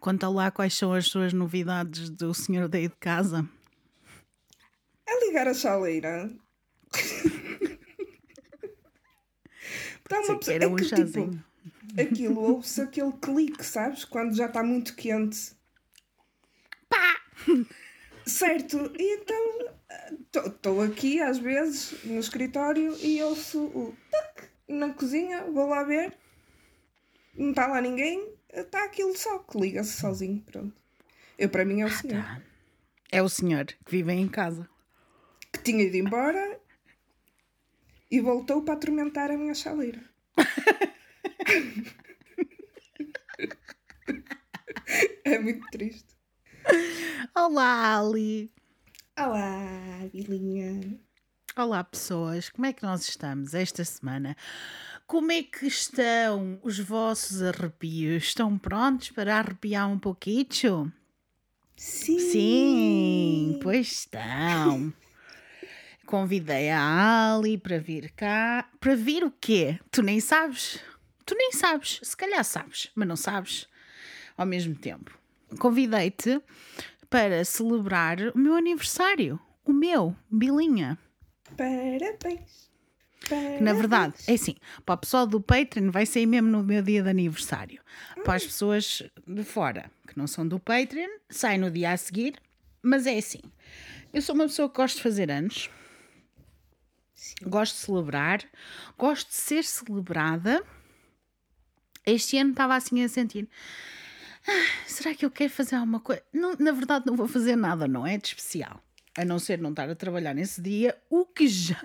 Conta lá quais são as suas novidades do senhor daí de casa. É ligar a chaleira. Dá uma que era é um que, tipo, aquilo ouve-se aquele clique, sabes? Quando já está muito quente. Pá! Certo, e então estou aqui às vezes no escritório e ouço o tac na cozinha, vou lá ver, não está lá ninguém, está aquilo só que liga-se sozinho, pronto. Eu para mim é o senhor Tá. É o senhor que vive em casa. que tinha ido embora e voltou para atormentar a minha chaleira. é muito triste. Olá, Ali! Olá, Vilinha. Olá, pessoas! Como é que nós estamos esta semana? Como é que estão os vossos arrepios? Estão prontos para arrepiar um pouquinho? Sim. Sim, pois estão. Convidei a Ali para vir cá. Para vir o quê? Tu nem sabes? Tu nem sabes. Se calhar sabes, mas não sabes ao mesmo tempo. Convidei-te para celebrar o meu aniversário. O meu, Bilinha. Parabéns. Que, na verdade, é assim, para o pessoal do Patreon vai sair mesmo no meu dia de aniversário. Para as pessoas de fora que não são do Patreon, sai no dia a seguir. Mas é assim, eu sou uma pessoa que gosto de fazer anos, gosto de celebrar, gosto de ser celebrada. Este ano estava assim a sentir. "Ah, será que eu quero fazer alguma coisa? Não, na verdade, não vou fazer nada, não é de especial. A não ser não estar a trabalhar nesse dia, o que já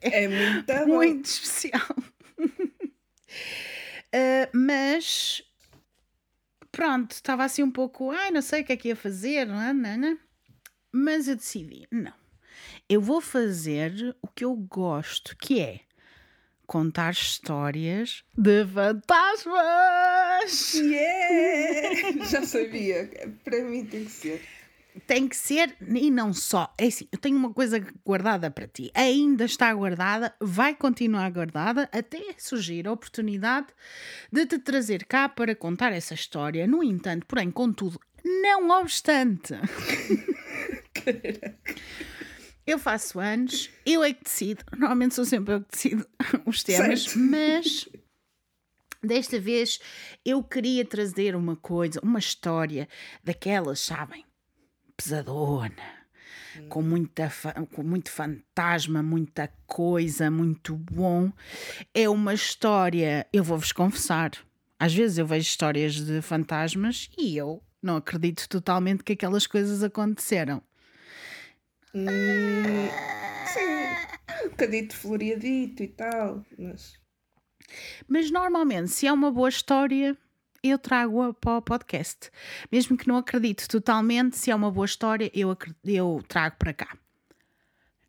É muito muito especial. Uh, mas pronto, estava assim um pouco, ai, não sei o que é que ia fazer, não é? Não, não. mas eu decidi, não, eu vou fazer o que eu gosto, que é contar histórias de fantasmas. Yeah! Já sabia. Para mim tem que ser. Tem que ser, e não só. É assim, eu tenho uma coisa guardada para ti. Ainda está guardada, vai continuar guardada até surgir a oportunidade de te trazer cá para contar essa história. No entanto, porém, contudo, não obstante. Eu faço anos, eu é que decido. Normalmente sou sempre eu que decido os temas, Certo. mas desta vez eu queria trazer uma coisa, uma história daquelas, sabem? Pesadona, com, muita, com muito fantasma, muita coisa, muito bom. É uma história, eu vou-vos confessar, às vezes eu vejo histórias de fantasmas e eu não acredito totalmente que aquelas coisas aconteceram. Hum, sim. Um bocadito floriadito e tal. Mas. Mas normalmente, se é uma boa história, eu trago-a para o podcast. Mesmo que não acredite totalmente, se é uma boa história, eu, eu trago para cá.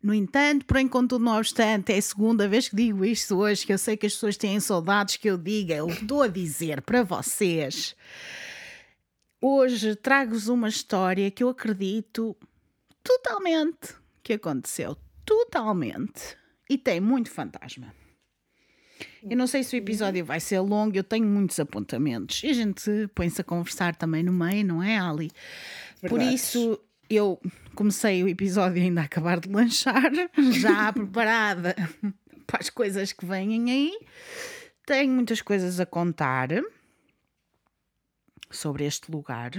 No entanto, porém, contudo, não obstante, é a segunda vez que digo isto hoje, que eu sei que as pessoas têm saudades que eu diga, eu estou a dizer para vocês. Hoje trago-vos uma história que eu acredito totalmente que aconteceu. Totalmente. E tem muito fantasma. Eu não sei se o episódio vai ser longo, eu tenho muitos apontamentos. E a gente põe-se a conversar também no meio, não é, Ali? Por Verdade. isso, eu comecei o episódio ainda a acabar de lanchar, já preparada para as coisas que vêm aí. Tenho muitas coisas a contar sobre este lugar.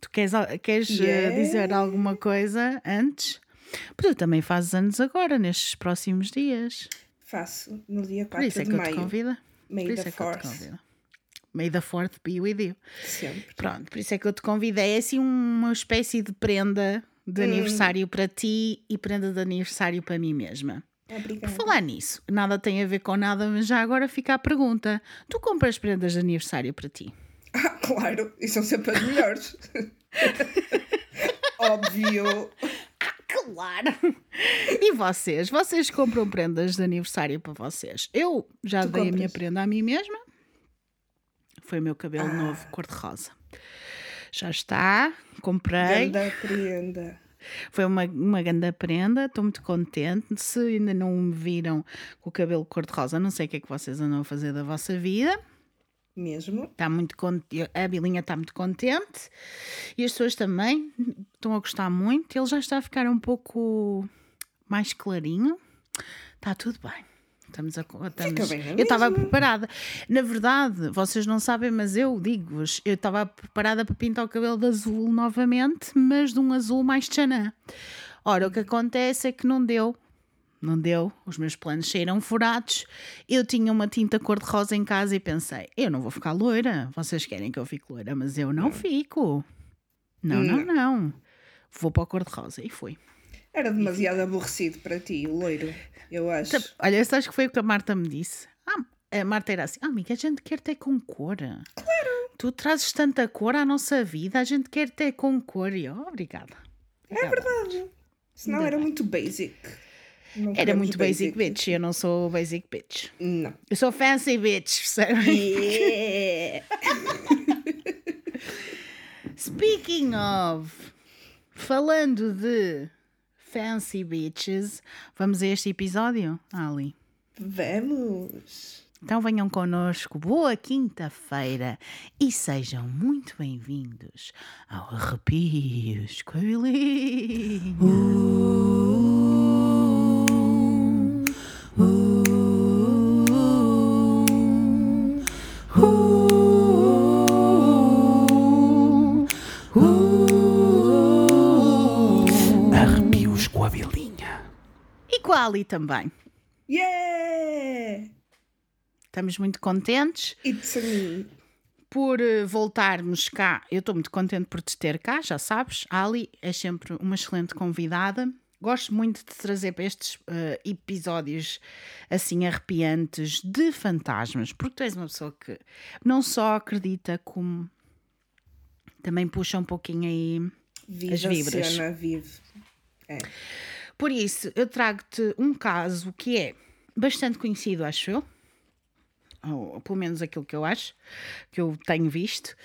Tu queres, queres eh, Yeah. dizer alguma coisa antes? Porque tu também fazes anos agora, nestes próximos dias. Faço no dia Por isso 4 é de que eu te convido. May Por the isso é que eu te Fourth. convido. May the fourth be with you. Sempre. Pronto, por isso é que eu te convidei. É assim uma espécie de prenda de Hum. aniversário para ti e prenda de aniversário para mim mesma. Por Obrigada. falar nisso, nada tem a ver com nada, mas já agora fica a pergunta: tu compras prendas de aniversário para ti? Ah, claro. E são sempre as melhores. Óbvio. Claro! E vocês? Vocês compram prendas de aniversário para vocês? Eu já Tu dei a minha compras? prenda a mim mesma. Foi o meu cabelo Ah. novo, cor-de-rosa. Já está, comprei. Ganda prenda. Foi uma, uma grande prenda, estou muito contente. Se ainda não me viram com o cabelo cor-de-rosa, não sei o que é que vocês andam a fazer da vossa vida. Mesmo. Está muito contente, a Bilinha está muito contente e as pessoas também estão a gostar muito. Ele já está a ficar um pouco mais clarinho. Está tudo bem. Estamos a, estamos, bem, é eu estava preparada. Na verdade, vocês não sabem, mas eu digo-vos, eu estava preparada para pintar o cabelo de azul novamente, mas de um azul mais tchanã. Ora, o que acontece é que não deu. Não deu, os meus planos saíram furados. Eu tinha uma tinta cor-de-rosa em casa e pensei: eu não vou ficar loira. Vocês querem que eu fique loira, mas eu não fico. Não, não, não. Vou para o cor-de-rosa. E fui. Era demasiado aborrecido para ti, o loiro, eu acho. Olha, sabes que foi o que a Marta me disse? Ah, a Marta era assim: ah, amiga, a gente quer ter com cor. Claro. Tu trazes tanta cor à nossa vida, a gente quer ter com cor. E eu, obrigada. É verdade. Senão Ainda era bem. muito basic. Não Era muito basic bitch. Eu não sou basic bitch. Não. Eu sou fancy bitch, percebem? Yeah. Speaking of, falando de fancy bitches, vamos a este episódio, Ali. Vamos. Então venham connosco, boa quinta-feira e sejam muito bem-vindos ao Arrepios com a E com a Ali também. Yeah! Estamos muito contentes It's me. por eh, voltarmos cá. Eu estou muito contente por te ter cá, já sabes. A Ali é sempre uma excelente convidada. Gosto muito de te trazer para estes eh, episódios assim arrepiantes de fantasmas, porque tu és uma pessoa que não só acredita, como também puxa um pouquinho aí Viva As vibras. vive. É. Por isso, eu trago-te um caso que é bastante conhecido, acho eu. Ou pelo menos aquilo que eu acho, que eu tenho visto,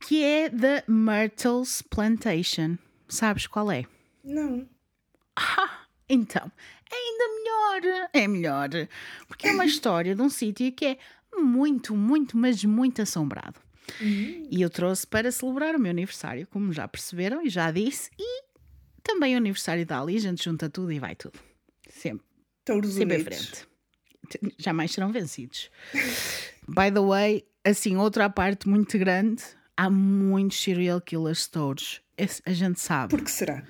que é da Myrtles Plantation. Sabes qual é? Não. Ah, então, é ainda melhor. É melhor. Porque é uma história de um sítio que é muito, muito, mas muito assombrado. E eu trouxe para celebrar o meu aniversário, como já perceberam e já disse, e também o aniversário da Ali. A gente junta tudo e vai tudo. Sempre. Touros Sempre em Unidos. frente. Jamais serão vencidos. By the way, assim, outra parte muito grande, há muitos serial killers touros. Esse A gente sabe. Por que será?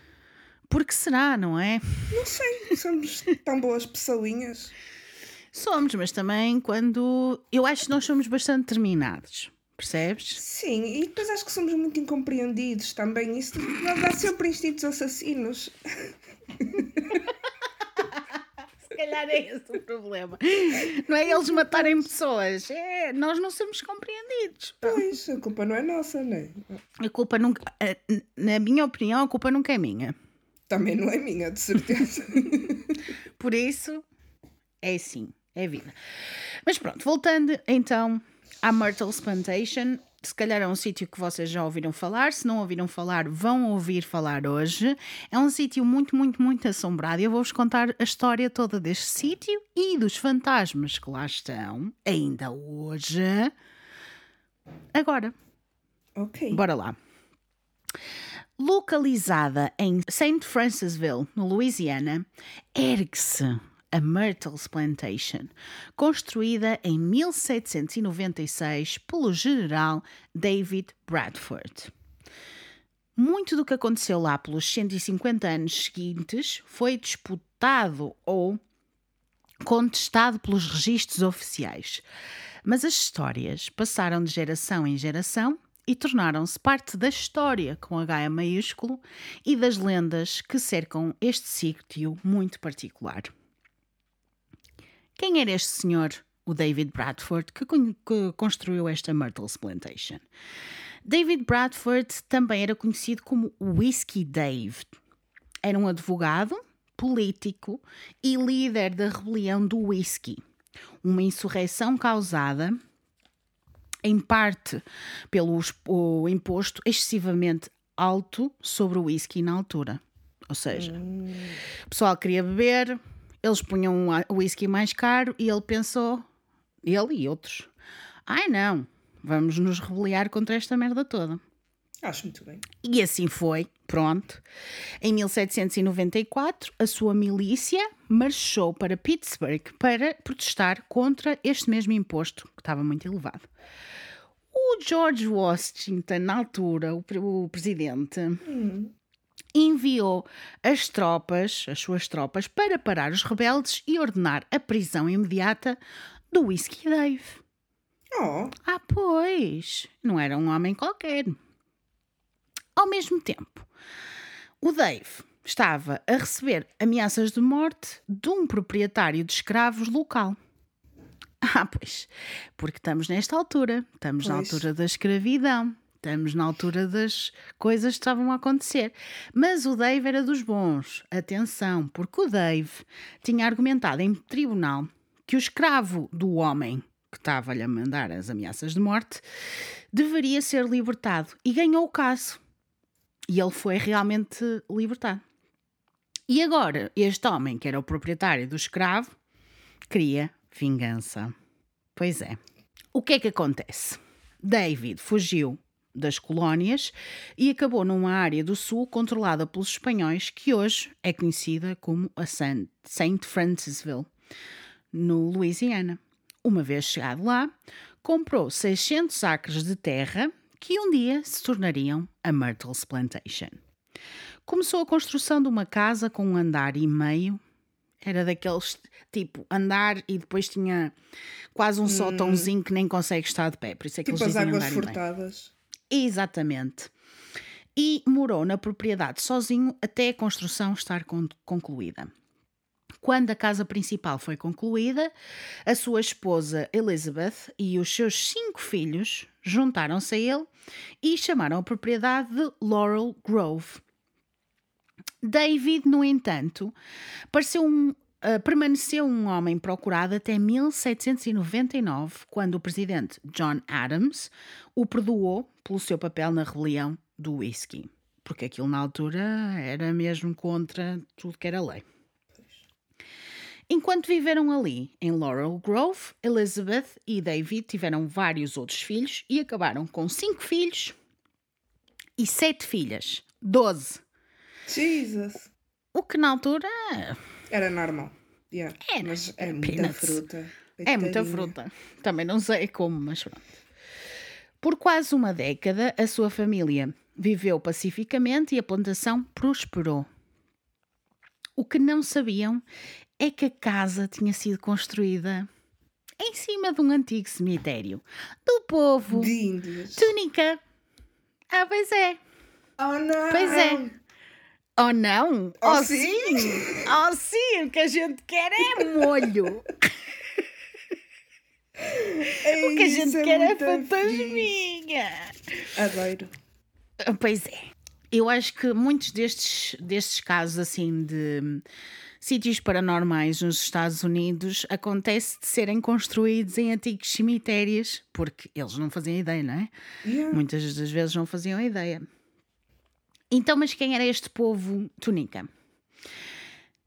Por que será, não é? Não sei. Somos tão boas pessoinhas. Somos, mas também quando. Eu acho que nós somos bastante determinados. Percebes? Sim, e depois acho que somos muito incompreendidos também. Isso dá, dá sempre instintos assassinos. Se calhar é esse o problema. Não é eles matarem pessoas, é nós não somos compreendidos. Pois, a culpa não é nossa, né? A culpa nunca. a- Na minha opinião, a culpa nunca é minha. Também não é minha, de certeza. Por isso, é assim, é vida. Mas pronto, voltando então à Myrtle's Plantation, se calhar é um sítio que vocês já ouviram falar, se não ouviram falar, vão ouvir falar hoje. É um sítio muito, muito, muito assombrado e eu vou-vos contar a história toda deste sítio e dos fantasmas que lá estão, ainda hoje. Agora, ok. Bora lá. Localizada em St. Francisville, no Louisiana, ergue-se a Myrtles Plantation, construída em 1796 pelo general David Bradford. Muito do que aconteceu lá pelos 150 anos seguintes foi disputado ou contestado pelos registros oficiais. Mas as histórias passaram de geração em geração e tornaram-se parte da história com H maiúsculo e das lendas que cercam este sítio muito particular. Quem era este senhor, o David Bradford, que, que construiu esta Myrtles Plantation? David Bradford também era conhecido como Whiskey Dave. Era um advogado, político e líder da rebelião do whisky, uma insurreição causada em parte pelo imposto excessivamente alto sobre o whisky na altura. Ou seja, o pessoal queria beber, eles punham um o whisky mais caro e ele pensou, ele e outros, ai não, vamos nos rebeliar contra esta merda toda. Acho muito bem. E assim foi, pronto. Em 1794, a sua milícia marchou para Pittsburgh para protestar contra este mesmo imposto, que estava muito elevado. O George Washington, na altura, o, o presidente, enviou as tropas, as suas tropas, para parar os rebeldes e ordenar a prisão imediata do Whiskey Dave. Oh, Ah, pois, não era um homem qualquer. Ao mesmo tempo, o Dave estava a receber ameaças de morte de um proprietário de escravos local. Ah, pois, porque estamos nesta altura, estamos na Pois. altura da escravidão, estamos na altura das coisas que estavam a acontecer. Mas o Dave era dos bons, atenção, porque o Dave tinha argumentado em tribunal que o escravo do homem que estava-lhe a mandar as ameaças de morte deveria ser libertado e ganhou o caso. E ele foi realmente libertado. E agora, este homem, que era o proprietário do escravo, queria vingança. Pois é. O que é que acontece? David fugiu das colónias e acabou numa área do sul controlada pelos espanhóis, que hoje é conhecida como a Saint Saint Francisville, no Louisiana. Uma vez chegado lá, comprou 600 acres de terra que um dia se tornariam a Myrtles Plantation. Começou a construção de uma casa com um andar e meio. Era daqueles tipo andar e depois tinha quase um sótãozinho que nem consegue estar de pé. Por isso é que tipo eles as dizem águas e meio. furtadas. Exatamente. E morou na propriedade sozinho até a construção estar con- concluída. Quando a casa principal foi concluída, a sua esposa Elizabeth e os seus cinco filhos juntaram-se a ele e chamaram a propriedade de Laurel Grove. David, no entanto, pareceu um- ah, permaneceu um homem procurado até 1799, quando o presidente John Adams o perdoou pelo seu papel na rebelião do whisky. Porque aquilo na altura era mesmo contra tudo que era lei. Enquanto viveram ali, em Laurel Grove, Elizabeth e David tiveram vários outros filhos e acabaram com cinco filhos e sete filhas. Doze. Jesus. O que na altura Era normal. Yeah. Era. Mas é muita Peanuts. fruta. é muita Coitadinha. fruta. Também não sei como, mas pronto. Por quase uma década, a sua família viveu pacificamente e a plantação prosperou. O que não sabiam é que a casa tinha sido construída em cima de um antigo cemitério do povo De índios. Túnica. Ah, pois é. Oh não! Pois é. Oh não? Oh, Oh, sim? sim? Oh sim, o que a gente quer é molho. Ei, O que a gente é quer é muito fixe. fantasminha. Adoro. Ah, Pois é. Eu acho que muitos destes, destes casos assim de sítios paranormais nos Estados Unidos acontece de serem construídos em antigos cemitérios, porque eles não faziam ideia, não é? Yeah. Muitas das vezes não faziam ideia. Então, mas quem era este povo tunica?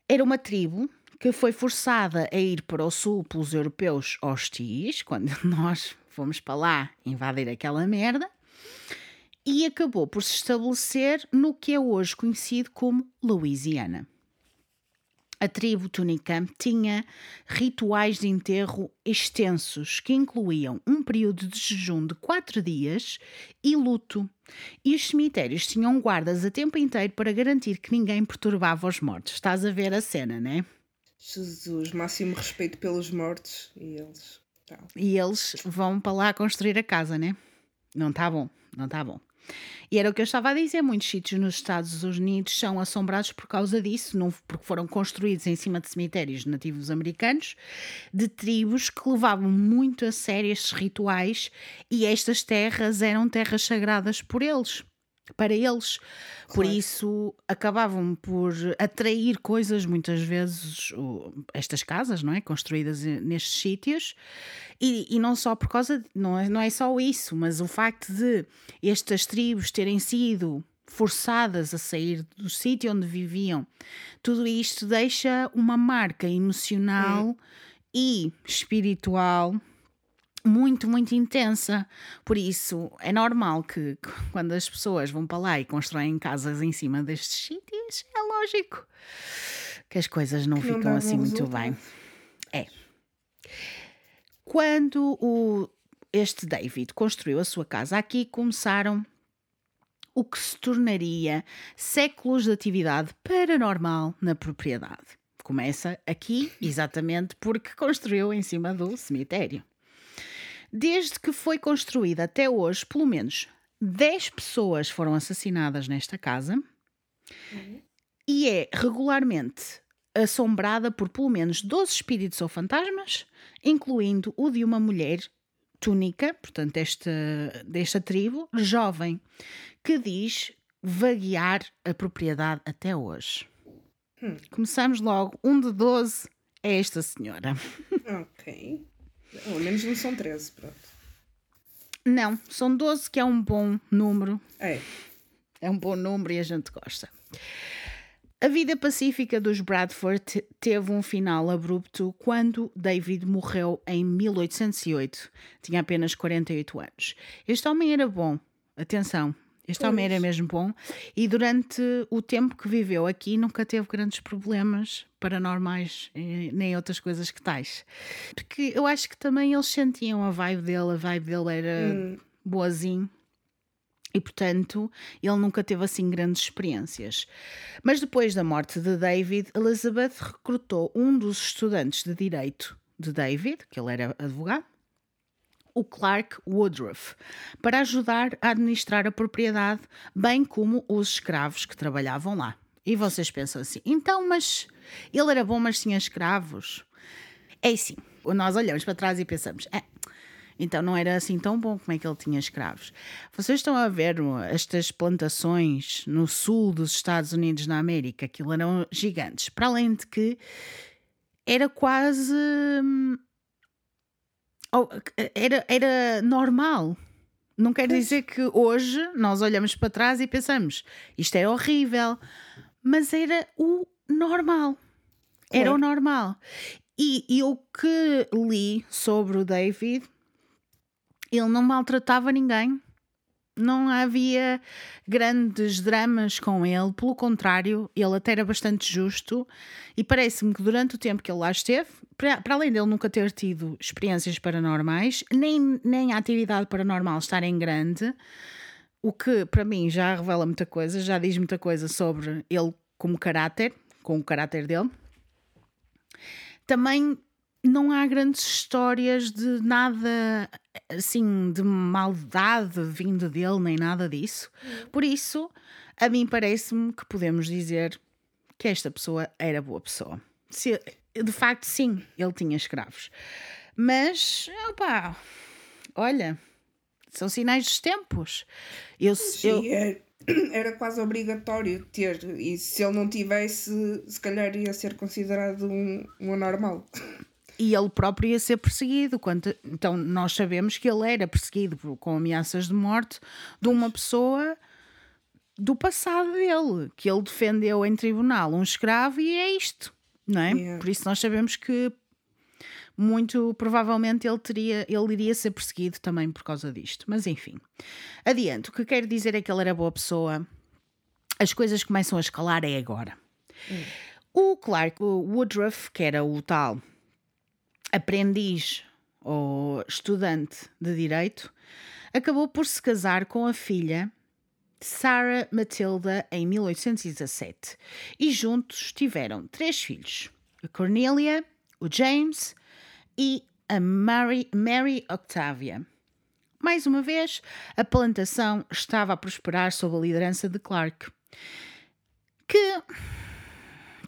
Era uma tribo que foi forçada a ir para o sul pelos europeus hostis, quando nós fomos para lá invadir aquela merda, e acabou por se estabelecer no que é hoje conhecido como Louisiana. A tribo túnica tinha rituais de enterro extensos que incluíam um período de jejum de quatro dias e luto. E os cemitérios tinham guardas a tempo inteiro para garantir que ninguém perturbava os mortos. Estás a ver a cena, né? Jesus, máximo respeito pelos mortos e eles. Tal. E eles vão para lá construir a casa, né? Não está bom, não está bom. E era o que eu estava a dizer: muitos sítios nos Estados Unidos são assombrados por causa disso, não, porque foram construídos em cima de cemitérios nativos americanos, de tribos que levavam muito a sério estes rituais e estas terras eram terras sagradas por eles. Para eles, por Claro. isso acabavam por atrair coisas, muitas vezes, estas casas, não é? Construídas nestes sítios, e, e não só por causa, de- não é, não é só isso, mas o facto de estas tribos terem sido forçadas a sair do sítio onde viviam, tudo isto deixa uma marca emocional e espiritual muito, muito intensa. Por isso, é normal que quando as pessoas vão para lá e constroem casas em cima destes sítios, é lógico que as coisas não Que não ficam dá assim muito bem. É. Quando o, este David construiu a sua casa aqui, começaram o que se tornaria séculos de atividade paranormal na propriedade. Começa aqui, exatamente porque construiu em cima do cemitério. Desde que foi construída até hoje, pelo menos 10 pessoas foram assassinadas nesta casa e é regularmente assombrada por pelo menos 12 espíritos ou fantasmas, incluindo o de uma mulher túnica, portanto, desta, desta tribo, jovem, que diz vaguear a propriedade até hoje. Começamos logo. Um de 12 é esta senhora. Ok. Pelo menos não são 13, pronto. Não, são 12, que é um bom número. É. É um bom número e a gente gosta. A vida pacífica dos Bradford te- teve um final abrupto quando David morreu em 1808. Tinha apenas 48 anos. Este homem era bom, atenção, este homem era mesmo bom e durante o tempo que viveu aqui nunca teve grandes problemas paranormais eh, nem outras coisas que tais. Porque eu acho que também eles sentiam a vibe dele, a vibe dele era boazinho. E, portanto, ele nunca teve assim grandes experiências. Mas depois da morte de David, Elizabeth recrutou um dos estudantes de direito de David, que ele era advogado, o Clark Woodruff, para ajudar a administrar a propriedade, bem como os escravos que trabalhavam lá. E vocês pensam assim, então, mas ele era bom, mas tinha escravos? É assim, nós olhamos para trás e pensamos, "Ah, então não era assim tão bom como é que ele tinha escravos. Vocês estão a ver uh, estas plantações no sul dos Estados Unidos da América, aquilo eram gigantes. Para além de que era quase. hum, oh, Era, era normal. Não quer dizer que hoje nós olhamos para trás e pensamos isto é horrível, mas era o normal. Era o Claro. normal. E, e o que li sobre o David, ele não maltratava ninguém. Não havia grandes dramas com ele, pelo contrário, ele até era bastante justo. E parece-me que durante o tempo que ele lá esteve, para para além dele nunca ter tido experiências paranormais, nem, nem a atividade paranormal estar em grande, o que para mim já revela muita coisa, já diz muita coisa sobre ele como caráter, com o caráter dele. Também não há grandes histórias de nada assim de maldade vindo dele, nem nada disso. Por isso, a mim parece-me que podemos dizer que esta pessoa era boa pessoa. Se, de facto, sim, ele tinha escravos. Mas, opá, olha, são sinais dos tempos. Eu, eu, E era, era quase obrigatório ter. E se ele não tivesse, se calhar ia ser considerado um, um anormal. e ele próprio ia ser perseguido. Quanto, então, nós sabemos que ele era perseguido por- com ameaças de morte de uma pessoa do passado dele, que ele defendeu em tribunal um escravo, e é isto, não é? Yeah. Por isso, nós sabemos que muito provavelmente ele teria ele iria ser perseguido também por causa disto. Mas enfim, adiante. O que quero dizer é que ele era boa pessoa. As coisas começam a escalar é agora. O Clark Woodruff, que era o tal aprendiz ou estudante de direito, acabou por se casar com a filha Sarah Matilda em 1817 e juntos tiveram três filhos: a Cornelia, o James e a Mary, Mary Octavia. Mais uma vez, a plantação estava a prosperar sob a liderança de Clark, que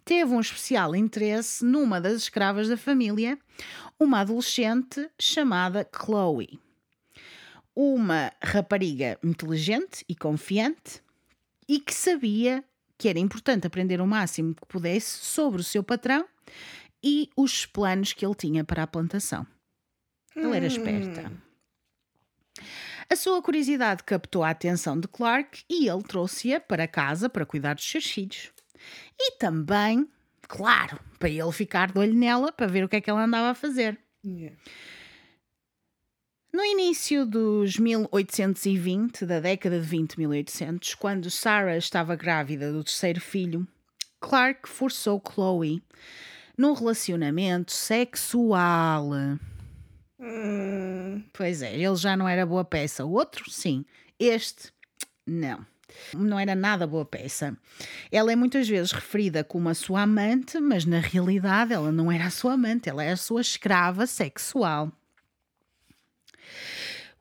teve um especial interesse numa das escravas da família, uma adolescente chamada Chloe. Uma rapariga inteligente e confiante e que sabia que era importante aprender o máximo que pudesse sobre o seu patrão e os planos que ele tinha para a plantação. Ela era esperta. A sua curiosidade captou a atenção de Clark e ele trouxe-a para casa para cuidar dos seus filhos. E também, claro, para ele ficar de olho nela para ver o que é que ela andava a fazer. Yeah. No início dos 1820, da década de 20 1800, quando Sarah estava grávida do terceiro filho, Clark forçou Chloe num relacionamento sexual. Hum, Pois é, ele já não era boa peça. O outro, sim. Este, não. Não era nada boa peça. Ela é muitas vezes referida como a sua amante, mas na realidade ela não era a sua amante, ela era a sua escrava sexual.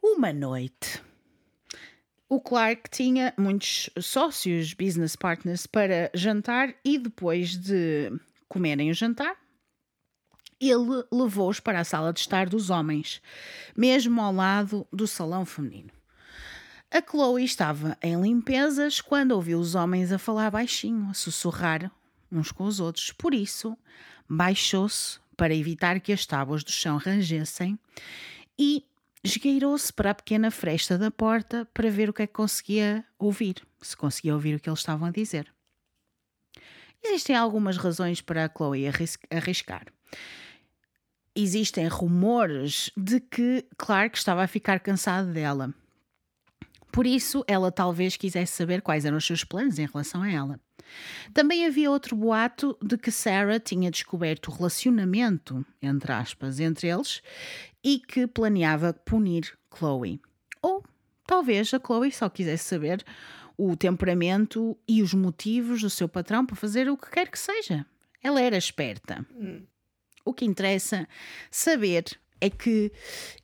Uma noite, o Clark tinha muitos sócios, business partners, para jantar e depois de comerem o jantar, ele levou-os para a sala de estar dos homens, mesmo ao lado do salão feminino. A Chloe estava em limpezas quando ouviu os homens a falar baixinho, a sussurrar uns com os outros. Por isso, baixou-se para evitar que as tábuas do chão rangessem e esgueirou-se para a pequena fresta da porta para ver o que é que conseguia ouvir, se conseguia ouvir o que eles estavam a dizer. Existem algumas razões para a Chloe arris- arriscar. Existem rumores de que Clark estava a ficar cansado dela. Por isso, ela talvez quisesse saber quais eram os seus planos em relação a ela. Também havia outro boato de que Sarah tinha descoberto o relacionamento, entre aspas, entre eles e que planeava punir Chloe. Ou talvez a Chloe só quisesse saber o temperamento e os motivos do seu patrão para fazer o que quer que seja. Ela era esperta. O que interessa saber é que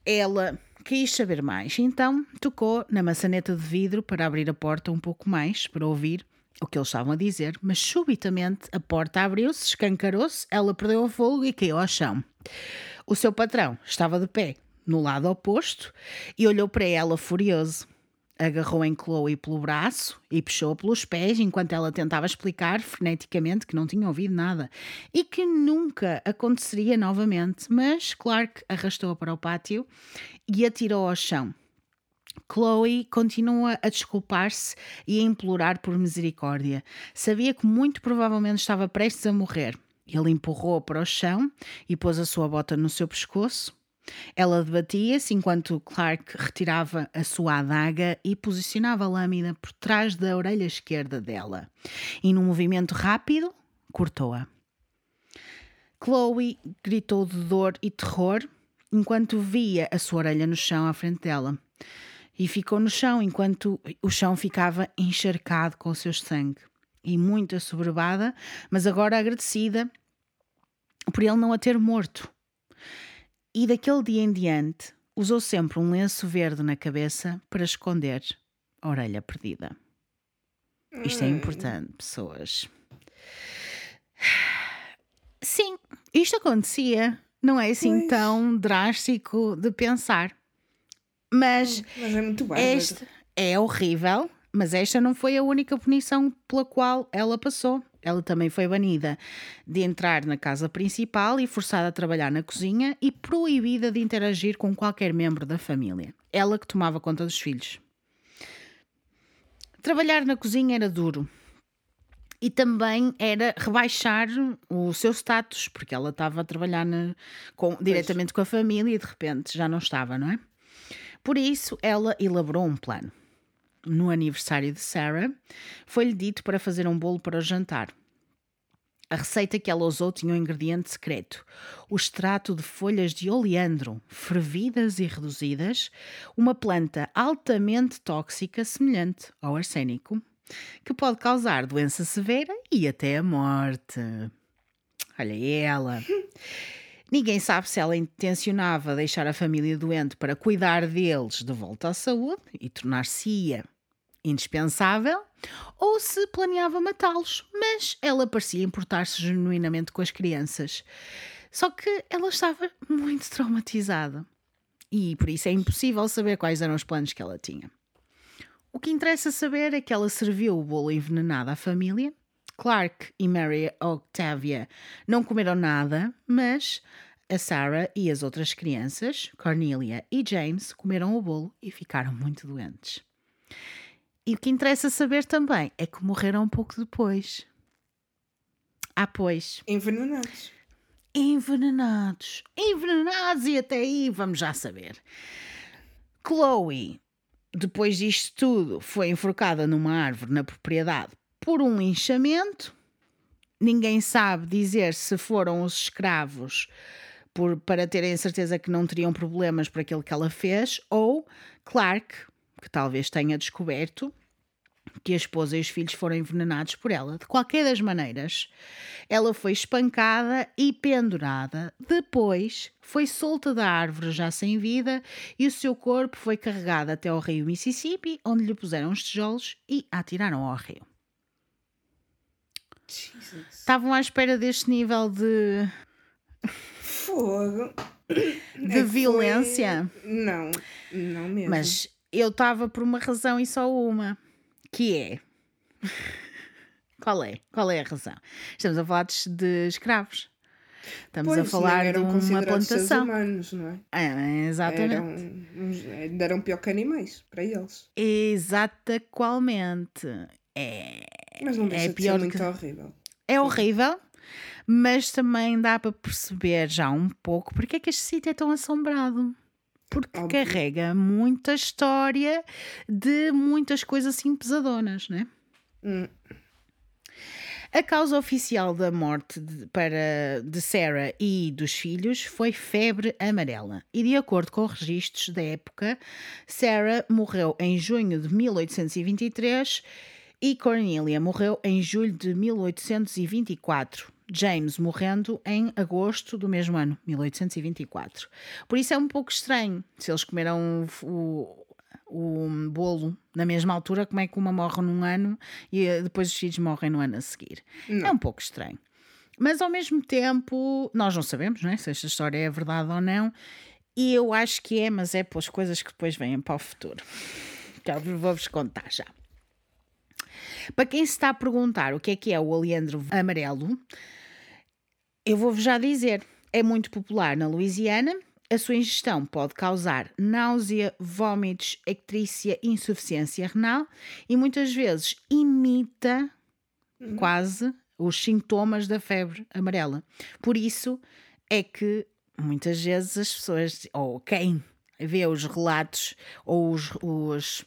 ela quis saber mais, então tocou na maçaneta de vidro para abrir a porta um pouco mais, para ouvir o que eles estavam a dizer, mas subitamente a porta abriu-se, escancarou-se, ela perdeu o fogo e caiu ao chão. O seu patrão estava de pé, no lado oposto, e olhou para ela furioso. Agarrou em Chloe pelo braço e puxou pelos pés enquanto ela tentava explicar freneticamente que não tinha ouvido nada e que nunca aconteceria novamente. Mas Clark arrastou-a para o pátio e atirou ao chão. Chloe continua a desculpar-se e a implorar por misericórdia. Sabia que muito provavelmente estava prestes a morrer. Ele empurrou-a para o chão e pôs a sua bota no seu pescoço. Ela debatia-se enquanto Clark retirava a sua adaga e posicionava a lâmina por trás da orelha esquerda dela. E num movimento rápido, cortou-a. Chloe gritou de dor e terror enquanto via a sua orelha no chão à frente dela. E ficou no chão enquanto o chão ficava encharcado com o seu sangue. E muito assoberbada, mas agora agradecida por ele não a ter morto. E daquele dia em diante, usou sempre um lenço verde na cabeça para esconder a orelha perdida. Isto é importante, pessoas. Sim, isto acontecia. Não é assim Pois. tão drástico de pensar. Mas mas é muito bárbaro. é horrível, mas esta não foi a única punição pela qual ela passou. Ela também foi banida de entrar na casa principal e forçada a trabalhar na cozinha e proibida de interagir com qualquer membro da família. Ela que tomava conta dos filhos. Trabalhar na cozinha era duro. E também era rebaixar o seu status, porque ela estava a trabalhar na- com- diretamente com a família e de repente já não estava, não é? Por isso, ela elaborou um plano. No aniversário de Sarah, foi-lhe dito para fazer um bolo para o jantar. A receita que ela usou tinha um ingrediente secreto: o extrato de folhas de oleandro, fervidas e reduzidas, uma planta altamente tóxica semelhante ao arsênico, que pode causar doença severa e até a morte. Olha ela. Ninguém sabe se ela intencionava deixar a família doente para cuidar deles de volta à saúde e tornar-se-ia indispensável, ou se planeava matá-los, mas ela parecia importar-se genuinamente com as crianças. Só que ela estava muito traumatizada e por isso é impossível saber quais eram os planos que ela tinha. O que interessa saber é que ela serviu o bolo envenenado à família. Clark e Mary Octavia não comeram nada, mas a Sarah e as outras crianças, Cornelia e James, comeram o bolo e ficaram muito doentes. E o que interessa saber também é que morreram um pouco depois. Ah, pois. Envenenados. Envenenados. Envenenados e até aí vamos já saber. Chloe, depois disto tudo, foi enforcada numa árvore na propriedade por um linchamento. Ninguém sabe dizer se foram os escravos por, para terem certeza que não teriam problemas por aquilo que ela fez, ou Clark, que talvez tenha descoberto que a esposa e os filhos foram envenenados por ela. De qualquer das maneiras, ela foi espancada e pendurada. Depois, foi solta da árvore já sem vida e o seu corpo foi carregado até ao rio Mississippi, onde lhe puseram os tijolos e a atiraram ao rio. Jesus. Estavam à espera deste nível de, Fogo. de É violência. foi- Não, não mesmo. Mas eu estava por uma razão e só uma, que é. Qual é? Qual é a razão? Estamos a falar de, de escravos. Estamos Pois, a falar nem de eram uma plantação. humanos, não é? É, exatamente. Eram, uns- ainda eram pior que animais para eles. Exata qualmente. É, Mas não deixa de pior ser muito que- horrível. é horrível, mas também dá para perceber já um pouco porque é que este sítio é tão assombrado. Porque Óbvio. carrega muita história de muitas coisas assim pesadonas, não é? Hum. A causa oficial da morte de, para, de Sarah e dos filhos foi febre amarela. E de acordo com registros da época, Sarah morreu em junho de 1823 e Cornelia morreu em julho de 1824. James morrendo em agosto do mesmo ano, 1824. Por isso é um pouco estranho se eles comeram o, o bolo na mesma altura, como é que uma morre num ano e eh, depois os filhos morrem no ano a seguir. É um pouco estranho. Mas ao mesmo tempo, nós não sabemos não é? se esta história é verdade ou não, e eu acho que é, mas é pelas coisas que depois vêm para o futuro. Já vos- vou-vos contar já. Para quem se está a perguntar o que é que é o oleandro amarelo, eu vou-vos já dizer. É muito popular na Louisiana. A sua ingestão pode causar náusea, vômitos, ictrícia, insuficiência renal e muitas vezes imita quase os sintomas da febre amarela. Por isso é que muitas vezes as pessoas, ou quem vê os relatos ou os, os,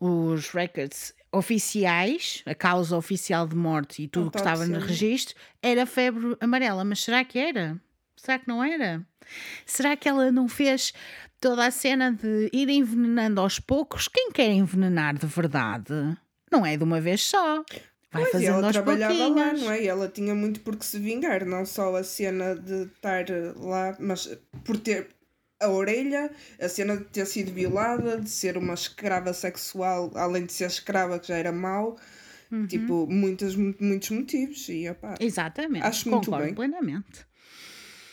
os records oficiais, a causa oficial de morte e tudo o que estava no registro, era febre amarela. Mas será que era? Será que não era? Será que ela não fez toda a cena de ir envenenando aos poucos? Quem quer envenenar de verdade? Não é de uma vez só. Vai Pois, fazendo ela aos trabalhava lá, pouquinhos. não é? E ela tinha muito por que se vingar, não só a cena de estar lá, mas por ter a orelha, a cena de ter sido violada, de ser uma escrava sexual, além de ser escrava, que já era mau, Uhum. tipo, muitos, muitos motivos. E opá, Exatamente, Acho muito concordo bem. plenamente.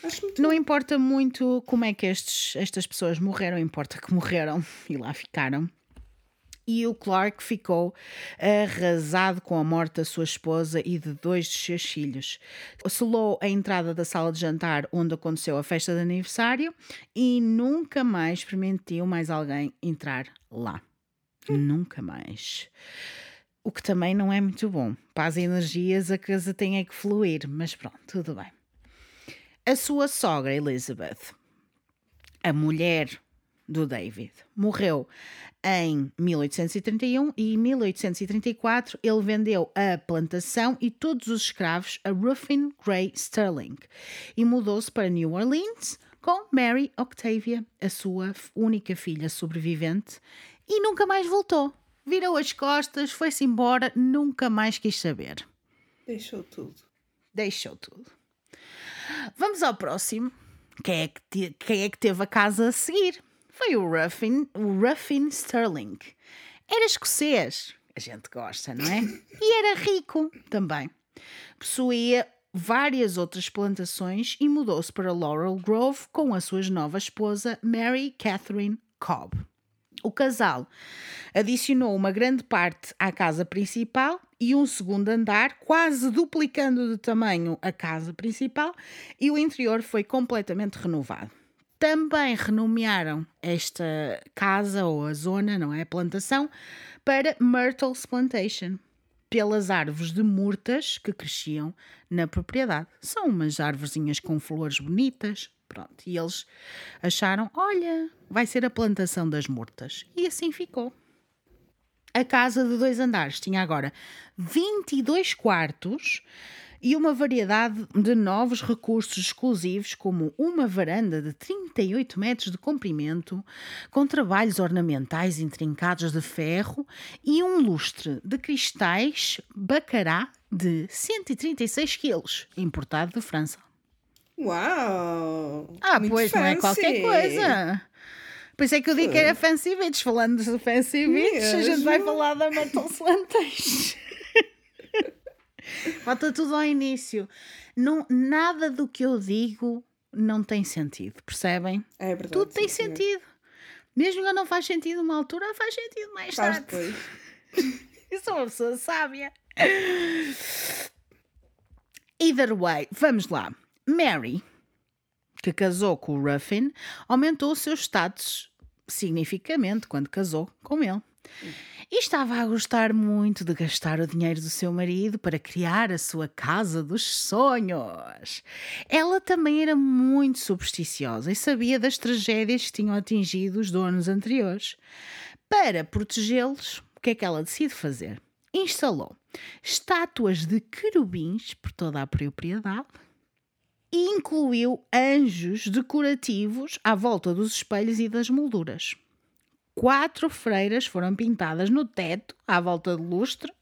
acho muito Não importa muito como é que estes, estas pessoas morreram, importa que morreram e lá ficaram. E o Clark ficou arrasado com a morte da sua esposa e de dois dos seus filhos. Selou a entrada da sala de jantar onde aconteceu a festa de aniversário e nunca mais permitiu mais alguém entrar lá. Nunca mais. O que também não é muito bom. Para as energias a casa tem é que fluir, mas pronto, tudo bem. A sua sogra Elizabeth, a mulher do David, morreu em 1831 e em 1834 ele vendeu a plantação e todos os escravos a Ruffin Gray Sterling e mudou-se para New Orleans com Mary Octavia, a sua única filha sobrevivente, e nunca mais voltou. Virou as costas, foi-se embora, nunca mais quis saber. Deixou tudo. Deixou tudo. Vamos ao próximo. Quem é que, te- quem é que teve a casa a seguir? Foi o Ruffin, o Ruffin Sterling. Era escocês. A gente gosta, não é? E era rico também. Possuía várias outras plantações e mudou-se para Laurel Grove com a sua nova esposa Mary Catherine Cobb. O casal adicionou uma grande parte à casa principal e um segundo andar, quase duplicando de tamanho a casa principal, e o interior foi completamente renovado. Também renomearam esta casa ou a zona, não é? A plantação, para Myrtle's Plantation, pelas árvores de murtas que cresciam na propriedade. São umas árvorezinhas com flores bonitas, Pronto. E eles acharam: olha, vai ser a plantação das mortas. E assim ficou. A casa de dois andares tinha agora 22 quartos e uma variedade de novos recursos exclusivos, como uma varanda de 38 metros de comprimento, com trabalhos ornamentais intrincados de ferro e um lustre de cristais bacará de 136 quilos, importado de França. Uau! Ah, pois, não é qualquer fancy. coisa. Por isso é que eu digo que era Fancy Beach. Falando de Fancy Beach, a gente vai falar da Metal Slantes. Volta tudo ao início. Não, nada do que eu digo não tem sentido, percebem? É verdade. Tudo tem sim, senhor. sentido. Mesmo que não faz sentido numa altura, faz sentido mais Faz tarde. depois. Eu sou uma pessoa sábia. Either way, vamos lá. Mary, que casou com o Ruffin, aumentou o seu status significativamente quando casou com ele. E estava a gostar muito de gastar o dinheiro do seu marido para criar a sua casa dos sonhos. Ela também era muito supersticiosa e sabia das tragédias que tinham atingido os donos anteriores. Para protegê-los, o que é que ela decide fazer? Instalou estátuas de querubins por toda a propriedade incluiu anjos decorativos à volta dos espelhos e das molduras. Quatro freiras foram pintadas no teto, à volta do lustre,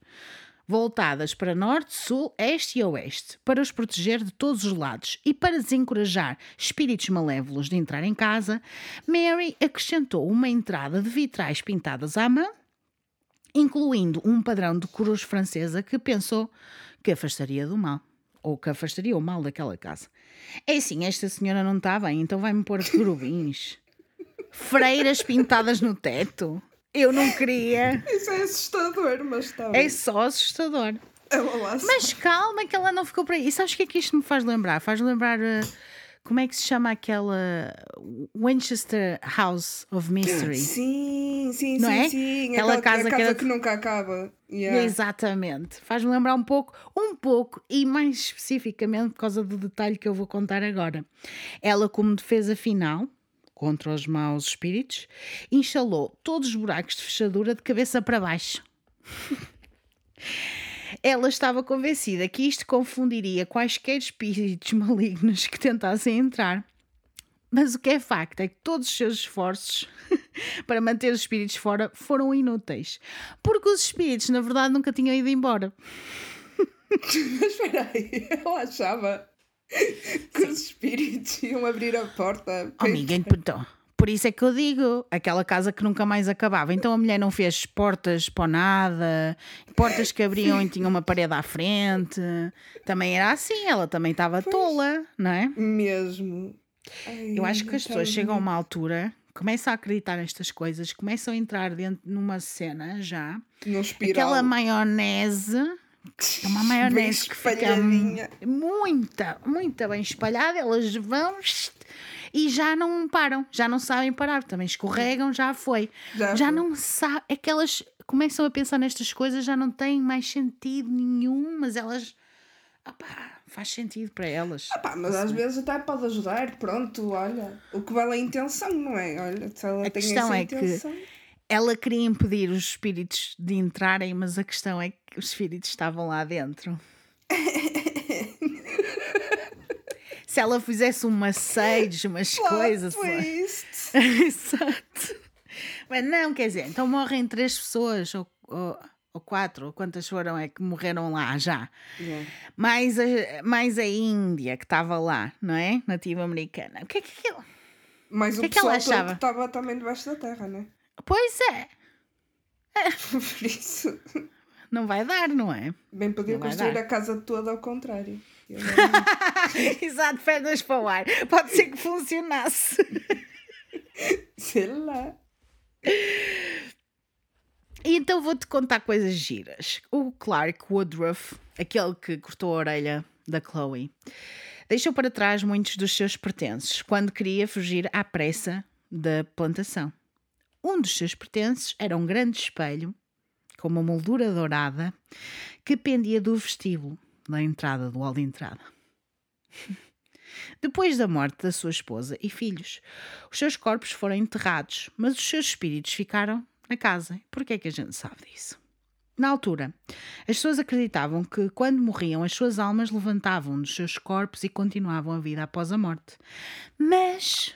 voltadas para norte, sul, este e oeste, para os proteger de todos os lados e para desencorajar espíritos malévolos de entrar em casa, Mary acrescentou uma entrada de vitrais pintadas à mão, incluindo um padrão de cruz francesa que pensou que afastaria do mal. Ou que afastaria o mal daquela casa. É assim, esta senhora não está bem, então vai-me pôr querubins. Freiras pintadas no teto. Eu não queria. Isso é assustador, mas está É bem. só assustador. Se- Mas calma que ela não ficou por aí. E sabes o que é que isto me faz lembrar? Faz lembrar. uh, como é que se chama aquela. Winchester House of Mystery? Sim, sim, Não sim, é? sim. Aquela Aquela casa casa, que era- que nunca acaba. Yeah. Exatamente. Faz-me lembrar um pouco, um pouco, e mais especificamente por causa do detalhe que eu vou contar agora. Ela, como defesa final contra os maus espíritos, instalou todos os buracos de fechadura de cabeça para baixo. Ela estava convencida que isto confundiria quaisquer espíritos malignos que tentassem entrar. Mas o que é facto é que todos os seus esforços para manter os espíritos fora foram inúteis. Porque os espíritos, na verdade, nunca tinham ido embora. Mas espera aí, ela achava que os espíritos iam abrir a porta. Oh, amiga, então, por isso é que eu digo, aquela casa que nunca mais acabava. Então a mulher não fez portas para nada, portas que abriam e tinham uma parede à frente. Também era assim, ela também estava tola, não é? Mesmo. Ai, Eu acho que as então- pessoas chegam a uma altura, começam a acreditar nestas coisas, começam a entrar dentro numa cena já. Num espiral. Aquela maionese, é uma maionese que fica espalhadinha. muita, muita bem espalhada, elas vão e já não param, já não sabem parar, também escorregam, já foi. Já Já foi. não sabem, é que elas começam a pensar nestas coisas, já não têm mais sentido nenhum, mas elas, opá, faz sentido para elas. Ah pá, mas às vezes até pode ajudar, pronto, olha. O que vale é a intenção, não é? Olha, se ela A tem questão essa é que- intenção. Ela queria impedir os espíritos de entrarem, mas a questão é que os espíritos estavam lá dentro. Se ela fizesse uma sage, umas Plot coisas. twist. Exato. Mas não, quer dizer, então morrem três pessoas, ou, ou, ou quatro, ou quantas foram é que morreram lá já. Yeah. Mais a, mais a Índia que estava lá, não é? Nativa americana. O que é que aquilo? Mas o Que é que ela pessoal todo achava? estava também debaixo da terra, né? Pois é, Por isso, não vai dar, não é? bem podia Não construir a casa toda ao contrário. Exato, pernas para o ar. Pode ser que funcionasse. Sei lá. E então vou-te contar coisas giras. O Clark Woodruff, aquele que cortou a orelha da Chloe, deixou para trás muitos dos seus pertences quando queria fugir à pressa da plantação. Um dos seus pertences era um grande espelho com uma moldura dourada que pendia do vestíbulo da entrada, do hall de entrada. Depois da morte da sua esposa e filhos, os seus corpos foram enterrados, mas os seus espíritos ficaram na casa. Por que é que a gente sabe disso? Na altura, as pessoas acreditavam que, quando morriam, as suas almas levantavam dos seus corpos e continuavam a vida após a morte. Mas,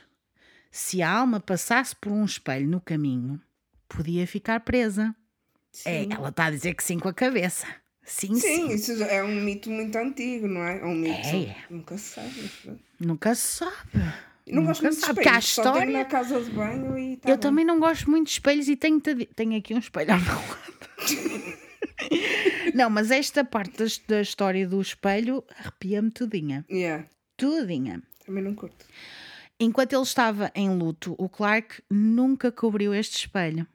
se a alma passasse por um espelho no caminho, podia ficar presa. É, ela está a dizer que sim com a cabeça. Sim, sim. Sim, isso é um mito muito antigo, não é? É um mito. É. Nunca se sabe. Nunca se sabe. Eu não gosto Nunca muito se de sabe, há espelhos, só tenho história. na casa de banho e tá Eu bom. também não gosto muito de espelhos e tenho, te- tenho aqui um espelho ao meu lado. não, mas esta parte da, da história do espelho arrepia-me tudinha. Yeah, Tudinha. também não curto. Enquanto ele estava em luto, o Clark nunca cobriu este espelho.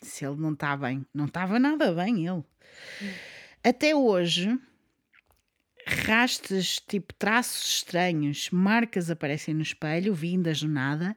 Se ele não está bem, não estava nada bem ele. Até hoje, rastas, tipo traços estranhos, marcas aparecem no espelho, vindas do nada.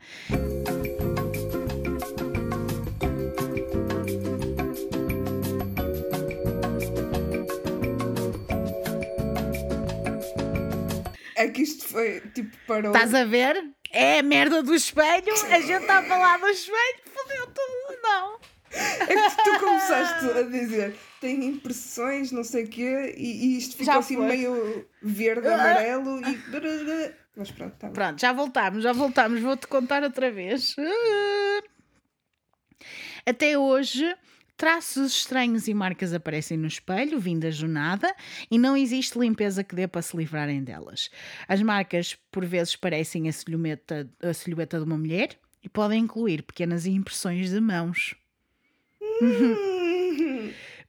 É que isto foi tipo para Estás a ver? É a merda do espelho, a gente está a falar do espelho, fodeu tudo, não. É que tu começaste a dizer tem impressões, não sei o quê, e, e isto ficou Já assim foi. meio verde, amarelo e. Mas pronto, tá bom. Pronto, já voltámos, já voltámos. Vou-te contar outra vez. Ah. Até hoje, traços estranhos e marcas aparecem no espelho, vindas do nada, e não existe limpeza que dê para se livrarem delas. As marcas, por vezes, parecem a silhueta, a silhueta de uma mulher e podem incluir pequenas impressões de mãos.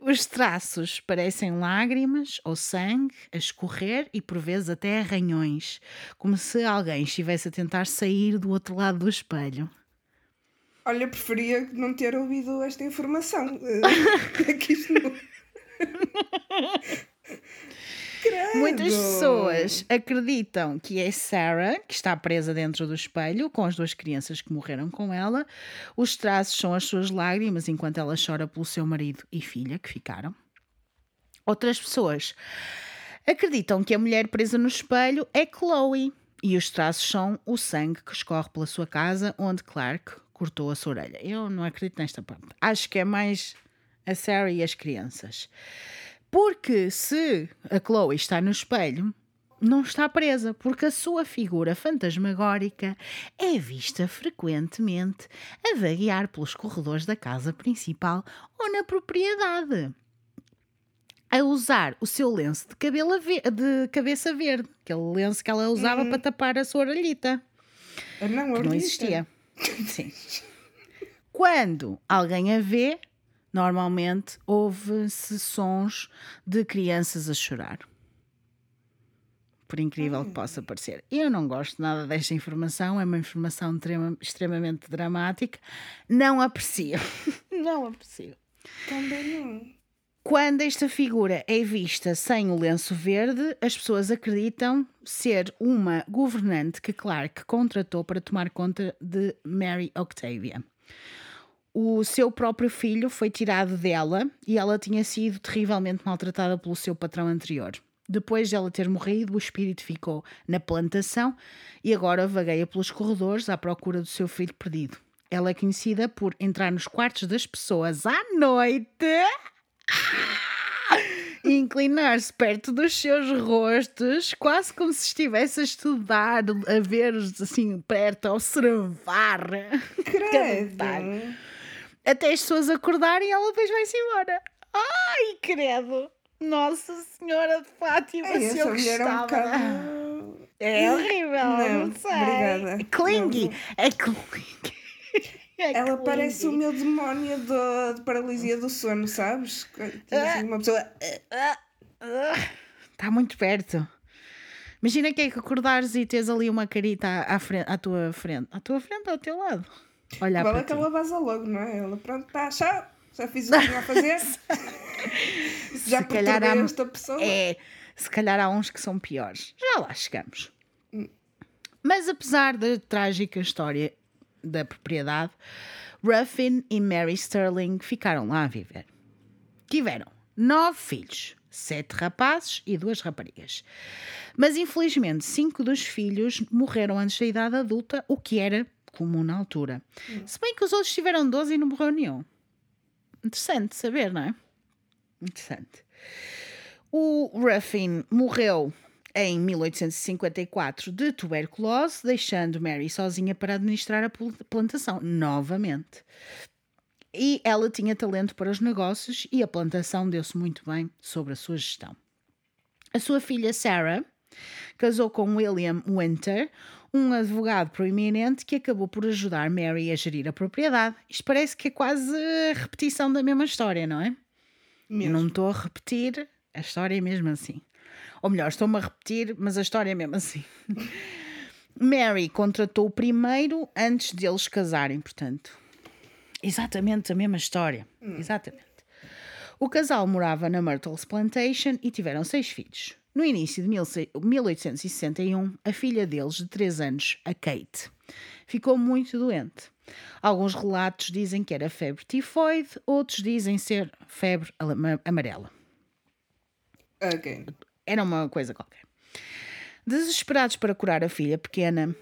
Os traços parecem lágrimas ou sangue a escorrer e por vezes até arranhões, como se alguém estivesse a tentar sair do outro lado do espelho. Olha, preferia não ter ouvido esta informação. Eh, É que isto não. Credo. Muitas pessoas acreditam que é Sarah que está presa dentro do espelho com as duas crianças que morreram com ela. Os traços são as suas lágrimas enquanto ela chora pelo seu marido e filha que ficaram. Outras pessoas acreditam que a mulher presa no espelho é Chloe e os traços são o sangue que escorre pela sua casa onde Clark cortou a sua orelha. Eu não acredito nesta parte. Acho que é mais a Sarah e as crianças. Porque se a Chloe está no espelho, não está presa, porque a sua figura fantasmagórica é vista frequentemente a vaguear pelos corredores da casa principal ou na propriedade. A usar o seu lenço de, cabelo de cabeça verde, aquele lenço que ela usava para tapar a sua orelhita não, que não existia. Sim. Quando alguém a vê, normalmente ouve-se sons de crianças a chorar. Por incrível que possa parecer. Eu não gosto nada desta informação, é uma informação trema- extremamente dramática. Não aprecio. Não aprecio. Também não. Quando esta figura é vista sem o lenço verde, as pessoas acreditam ser uma governante que Clark contratou para tomar conta de Mary Octavia. O seu próprio filho foi tirado dela e ela tinha sido terrivelmente maltratada pelo seu patrão anterior. Depois de ela ter morrido, o espírito ficou na plantação e agora vagueia pelos corredores à procura do seu filho perdido. Ela é conhecida por entrar nos quartos das pessoas à noite e inclinar-se perto dos seus rostos, quase como se estivesse a estudar, a ver-os assim perto, a observar. Credo. Até as pessoas acordarem e ela depois vai-se embora. Ai, credo! Nossa Senhora de Fátima, Ei, se eu é um gostava. bocado. É horrível, não, Não, sei. obrigada. Clingy, é clingy. É Ela clingy. parece o meu demónio do- de paralisia do sono, sabes? Assim uma pessoa. Está Tá muito perto. Imagina que é que acordares e tens ali uma carita à, frente, à tua frente. À tua frente ou ao teu lado? Olhar para que ela vaza logo, não é? Ela, pronto, tá, tchau. Já fiz o que tinha a fazer. Já perturbei há- esta pessoa. É, se calhar há uns que são piores. Já lá chegamos. Mas apesar da trágica história da propriedade, Ruffin e Mary Sterling ficaram lá a viver. Tiveram nove filhos, sete rapazes e duas raparigas. Mas infelizmente, cinco dos filhos morreram antes da idade adulta, o que era comum na altura. Se bem que os outros tiveram 12 e não morreu nenhum. Interessante saber, não é? Interessante. O Ruffin morreu em 1854 de tuberculose, deixando Mary sozinha para administrar a plantação novamente. E ela tinha talento para os negócios e a plantação deu-se muito bem sobre a sua gestão. A sua filha Sarah casou com William Winter, um advogado proeminente que acabou por ajudar Mary a gerir a propriedade. Isto parece que é quase a repetição da mesma história, não é? Mesmo. Eu não estou a repetir, a história é mesmo assim. Ou melhor, estou-me a repetir, mas a história é mesmo assim. Mary contratou o primeiro antes deles casarem, portanto. Exatamente a mesma história. Hum. Exatamente. O casal morava na Myrtles Plantation e tiveram seis filhos. No início de 1861, a filha deles, de 3 anos, a Kate, ficou muito doente. Alguns relatos dizem que era febre tifoide, outros dizem ser febre amarela. Okay. Era uma coisa qualquer. Desesperados para curar a filha pequena,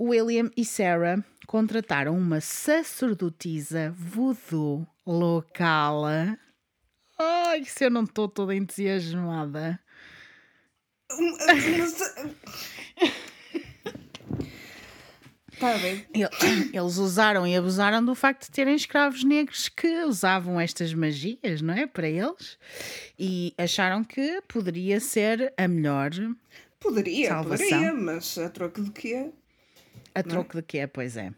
William e Sarah contrataram uma sacerdotisa voodoo local. Ai, se eu não estou toda entusiasmada. Está. Eles usaram e abusaram do facto de terem escravos negros que usavam estas magias, não é? Para eles. E acharam que poderia ser a melhor. Poderia, salvação. poderia, mas a troco de quê? A troco de quê, pois é.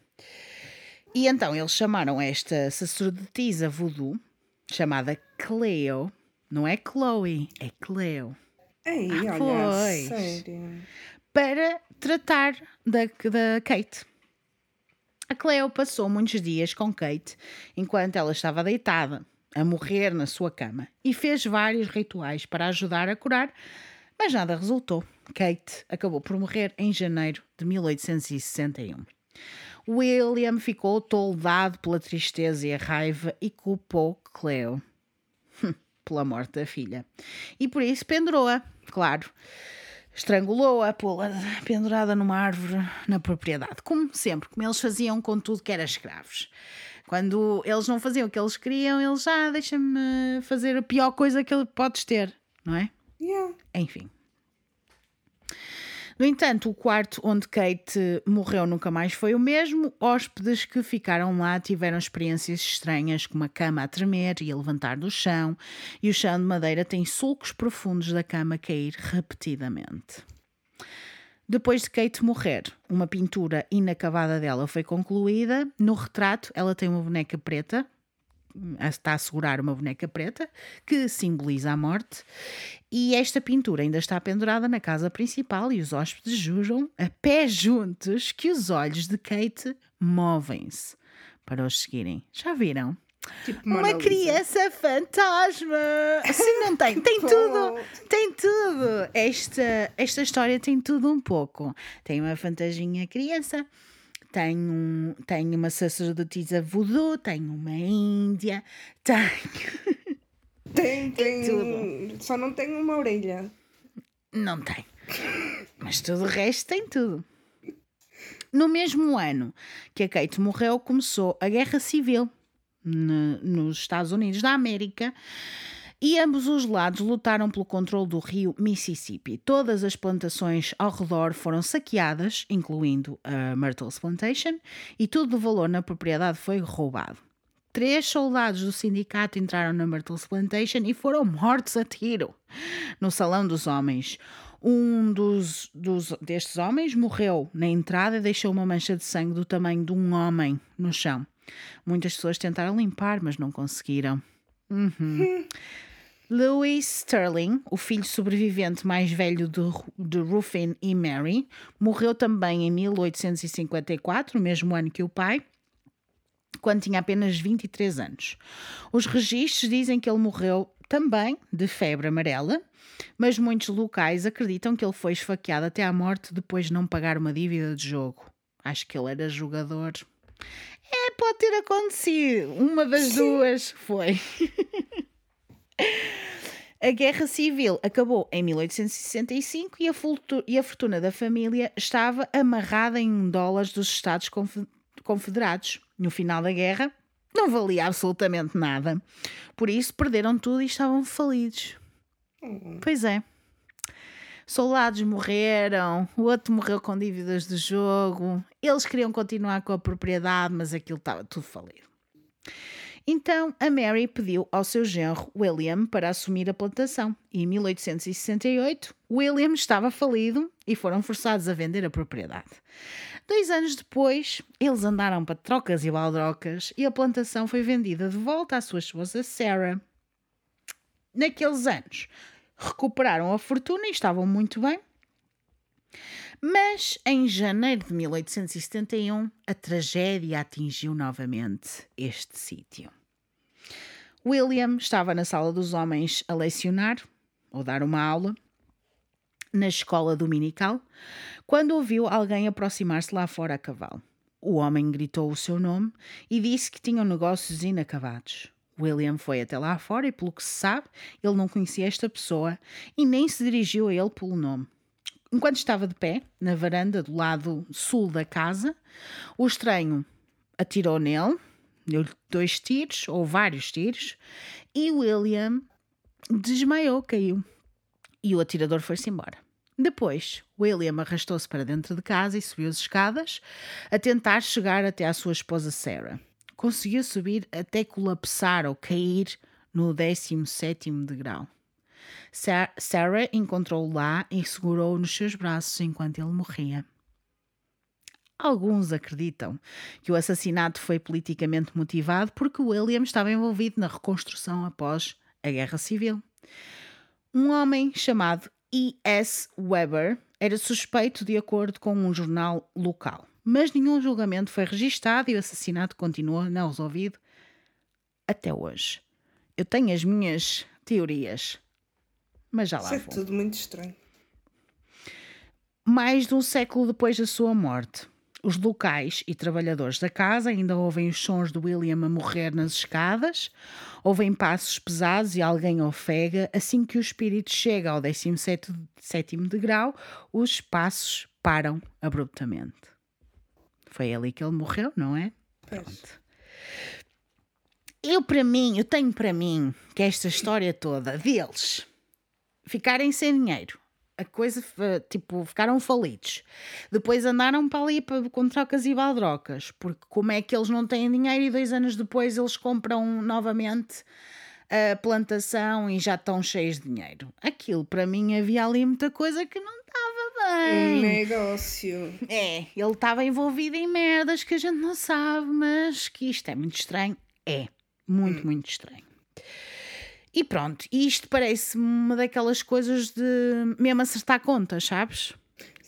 E então eles chamaram esta sacerdotisa voodoo, chamada Cleo, não é Chloe, é Cleo. Ei, ah, olha, sério. Para tratar da, da Kate. A Cleo passou muitos dias com Kate enquanto ela estava deitada, a morrer na sua cama, e fez vários rituais para ajudar a curar, mas nada resultou. Kate acabou por morrer em janeiro de 1861. William ficou toldado pela tristeza e a raiva e culpou Cleo pela morte da filha. E por isso pendurou-a, claro estrangulou-a, pô-la pendurada numa árvore na propriedade, como sempre, como eles faziam com tudo que era escravos. Quando eles não faziam o que eles queriam, eles já ah, deixa-me fazer a pior coisa que podes ter, não é? Yeah. Enfim. No entanto, o quarto onde Kate morreu nunca mais foi o mesmo. Hóspedes que ficaram lá tiveram experiências estranhas, como a cama a tremer e a levantar do chão, e o chão de madeira tem sulcos profundos da cama cair repetidamente. Depois de Kate morrer, uma pintura inacabada dela foi concluída. No retrato, ela tem uma boneca preta, está a segurar uma boneca preta que simboliza a morte. E esta pintura ainda está pendurada na casa principal e os hóspedes juram, a pé juntos, que os olhos de Kate movem-se para os seguirem. Já viram? Tipo uma criança fantasma. Assim não tem, tem tudo, tem tudo. Esta, esta história tem tudo um pouco. Tem uma fantasminha criança, tenho, tenho uma sacerdotisa voodoo, tenho uma índia, tenho. Tem, tem. Tudo. Só não tenho uma orelha. Não tem. Mas tudo o resto tem tudo. No mesmo ano que a Kate morreu, começou a Guerra Civil no, nos Estados Unidos da América e ambos os lados lutaram pelo controle do rio Mississippi. Todas as plantações ao redor foram saqueadas, incluindo a Myrtles Plantation, e tudo de valor na propriedade foi roubado. Três soldados do sindicato entraram na Myrtles Plantation e foram mortos a tiro no Salão dos Homens. Um dos, dos, destes homens morreu na entrada e deixou uma mancha de sangue do tamanho de um homem no chão. Muitas pessoas tentaram limpar, mas não conseguiram. Uhum. Louis Sterling, o filho sobrevivente mais velho de, de Ruffin e Mary, morreu também em 1854, no mesmo ano que o pai, quando tinha apenas 23 anos. Os registros dizem que ele morreu também de febre amarela, mas muitos locais acreditam que ele foi esfaqueado até à morte depois de não pagar uma dívida de jogo. Acho que ele era jogador. É, pode ter acontecido. Uma das Sim. duas foi. A Guerra Civil acabou em 1865 e a, e a fortuna da família estava amarrada em dólares dos Estados Confederados. No final da guerra, não valia absolutamente nada. Por isso, perderam tudo e estavam falidos. Uhum. Pois é. Soldados morreram, o outro morreu com dívidas de jogo. Eles queriam continuar com a propriedade, mas aquilo estava tudo falido. Então a Mary pediu ao seu genro William para assumir a plantação e em 1868 William estava falido e foram forçados a vender a propriedade. Dois anos depois, eles andaram para trocas e baldrocas e a plantação foi vendida de volta à sua esposa Sarah. Naqueles anos, recuperaram a fortuna e estavam muito bem. Mas em janeiro de 1871, a tragédia atingiu novamente este sítio. William estava na sala dos homens a lecionar, ou dar uma aula, na escola dominical, quando ouviu alguém aproximar-se lá fora a cavalo. O homem gritou o seu nome e disse que tinham negócios inacabados. William foi até lá fora e, pelo que se sabe, ele não conhecia esta pessoa e nem se dirigiu a ele pelo nome. Enquanto estava de pé, na varanda do lado sul da casa, o estranho atirou nele, deu-lhe dois tiros, ou vários tiros, e William desmaiou, caiu. E o atirador foi-se embora. Depois, William arrastou-se para dentro de casa e subiu as escadas a tentar chegar até à sua esposa Sarah. Conseguiu subir até colapsar ou cair no 17 degrau. Sarah encontrou-o lá e segurou-o nos seus braços enquanto ele morria. Alguns acreditam que o assassinato foi politicamente motivado porque William estava envolvido na reconstrução após a Guerra Civil. Um homem chamado E.S. Weber era suspeito de acordo com um jornal local, mas nenhum julgamento foi registado e o assassinato continua não resolvido até hoje. Eu tenho as minhas teorias mas já lá Isso é vou. tudo muito estranho. Mais de um século depois da sua morte, os locais e trabalhadores da casa ainda ouvem os sons de William a morrer nas escadas, ouvem passos pesados e alguém ofega. Assim que o espírito chega ao 17 degrau, os passos param abruptamente. Foi ali que ele morreu, não é? Pronto. Eu, para mim, eu tenho para mim que esta história toda deles ficarem sem dinheiro. A coisa, tipo, ficaram falidos. Depois andaram para ali com trocas e baldrocas, porque como é que eles não têm dinheiro e dois anos depois eles compram novamente a plantação e já estão cheios de dinheiro. Aquilo, para mim, havia ali muita coisa que não estava bem. Um negócio. É, ele estava envolvido em merdas que a gente não sabe, mas que isto é muito estranho. É, muito, hum. muito estranho. E pronto, isto parece uma daquelas coisas de mesmo acertar contas, sabes?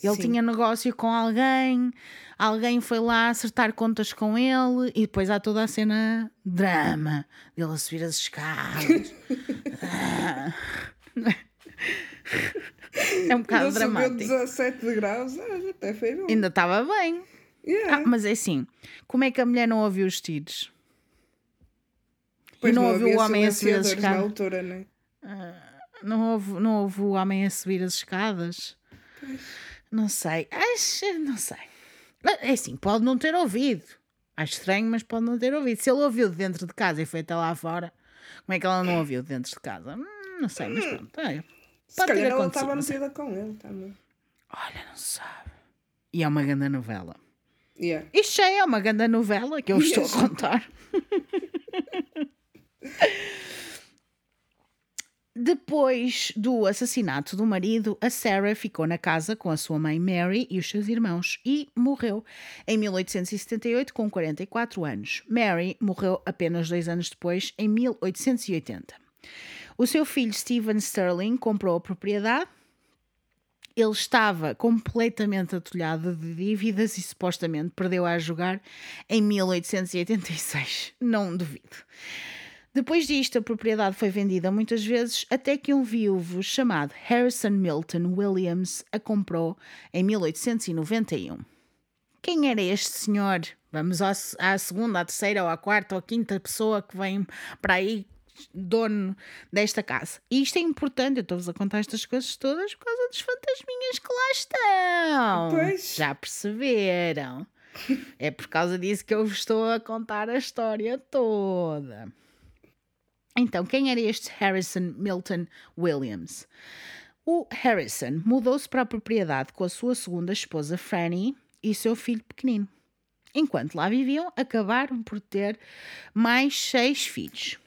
Ele Sim. tinha negócio com alguém, alguém foi lá acertar contas com ele e depois há toda a cena drama dele a subir as escadas. é um bocado Não dramático. 17 graus, ah, até foi bom. Ainda estava bem. Yeah. Ah, mas é assim, como é que a mulher não ouviu os tiros? Pois e não, não houve o homem a subir as escadas. Altura, né? Uh, não, houve, não houve o homem a subir as escadas. Pois. Não sei. Acho, não sei. É assim, pode não ter ouvido. Acho estranho, mas pode não ter ouvido. Se ele ouviu dentro de casa e foi até lá fora, como é que ela não ouviu dentro de casa? Hum, não sei, mas pronto. É. Pode Se calhar ela estava metida com ele também. Olha, não sabe. E é uma grande novela. Yeah. Isto já é uma grande novela que eu yes. estou a contar. Depois do assassinato do marido, a Sarah ficou na casa com a sua mãe Mary e os seus irmãos e morreu em 1878 com 44 anos. Mary morreu apenas dois anos depois, em 1880. O seu filho Stephen Sterling comprou a propriedade. Ele estava completamente atolhado de dívidas e supostamente perdeu a jogar em 1886. Não duvido. Depois disto, a propriedade foi vendida muitas vezes até que um viúvo chamado Harrison Milton Williams a comprou em 1891. Quem era este senhor? Vamos à segunda, à terceira, ou à quarta ou à quinta pessoa que vem para aí dono desta casa. E isto é importante, eu estou-vos a contar estas coisas todas por causa dos fantasminhas que lá estão. Pois. Já perceberam? É por causa disso que eu vos estou a contar a história toda. Então, quem era este Harrison Milton Williams? O Harrison mudou-se para a propriedade com a sua segunda esposa Franny e seu filho pequenino. Enquanto lá viviam, acabaram por ter mais seis filhos.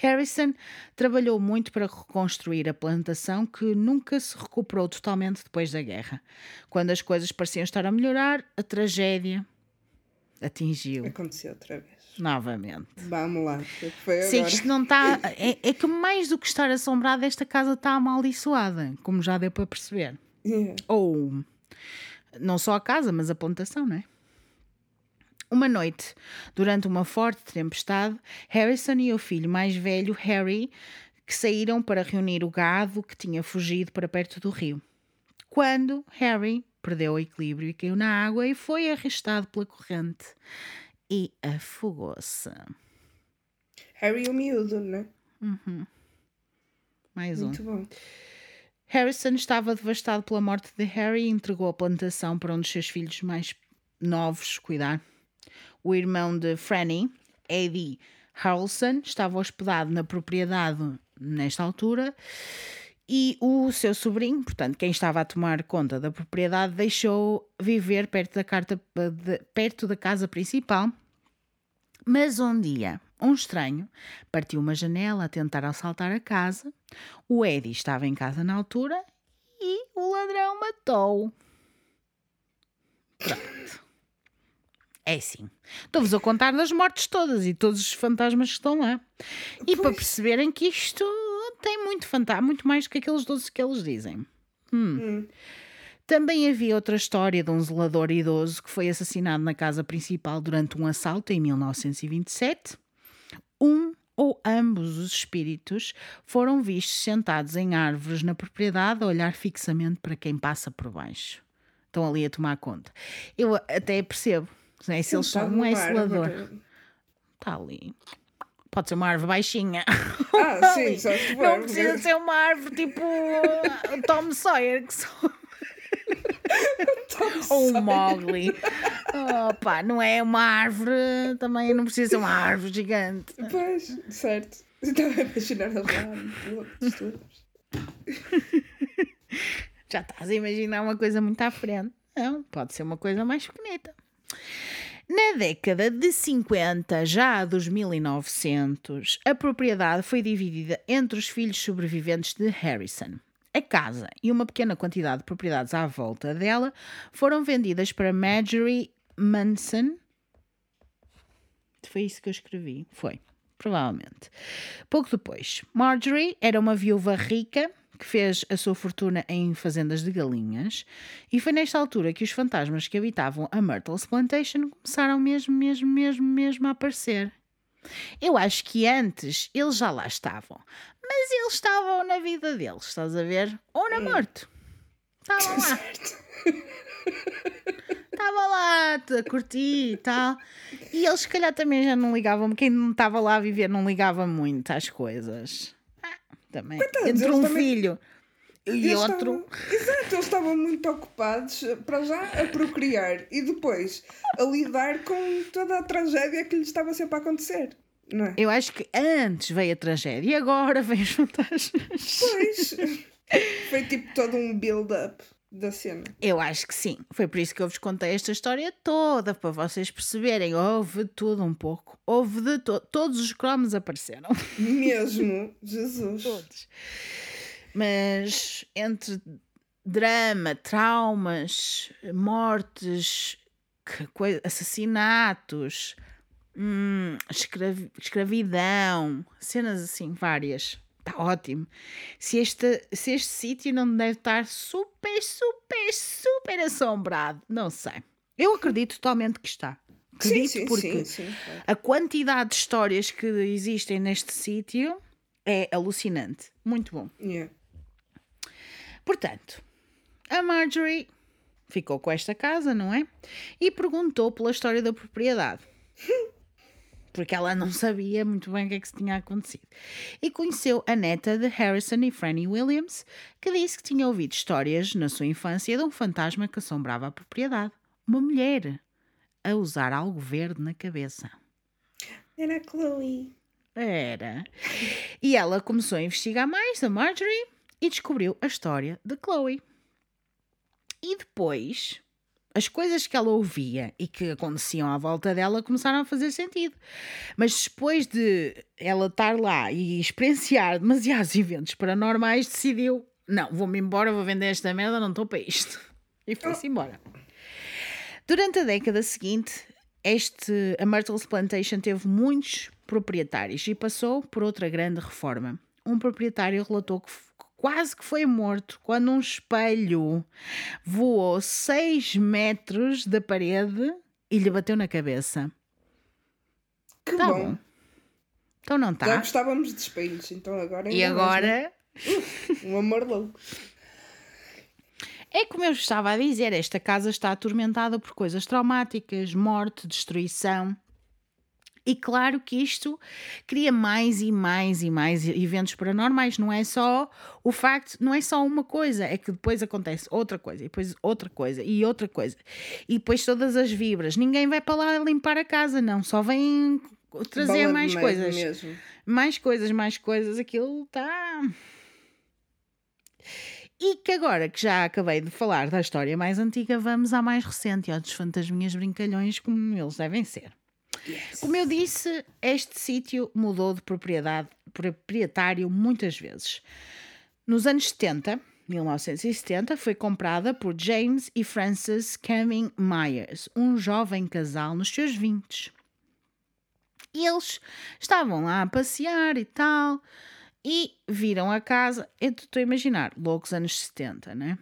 Harrison trabalhou muito para reconstruir a plantação que nunca se recuperou totalmente depois da guerra. Quando as coisas pareciam estar a melhorar, a tragédia atingiu Aconteceu outra vez. Novamente. Vamos lá. Que é que foi Se agora? isto não está. É, é que mais do que estar assombrada, esta casa está amaldiçoada, como já deu para perceber. Yeah. Ou não só a casa, mas a plantação, não é? Uma noite, durante uma forte tempestade, Harrison e o filho mais velho, Harry, que saíram para reunir o gado que tinha fugido para perto do rio. Quando Harry perdeu o equilíbrio e caiu na água e foi arrastado pela corrente e afogou-se. Harry o miúdo, né? Mais um. Muito bom. Harrison estava devastado pela morte de Harry e entregou a plantação para um dos seus filhos mais novos cuidar. O irmão de Franny, Eddie Harrelson, estava hospedado na propriedade nesta altura e o seu sobrinho, portanto, quem estava a tomar conta da propriedade, deixou viver perto da, carta, de- perto da casa principal mas um dia, um estranho partiu uma janela a tentar assaltar a casa. O Eddie estava em casa na altura e o ladrão matou. Pronto. É assim. Estou-vos a contar das mortes todas e todos os fantasmas que estão lá. E para Pois. perceberem que isto tem muito fantasma, muito mais que aqueles 12 que eles dizem. Hum. Também havia outra história de um zelador idoso que foi assassinado na casa principal durante um assalto em 1927. Um ou ambos os espíritos foram vistos sentados em árvores na propriedade a olhar fixamente para quem passa por baixo. Estão ali a tomar conta. Eu até percebo, não é? se eles são um é zelador. Está ali. Pode ser uma árvore baixinha. Ah, sim, só se for. Não precisa ser uma árvore tipo o Tom Sawyer, que só ou um Mowgli. Opa, não é uma árvore, também não precisa ser uma árvore gigante. Pois, certo. Estava a imaginar a lá, texturas. Já estás a imaginar uma coisa muito à frente. Não, pode ser uma coisa mais pequenita. Na década de 50, já dos 1900, a propriedade foi dividida entre os filhos sobreviventes de Harrison. A casa e uma pequena quantidade de propriedades à volta dela foram vendidas para Marjorie Manson. Foi isso que eu escrevi? Foi, provavelmente. Pouco depois, Marjorie era uma viúva rica que fez a sua fortuna em fazendas de galinhas, e foi nesta altura que os fantasmas que habitavam a Myrtle's Plantation começaram mesmo, mesmo, mesmo, mesmo a aparecer. Eu acho que antes eles já lá estavam, mas eles estavam na vida deles, estás a ver? Ou na morte. Estavam lá. Estava lá a curtir e tal. E eles, se calhar, também já não ligavam. Quem não estava lá a viver não ligava muito às coisas. Também. Entre um também- filho e Eles outro. estavam- exato, eles estavam muito ocupados para já a procriar e depois a lidar com toda a tragédia que lhes estava sempre a acontecer. Não é? Eu acho que antes veio a tragédia e agora vem os fantasmas. Pois. Foi tipo todo um build-up da cena. Eu acho que sim. Foi por isso que eu vos contei esta história toda, para vocês perceberem. Houve tudo um pouco. Houve de to Todos os cromos apareceram. Mesmo, Jesus. Todos. Mas entre drama, traumas, mortes, que coi- assassinatos, hum, escravi- escravidão, cenas assim várias. Está ótimo. Se este, se este sítio não deve estar super, super, super assombrado, não sei. Eu acredito totalmente que está. Acredito sim, sim, porque sim, a quantidade de histórias que existem neste sítio é alucinante. Muito bom. Yeah. Portanto, a Marjorie ficou com esta casa, não é? E perguntou pela história da propriedade. porque ela não sabia muito bem o que é que se tinha acontecido. E conheceu a neta de Harrison e Franny Williams, que disse que tinha ouvido histórias na sua infância de um fantasma que assombrava a propriedade. Uma mulher a usar algo verde na cabeça. Era a Chloe. Era. E ela começou a investigar mais a Marjorie e descobriu a história de Chloe. E depois, as coisas que ela ouvia e que aconteciam à volta dela começaram a fazer sentido. Mas depois de ela estar lá e experienciar demasiados eventos paranormais, decidiu: não, vou-me embora, vou vender esta merda, não estou para isto. E foi-se embora. Durante a década seguinte, este, a Myrtles Plantation teve muitos proprietários e passou por outra grande reforma. Um proprietário relatou que quase que foi morto quando um espelho voou 6 metros da parede e lhe bateu na cabeça. Que Tá bom. bom. Então não Já está. gostávamos de espelhos, então agora E ainda mais, agora? Um amor louco. É como eu estava a dizer, esta casa está atormentada por coisas traumáticas, morte, destruição. E claro que isto cria mais e mais e mais eventos paranormais. Não é só o facto, não é só uma coisa, é que depois acontece outra coisa, e depois outra coisa, e outra coisa. E depois todas as vibras. Ninguém vai para lá limpar a casa, não. Só vem trazer Bola mais coisas. Mesmo. Mais coisas, mais coisas. Aquilo está. E que agora que já acabei de falar da história mais antiga, vamos à mais recente e aos fantasminhas brincalhões, como eles devem ser. Como eu disse, este sítio mudou de propriedade, proprietário muitas vezes. Nos anos 70, 1970, foi comprada por James e Frances Cumming Myers, um jovem casal nos seus 20. E eles estavam lá a passear e tal, e viram a casa. Eu estou a imaginar, loucos anos 70, né?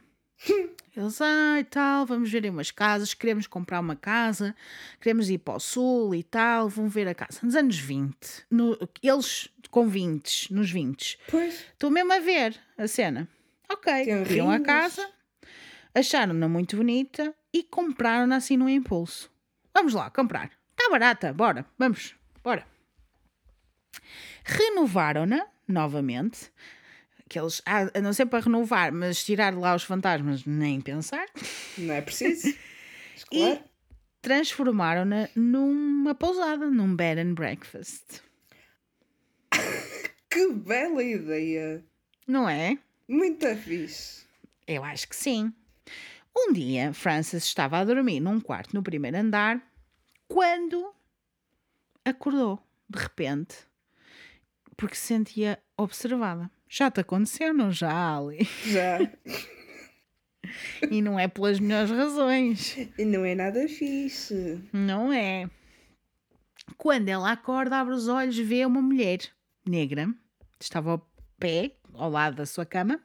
Eles, ah, e tal, vamos ver umas casas, queremos comprar uma casa, queremos ir para o sul e tal, vão ver a casa. Nos anos 20, no- eles com 20, nos 20, Pois. estou mesmo a ver a cena. Ok, viram a casa, acharam-na muito bonita e compraram-na assim no impulso. Vamos lá, comprar. Está barata, bora, vamos, bora. Renovaram-na novamente. Aqueles, ah, a não ser para renovar, mas tirar lá os fantasmas, nem pensar. Não é preciso? Claro. Transformaram-na numa pousada, num bed and breakfast. Que bela ideia. Não é? Muito fixe. Eu acho que sim. Um dia, Frances estava a dormir num quarto no primeiro andar quando acordou, de repente, porque se sentia observada. Já te aconteceu, não já, Ali? Já. E não é pelas melhores razões. E não é nada fixe. Não é. Quando ela acorda, abre os olhos, vê uma mulher negra, estava ao pé, ao lado da sua cama.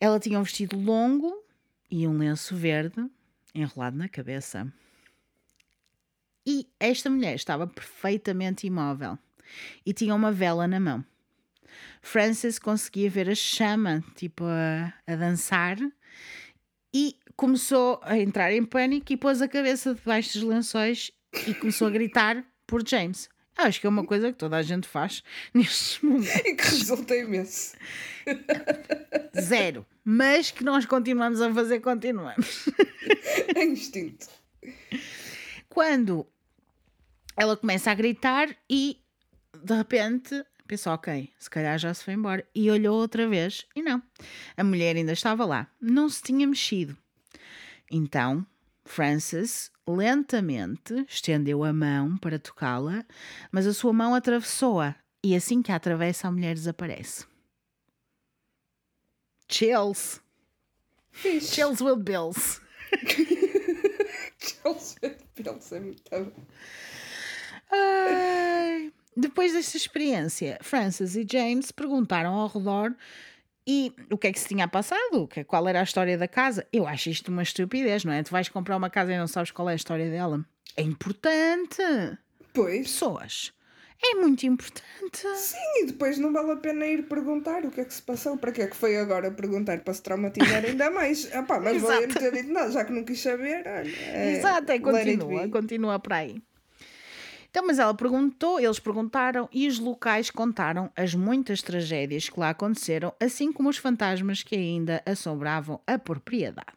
Ela tinha um vestido longo e um lenço verde enrolado na cabeça. E esta mulher estava perfeitamente imóvel e tinha uma vela na mão. Frances conseguia ver a chama, tipo, a, a dançar, e começou a entrar em pânico e pôs a cabeça debaixo dos lençóis e começou a gritar por James. Acho que é uma coisa que toda a gente faz nestes momentos. E que resulta imenso. Zero. Mas que nós continuamos a fazer, continuamos. É instinto. Quando ela começa a gritar e de repente pensou, ok, se calhar já se foi embora. E olhou outra vez e não. A mulher ainda estava lá. Não se tinha mexido. Então, Frances lentamente estendeu a mão para tocá-la, mas a sua mão atravessou-a. E assim que a atravessa, a mulher desaparece. Chills. Fixe. Chills with bills. Chelsea Chelsea é muito bom. Ai. Depois desta experiência, Frances e James perguntaram ao redor e o que é que se tinha passado, qual era a história da casa. Eu acho isto uma estupidez, não é? Tu vais comprar uma casa e não sabes qual é a história dela. É importante. Pois. Pessoas. É muito importante. Sim, e depois não vale a pena ir perguntar o que é que se passou. Para que é que foi agora perguntar para se traumatizar ainda mais? Ah pá, mas Exato. vou ter dito nada, já que não quis saber. Olha, é, Exato, é, continua, continua para aí. Então, mas ela perguntou, eles perguntaram e os locais contaram as muitas tragédias que lá aconteceram, assim como os fantasmas que ainda assombravam a propriedade.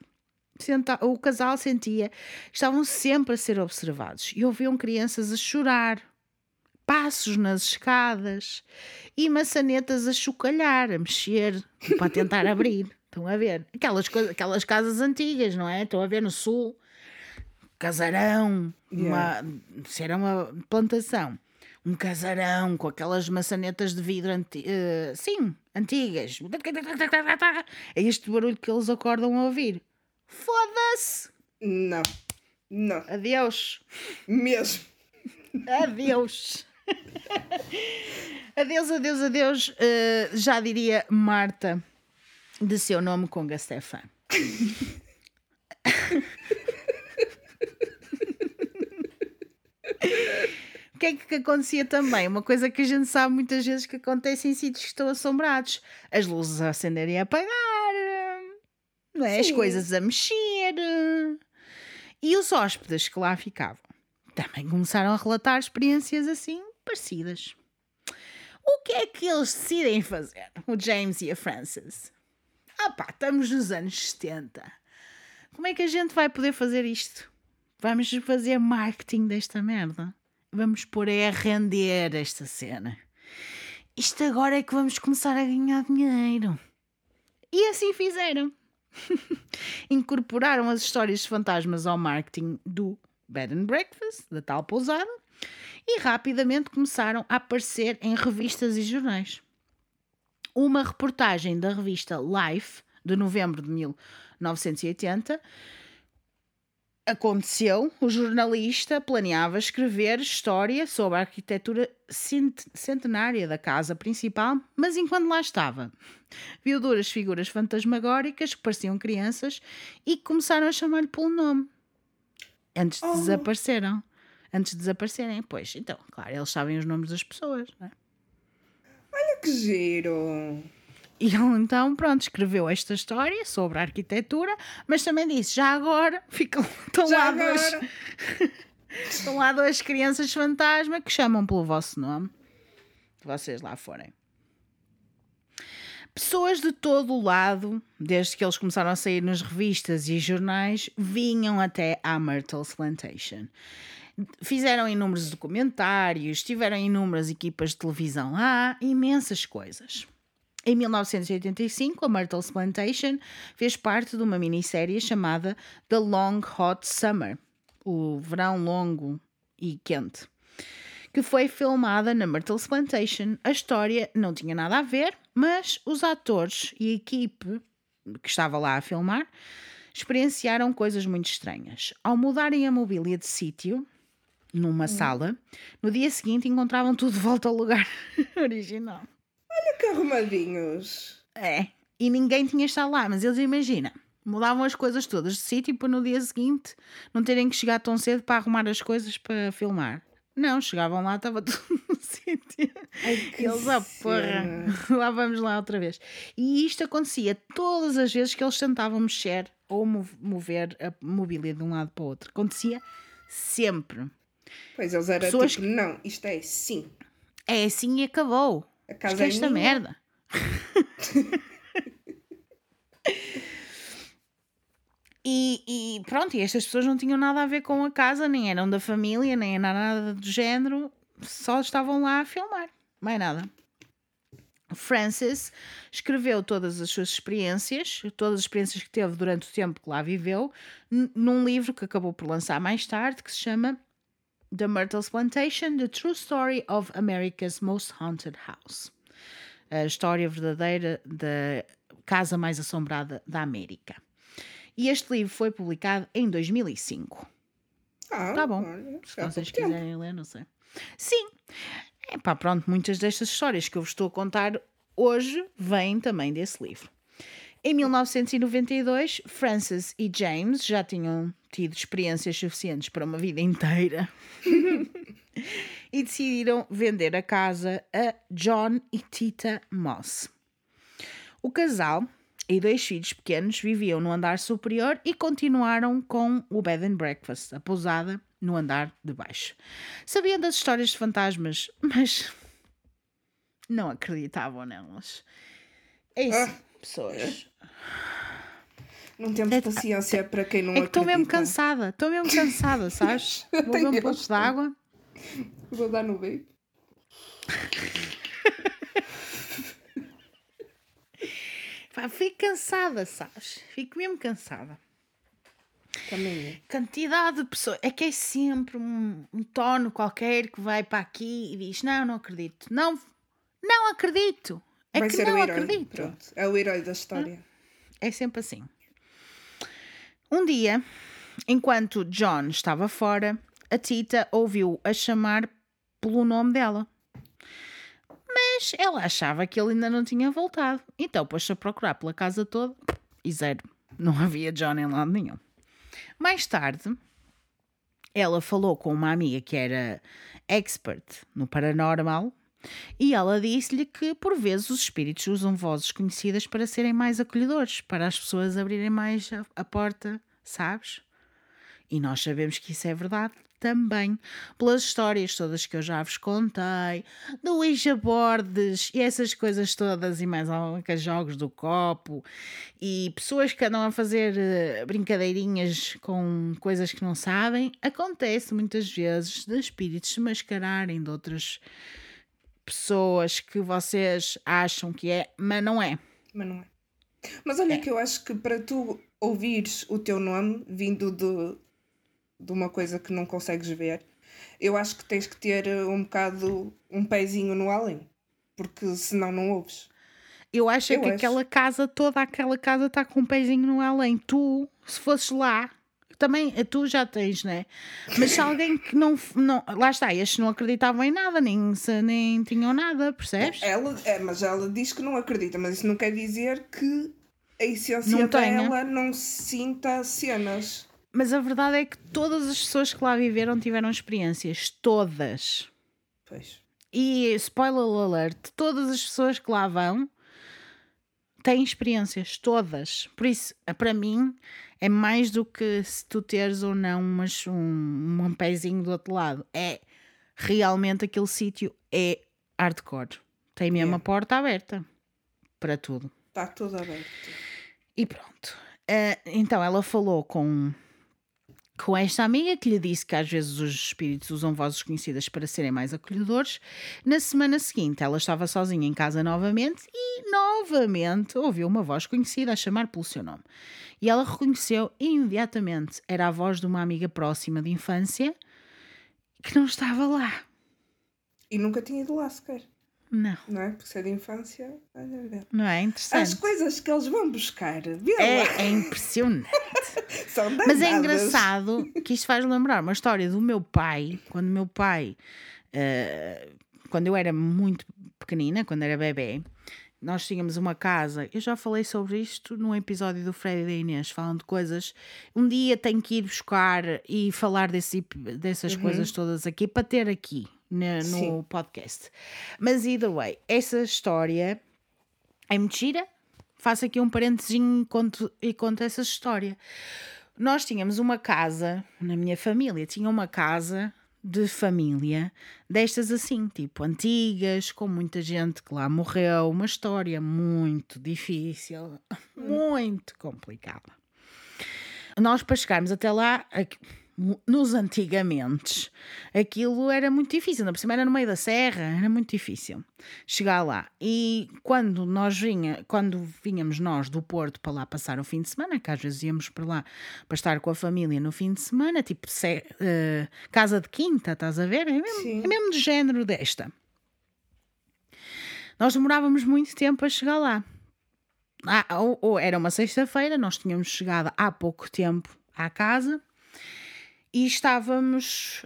O casal sentia estavam sempre a ser observados e ouviam crianças a chorar, passos nas escadas e maçanetas a chocalhar, a mexer para tentar abrir. Estão a ver? Aquelas, aquelas casas antigas, não é? Estão a ver no sul. Casarão, Yeah. uma, se era uma plantação, um casarão com aquelas maçanetas de vidro anti, eh, sim, antigas. É este barulho que eles acordam a ouvir. Foda-se! Não. Não. Adeus! Mesmo. Adeus! adeus, adeus, adeus. Eh, já diria Marta de seu nome com Gastefan. O que é que acontecia também? Uma coisa que a gente sabe muitas vezes que acontece em sítios que estão assombrados: as luzes a acenderem e a apagar, não é? as coisas a mexer. E os hóspedes que lá ficavam também começaram a relatar experiências assim parecidas. O que é que eles decidem fazer, o James e a Frances? Ah pá, estamos nos anos 70. Como é que a gente vai poder fazer isto? Vamos fazer marketing desta merda. Vamos pôr a render esta cena. Isto agora é que vamos começar a ganhar dinheiro. E assim fizeram. Incorporaram as histórias de fantasmas ao marketing do Bed and Breakfast, da tal pousada, e rapidamente começaram a aparecer em revistas e jornais. Uma reportagem da revista Life, de novembro de 1980, aconteceu, o jornalista planeava escrever história sobre a arquitetura cent- centenária da casa principal, mas enquanto lá estava, viu duras figuras fantasmagóricas que pareciam crianças e que começaram a chamar-lhe pelo nome. Antes de Oh. desapareceram. Antes de desaparecerem, pois, então, claro, eles sabem os nomes das pessoas, não é? Olha que giro. E ele então, pronto, escreveu esta história sobre a arquitetura, mas também disse: já agora ficam, estão, Já lá estão lá duas crianças fantasma que chamam pelo vosso nome, se vocês lá forem. Pessoas de todo o lado, desde que eles começaram a sair nas revistas e jornais, vinham até à Myrtle's Plantation. Fizeram inúmeros documentários, tiveram inúmeras equipas de televisão lá, imensas coisas. Em 1985, a Myrtle's Plantation fez parte de uma minissérie chamada The Long Hot Summer, o verão longo e quente, que foi filmada na Myrtle's Plantation. A história não tinha nada a ver, mas os atores e a equipe que estava lá a filmar experienciaram coisas muito estranhas. Ao mudarem a mobília de sítio, numa sala, no dia seguinte encontravam tudo de volta ao lugar original. Olha que arrumadinhos. É, e ninguém tinha estado lá, mas eles imaginam. Mudavam as coisas todas de sítio para no dia seguinte não terem que chegar tão cedo para arrumar as coisas para filmar. Não, chegavam lá, estava tudo no sítio. Ai, que eles, ah, porra, lá vamos lá outra vez. E isto acontecia todas as vezes que eles tentavam mexer ou mov- mover a mobília de um lado para o outro. Acontecia sempre. Pois eles eram Pessoas tipo, não, isto é sim. É assim e acabou. A casa Isto é esta minha. merda. E, e pronto, e estas pessoas não tinham nada a ver com a casa, nem eram da família, nem era nada do género, só estavam lá a filmar, mais nada. Francis escreveu todas as suas experiências, todas as experiências que teve durante o tempo que lá viveu, num livro que acabou por lançar mais tarde, que se chama The Myrtle's Plantation: The True Story of America's Most Haunted House. A história verdadeira da casa mais assombrada da América. E este livro foi publicado em 2005. Ah, Tá bom. olha, Se há vocês pouco tempo. quiserem ler, não sei. Sim. É pá, pronto, muitas destas histórias que eu vos estou a contar hoje vêm também desse livro. Em 1992, Frances e James já tinham tido experiências suficientes para uma vida inteira e decidiram vender a casa a John e Tita Moss. O casal e dois filhos pequenos viviam no andar superior e continuaram com o bed and breakfast, a pousada, no andar de baixo. Sabiam das histórias de fantasmas, mas não acreditavam nelas. É isso, Ah. pessoas. Não temos paciência para quem não É que estou mesmo acredita. cansada, estou mesmo cansada, sabes? Vou beber um pouco de água. Vou dar no vape. Pá, Fico cansada, sabes? Fico mesmo cansada. Também é. Quantidade de pessoas. É que é sempre um, um tono qualquer que vai para aqui e diz: Não, não acredito. Não, não acredito. É Vai que não o herói. acredito. Pronto. É o herói da história. É sempre assim. Um dia, enquanto John estava fora, a Tita ouviu a chamar pelo nome dela. Mas ela achava que ele ainda não tinha voltado. Então pôs-se a procurar pela casa toda e zero. Não havia John em lado nenhum. Mais tarde, ela falou com uma amiga que era expert no paranormal e ela disse-lhe que por vezes os espíritos usam vozes conhecidas para serem mais acolhedores, para as pessoas abrirem mais a, a porta, sabes? E nós sabemos que isso é verdade também, pelas histórias todas que eu já vos contei, do Ouija Bordes e essas coisas todas, e mais alguns jogos do copo, e pessoas que andam a fazer eh, brincadeirinhas com coisas que não sabem. Acontece muitas vezes de espíritos se mascararem de outras pessoas que vocês acham que é, mas não é. Mas não é. Mas olha que eu acho que para tu ouvires o teu nome vindo de, de uma coisa que não consegues ver, eu acho que tens que ter um bocado um pezinho no além. Porque senão não ouves. Eu acho é Eu que acho. aquela casa, toda aquela casa está com um pezinho no além. Tu, se fosses lá, também eh, tu já tens, né? Mas se alguém que não, não. Lá está, estes não acreditavam em nada, nem, se- nem tinham nada, percebes? Ela, é, mas ela diz que não acredita, mas isso não quer dizer que a essência Não tenha. dela não sinta cenas. Mas a verdade é que todas as pessoas que lá viveram tiveram experiências. Todas. Pois. E spoiler alert, todas as pessoas que lá vão têm experiências, todas. Por isso, para mim, é mais do que se tu teres ou não umas, um, um pezinho do outro lado. É realmente aquele sítio é hardcore. Tem mesmo Yeah. a porta aberta para tudo. Está tudo aberto. E pronto. Ah, então ela falou com, com esta amiga que lhe disse que às vezes os espíritos usam vozes conhecidas para serem mais acolhedores. Na semana seguinte, ela estava sozinha em casa novamente e novamente ouviu uma voz conhecida a chamar pelo seu nome. E ela reconheceu imediatamente. Era a voz de uma amiga próxima de infância que não estava lá. E nunca tinha ido lá sequer. Não, Não é? Porque se é de infância. olha não é As interessante. coisas que eles vão buscar, É, é impressionante. são Mas é engraçado que isto faz lembrar uma história do meu pai, quando meu pai, eh, quando eu era muito pequenina, quando era bebê, nós tínhamos uma casa. Eu já falei sobre isto num episódio do Fred e da Inês, falando de coisas. Um dia tenho que ir buscar e falar desse, dessas coisas todas aqui para ter aqui na- no Sim. podcast. Mas either way, essa história é mentira. Faço aqui um parentezinho e conto, e conto essa história. Nós tínhamos uma casa, na minha família, tinha uma casa de família destas assim, tipo antigas, com muita gente que lá morreu, uma história muito difícil, muito complicada. Nós, para chegarmos até lá, nos antigamente, aquilo era muito difícil, ainda por cima era no meio da serra, era muito difícil chegar lá. E quando nós vinha, quando vinhamos nós do Porto para lá passar o fim de semana, que às vezes íamos para lá para estar com a família no fim de semana, tipo se- eh, casa de quinta, estás a ver? É mesmo, Sim. é mesmo de género desta. Nós demorávamos muito tempo a chegar lá. Ah, ou, ou era uma sexta-feira, nós tínhamos chegado há pouco tempo à casa e estávamos.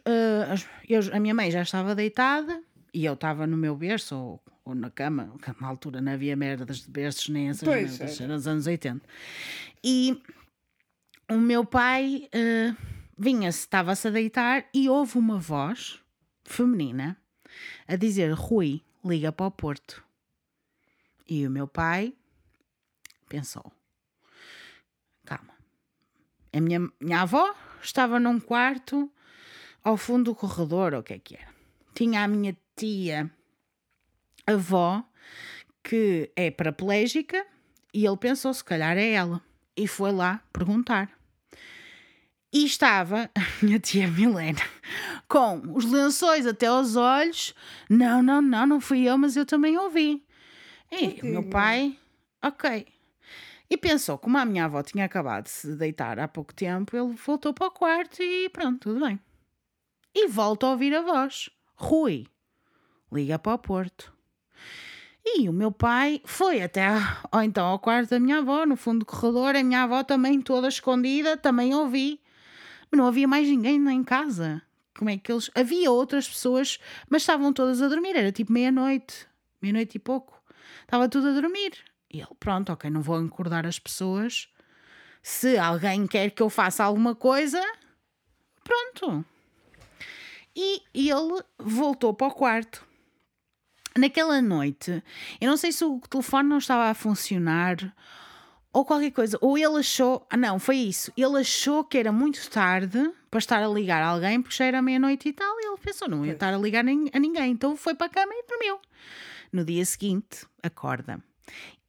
as- eu- a minha mãe já estava deitada e eu estava no meu berço ou, ou na cama, que na altura não havia merdas de berços nem essas Pois, merdas, era nos anos 80. E o meu pai eh, vinha-se, estava-se a deitar e houve uma voz feminina a dizer: Rui, liga para o Porto. E o meu pai pensou: calma. A minha, minha avó estava num quarto ao fundo do corredor, ou o que é que era. Tinha a minha tia avó, que é paraplégica, e ele pensou, se calhar é ela. E foi lá perguntar. E estava a minha tia Milena com os lençóis até aos olhos. Não, não, não, não fui eu, mas eu também ouvi. E o meu pai, ok. E pensou, como a minha avó tinha acabado de se deitar há pouco tempo, ele voltou para o quarto e pronto, tudo bem. E volta a ouvir a voz. Rui, liga para o Porto. E o meu pai foi até, ou então ao quarto da minha avó, no fundo do corredor, a minha avó também toda escondida, também ouvi. Mas não havia mais ninguém em casa. Como é que eles. Havia outras pessoas, mas estavam todas a dormir. Era tipo meia-noite, meia-noite e pouco. Estava tudo a dormir. E ele, pronto, ok, não vou acordar as pessoas. Se alguém quer que eu faça alguma coisa, pronto. E ele voltou para o quarto. Naquela noite, eu não sei se o telefone não estava a funcionar ou qualquer coisa. Ou ele achou. Ah, não, foi isso. Ele achou que era muito tarde para estar a ligar a alguém porque já era meia-noite e tal. E ele pensou, não ia estar a ligar a ninguém. Então foi para a cama e dormiu. No dia seguinte, acorda.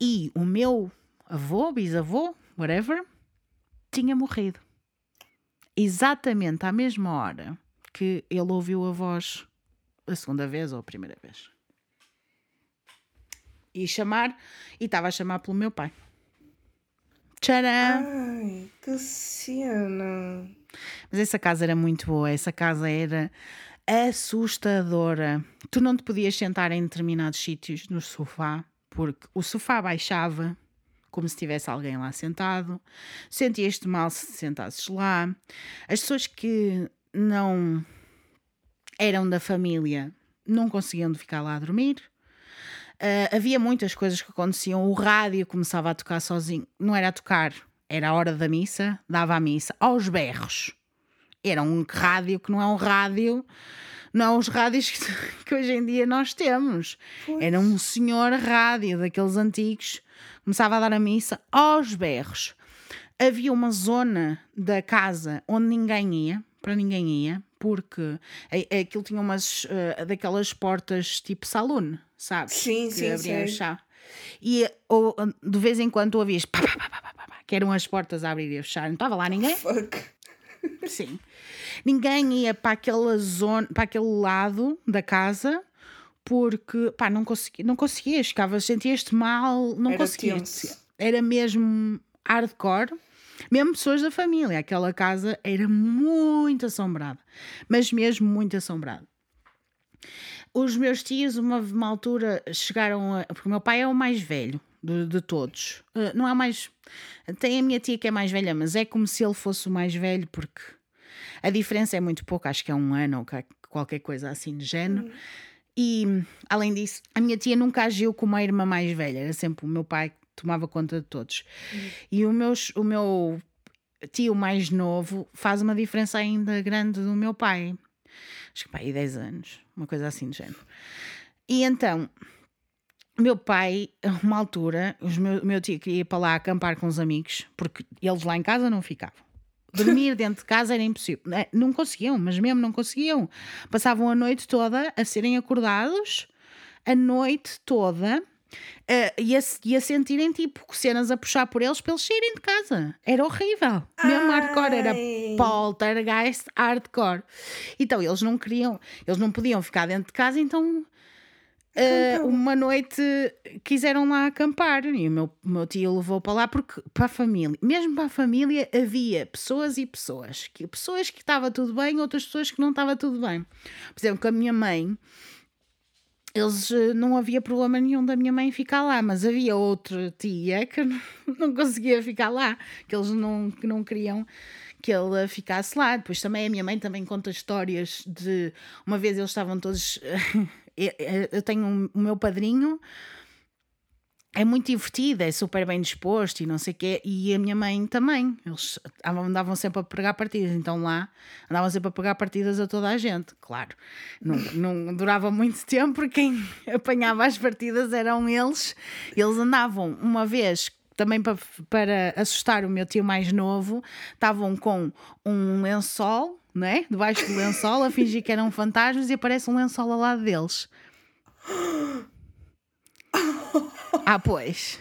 E o meu avô, bisavô, whatever, tinha morrido. Exatamente à mesma hora que ele ouviu a voz a segunda vez ou a primeira vez. E chamar, e estava a chamar pelo meu pai. Tcharam! Ai, que cena! Mas essa casa era muito boa, essa casa era assustadora. Tu não te podias sentar em determinados sítios no sofá, porque o sofá baixava como se tivesse alguém lá sentado. Sentias-te mal se sentasses lá. As pessoas que não eram da família não conseguiam ficar lá a dormir. Uh, havia muitas coisas que aconteciam. O rádio começava a tocar sozinho. Não era a tocar, era a hora da missa, dava a missa aos berros. Era um rádio que não é um rádio, não os rádios que, que hoje em dia nós temos. Pois. Era um senhor rádio daqueles antigos. Começava a dar a missa aos berros. Havia uma zona da casa onde ninguém ia, para ninguém ia, porque aquilo tinha umas uh, daquelas portas tipo saloon, sabes? Sim, que sim, sim. E ou, de vez em quando tu ouvias pá, pá, pá, pá, pá, que eram as portas a abrir e a fechar. Não estava lá ninguém? Fuck. Sim. Ninguém ia para aquela zona, para aquele lado da casa porque pá, não conseguia, não conseguias, ficava, sentias-te mal, não conseguias. Era mesmo hardcore. Mesmo pessoas da família, aquela casa era muito assombrada, mas mesmo muito assombrada. Os meus tios, uma, uma altura, chegaram a. Porque o meu pai é o mais velho de, de todos. Uh, não é mais. Tem a minha tia que é mais velha, mas é como se ele fosse o mais velho, porque a diferença é muito pouca, acho que é um ano ou qualquer coisa assim de género. Uhum. E, além disso, a minha tia nunca agiu como a irmã mais velha, era sempre o meu pai que tomava conta de todos. Uhum. E o, meus, o meu tio mais novo faz uma diferença ainda grande do meu pai. Acho que pai, 10 anos, uma coisa assim de género. E então, meu pai, a uma altura, o meu, meu tio queria ir para lá acampar com os amigos, porque eles lá em casa não ficavam. Dormir dentro de casa era impossível. É, não conseguiam, mas mesmo não conseguiam. Passavam a noite toda a serem acordados, a noite toda, Uh, e, a, e a sentirem tipo cenas a puxar por eles para eles saírem de casa. Era horrível. Ai. Mesmo hardcore, era poltergeist hardcore. Então eles não queriam, eles não podiam ficar dentro de casa, então. Uh, uma noite quiseram lá acampar e o meu, meu tio levou para lá porque para a família, mesmo para a família havia pessoas e pessoas, que, pessoas que estava tudo bem, outras pessoas que não estava tudo bem. Por exemplo, com a minha mãe, eles eh, não havia problema nenhum da minha mãe ficar lá, mas havia outra tia que não conseguia ficar lá, que eles não, que não queriam que ele ficasse lá. Depois também a minha mãe também conta histórias de uma vez eles estavam todos. Eu tenho o meu padrinho é muito divertido, é super bem disposto e não sei o quê. E a minha mãe também. Eles andavam sempre a pegar partidas. Então lá andavam sempre a pegar partidas a toda a gente. Claro, não, não durava muito tempo porque quem apanhava as partidas eram eles. Eles andavam uma vez também para, para assustar o meu tio mais novo, estavam com um lençol não é? Debaixo do lençol, a fingir que eram fantasmas e aparece um lençol ao lado deles. Ah, pois.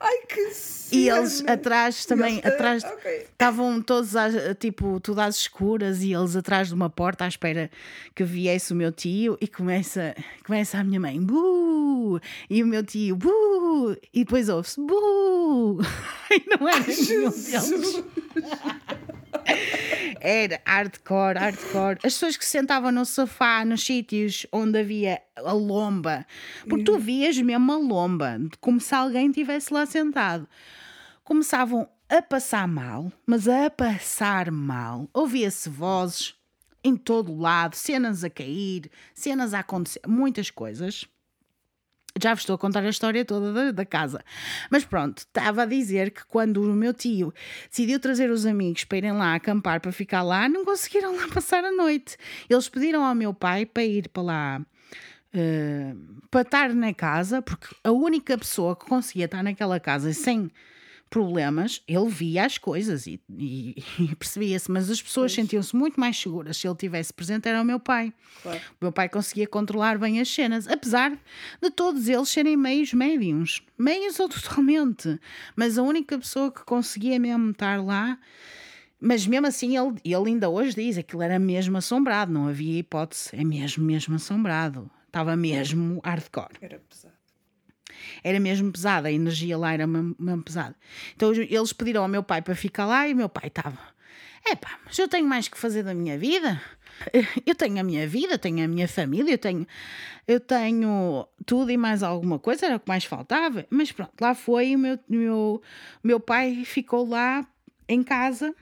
Ai, que E eles cena. atrás também, Eles- atrás, ok. estavam todos, às- tipo, tudo às escuras e eles atrás de uma porta à espera que viesse o meu tio e começa, começa a minha mãe, bu! E o meu tio, bu! E depois ouve-se, bu! E não era nenhum deles. Jesus. Era hardcore, hardcore. As pessoas que se sentavam no sofá, nos sítios onde havia a lomba, porque tu vias mesmo a lomba, como se alguém estivesse lá sentado. Começavam a passar mal, mas a passar mal. Ouvia-se vozes em todo lado, cenas a cair, cenas a acontecer, muitas coisas. Já vos estou a contar a história toda da, da casa. Mas pronto, estava a dizer que quando o meu tio decidiu trazer os amigos para irem lá acampar, para ficar lá, não conseguiram lá passar a noite. Eles pediram ao meu pai para ir para lá. Eh, para estar na casa, porque a única pessoa que conseguia estar naquela casa sem problemas, ele via as coisas e, e- e percebia-se, mas as pessoas sentiam-se muito mais seguras se ele tivesse presente, era o meu pai. Claro. O meu pai conseguia controlar bem as cenas, apesar de todos eles serem meios médiums. Meios ou totalmente. Mas a única pessoa que conseguia mesmo estar lá. Mas mesmo assim, ele, ele ainda hoje diz aquilo era mesmo assombrado, não havia hipótese, é mesmo, mesmo assombrado. Estava mesmo hardcore Era pesado. era mesmo pesada, a energia lá era mesmo, pesada. Então eles pediram ao meu pai para ficar lá e o meu pai estava: Epá, mas eu tenho mais que fazer da minha vida. Eu tenho a minha vida, tenho a minha família, eu tenho, eu tenho tudo e mais alguma coisa, era o que mais faltava. Mas pronto, lá foi e o meu, meu, meu pai ficou lá em casa.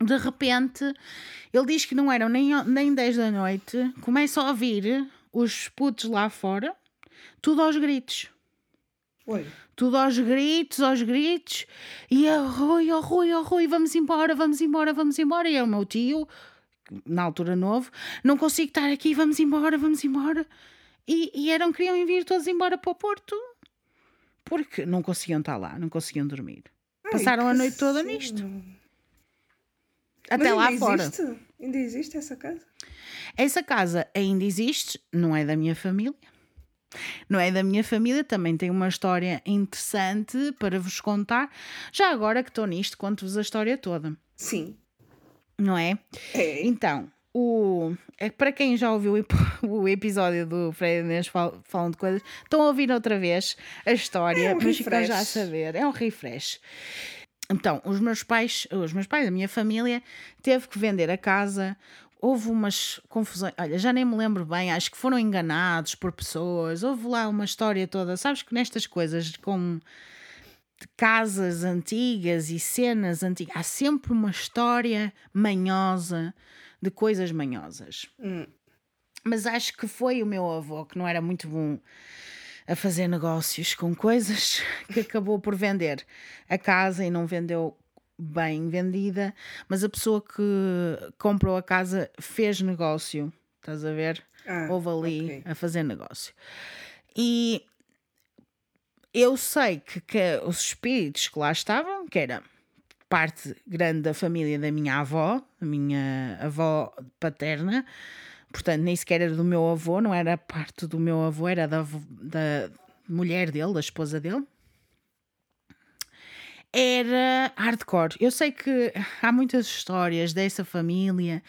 De repente, ele diz que não eram nem, nem 10 da noite, começa a ouvir os putos lá fora, tudo aos gritos Oi. tudo aos gritos, aos gritos, e a Rui, oh Rui, oh Rui, vamos embora, vamos embora, vamos embora. E é o meu tio, na altura novo, não consigo estar aqui, vamos embora, vamos embora. E, e eram, queriam vir todos embora para o Porto, porque não conseguiam estar lá, não conseguiam dormir. Ai, Passaram a noite toda cena. nisto. Até Mas lá fora. Existe? Ainda existe essa casa? Essa casa ainda existe, não é da minha família. Não é da minha família, também tem uma história interessante para vos contar. Já agora que estou nisto, conto-vos a história toda, Sim. não é? É. Então, o, é para quem já ouviu o ep- o episódio do Fred Inês fal- falando de coisas, estão a ouvir outra vez a história, É um mas ficam já a saber. É um refresh. Então, os meus pais, os meus pais, a minha família, teve que vender a casa. Houve umas confusões, olha, já nem me lembro bem, acho que foram enganados por pessoas. Houve lá uma história toda. Sabes que nestas coisas, como casas antigas e cenas antigas, há sempre uma história manhosa de coisas manhosas. Hum. Mas acho que foi o meu avô que não era muito bom a fazer negócios com coisas que acabou por vender a casa e não vendeu bem vendida, mas a pessoa que comprou a casa fez negócio, estás a ver? Ah, Houve ali ok. a fazer negócio. E eu sei que, que os espíritos que lá estavam, que era parte grande da família da minha avó, da minha avó paterna, portanto, nem sequer era do meu avô, não era parte do meu avô, era da, da mulher dele, da esposa dele. Era hardcore. Eu sei que há muitas histórias dessa família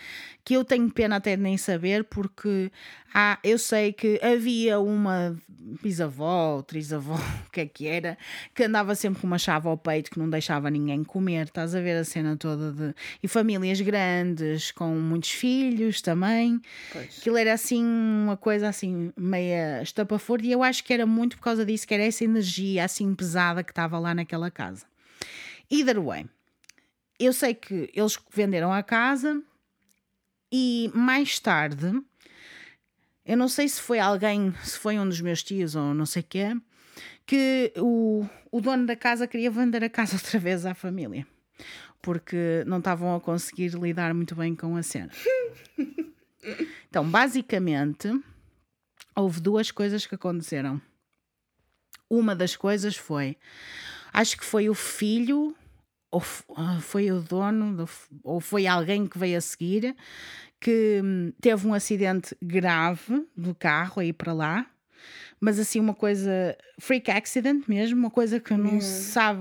que eu tenho pena até de nem saber, porque há, eu sei que havia uma bisavó, trisavó, o que é que era, que andava sempre com uma chave ao peito que não deixava ninguém comer. Estás a ver a cena toda de. E famílias grandes, com muitos filhos também. Pois. Aquilo era assim, uma coisa assim, meia estapafúrdia, e eu acho que era muito por causa disso, que era essa energia assim pesada que estava lá naquela casa. Either way, eu sei que eles venderam a casa e mais tarde, eu não sei se foi alguém, se foi um dos meus tios ou não sei quê, que o, o dono da casa queria vender a casa outra vez à família. Porque não estavam a conseguir lidar muito bem com a cena. Então, basicamente, houve duas coisas que aconteceram. Uma das coisas foi, acho que foi o filho ou ah, foi o dono, ou foi alguém que veio a seguir, que hum, teve um acidente grave do carro a ir para lá. Mas assim, uma coisa freak accident mesmo, uma coisa que não se sabe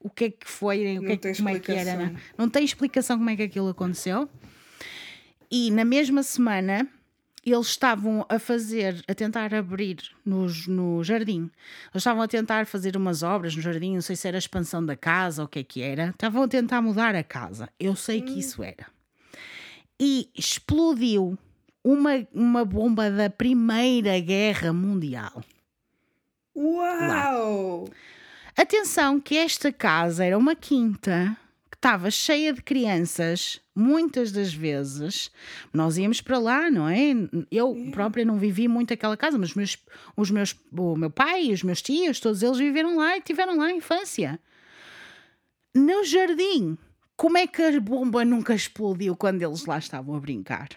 o que é que foi, o que é, que- como é que era. Não, não tem explicação como é que aquilo aconteceu. E na mesma semana eles estavam a fazer, a tentar abrir nos, no jardim. Eles estavam a tentar fazer umas obras no jardim, não sei se era a expansão da casa ou o que é que era. Estavam a tentar mudar a casa. Eu sei que isso era. E explodiu uma, uma bomba da Primeira Guerra Mundial. Uau! Atenção que esta casa era uma quinta estava cheia de crianças, muitas das vezes. Nós íamos para lá, não é? Eu própria não vivi muito aquela casa, mas meus, os meus, o meu pai e os meus tios, todos eles viveram lá e tiveram lá a infância. No jardim, como é que a bomba nunca explodiu quando eles lá estavam a brincar?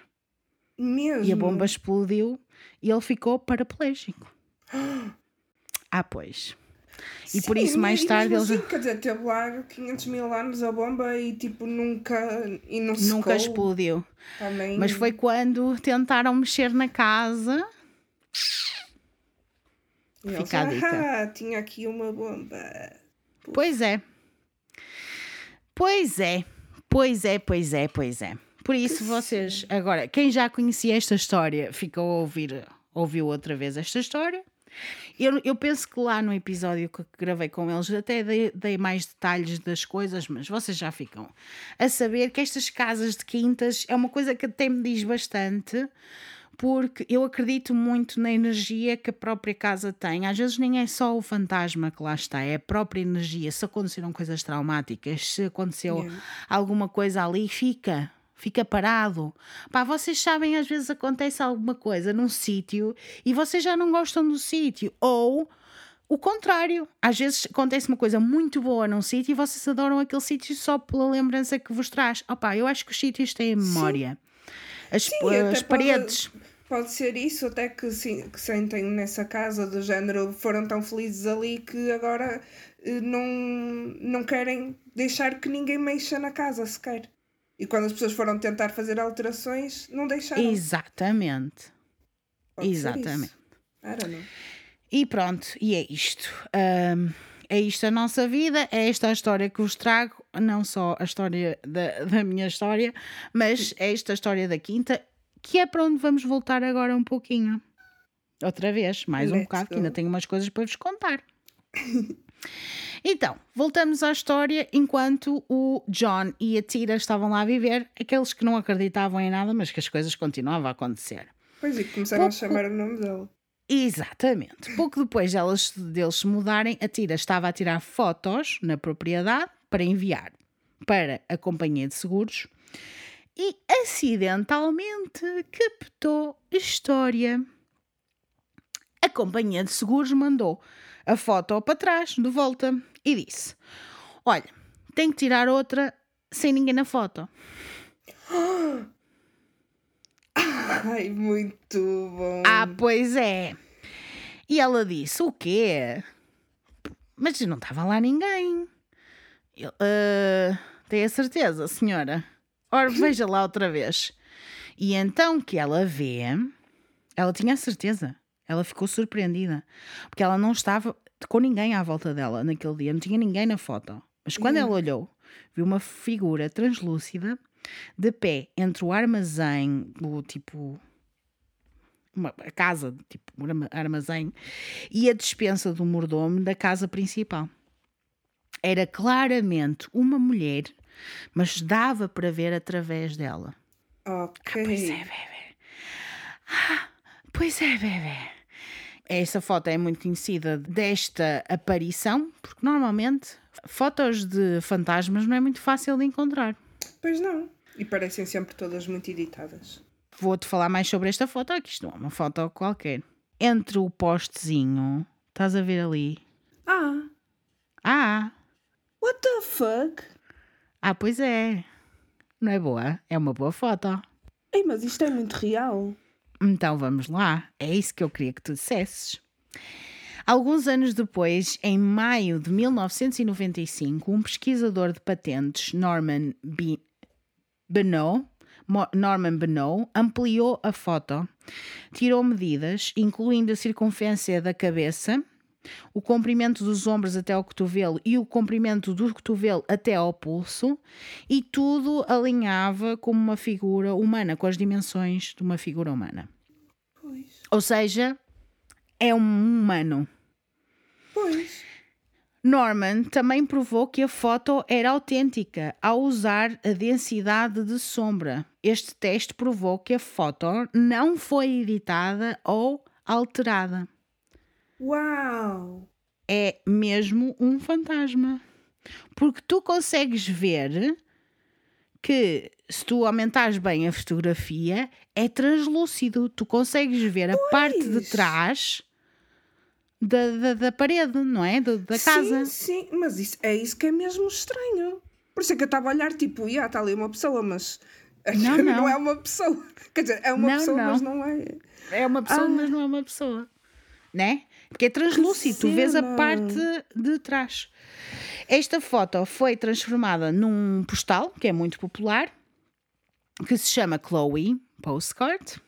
Mesmo. E a bomba explodiu e ele ficou paraplégico. Ah, pois. E por Sim, isso mais tarde eles assim, quer dizer, teve lá 500 mil anos a bomba e tipo nunca. E não nunca secou explodiu. Também. Mas foi quando tentaram mexer na casa. E eles, fica a dica. "Ah, tinha aqui uma bomba. Pois é. Pois é. Pois é, pois é, pois é. Por isso vocês, agora, quem já conhecia esta história, ficou a ouvir, ouviu outra vez esta história. Eu, eu penso que lá no episódio que gravei com eles até dei, dei mais detalhes das coisas, mas vocês já ficam a saber que estas casas de quintas é uma coisa que até me diz bastante, porque eu acredito muito na energia que a própria casa tem. Às vezes nem é só o fantasma que lá está, é a própria energia. Se aconteceram coisas traumáticas, se aconteceu Yeah. alguma coisa ali, fica. Fica parado. Pá, vocês sabem, às vezes acontece alguma coisa num sítio e vocês já não gostam do sítio. Ou o contrário. Às vezes acontece uma coisa muito boa num sítio e vocês adoram aquele sítio só pela lembrança que vos traz. Opá, eu acho que os sítios têm a memória. As, Sim, as até pode- paredes. Pode ser isso, até que, sim, que sentem nessa casa do género, foram tão felizes ali que agora eh, não, não querem deixar que ninguém mexa na casa sequer. E quando as pessoas foram tentar fazer alterações, não deixaram. Exatamente. Pode exatamente. E pronto, e é isto. Ahm, é isto a nossa vida, é esta a história que vos trago, não só a história da, da minha história, mas é esta a história da quinta, que é para onde vamos voltar agora um pouquinho. Outra vez, mais um Let's bocado, que go. ainda tenho umas coisas para vos contar. Então, voltamos à história enquanto o John e a Tira estavam lá a viver, aqueles que não acreditavam em nada, mas que as coisas continuavam a acontecer. Pois e começaram Pouco- a chamar o nome dele. Exatamente. Pouco depois delas, deles se mudarem, a Tira estava a tirar fotos na propriedade para enviar para a companhia de seguros e acidentalmente captou a história. A companhia de seguros mandou a foto para trás, de volta, e disse: Olha, tem que tirar outra sem ninguém na foto. Ai, muito bom. Ah, pois é. E ela disse: O quê? Mas não estava lá ninguém. Eu, "Ah, tem a certeza, senhora? Ora, veja lá outra vez. E então que ela vê, ela tinha a certeza. Ela ficou surpreendida. Porque ela não estava com ninguém à volta dela naquele dia. Não tinha ninguém na foto. Mas quando ela olhou, viu uma figura translúcida de pé entre o armazém, o tipo uma a casa, tipo um arma- armazém, e a despensa do mordomo da casa principal. Era claramente uma mulher, mas dava para ver através dela. Ok. Pois é, bebê. Ah, pois é, bebê. Essa foto é muito conhecida desta aparição, porque normalmente fotos de fantasmas não é muito fácil de encontrar. Pois não. E parecem sempre todas muito editadas. Vou-te falar mais sobre esta foto, que isto não é uma foto qualquer. Entre o postezinho, estás a ver ali? Ah, Ah, what the fuck? ah, pois é. Não é boa? É uma boa foto. Ei, mas isto é muito real. Então vamos lá. É isso que eu queria que tu dissesses. Alguns anos depois, em maio de 1995, um pesquisador de patentes, Norman B. Benoit, Norman Benoit, ampliou a foto, tirou medidas, incluindo a circunferência da cabeça, o comprimento dos ombros até ao cotovelo e o comprimento do cotovelo até ao pulso, e tudo alinhava como uma figura humana, com as dimensões de uma figura humana. Pois. Ou seja, é um humano. Pois. Norman também provou que a foto era autêntica ao usar a densidade de sombra. Este teste provou que a foto não foi editada ou alterada. Uau! É mesmo um fantasma. Porque tu consegues ver que se tu aumentares bem a fotografia, é translúcido. Tu consegues ver a parte de trás da, da, da parede, não é? Da, da casa. Sim, sim, mas isso, é isso que é mesmo estranho. Por isso é que eu estava a olhar, tipo, já está ali uma pessoa, mas Não, não. é uma pessoa. Quer dizer, é uma Não, pessoa, não. mas não é. É uma pessoa, Ah. mas não é uma pessoa. Né? Porque é translúcido, tu vês a parte de trás. Esta foto foi transformada num postal, que é muito popular, que se chama Chloe Postcard.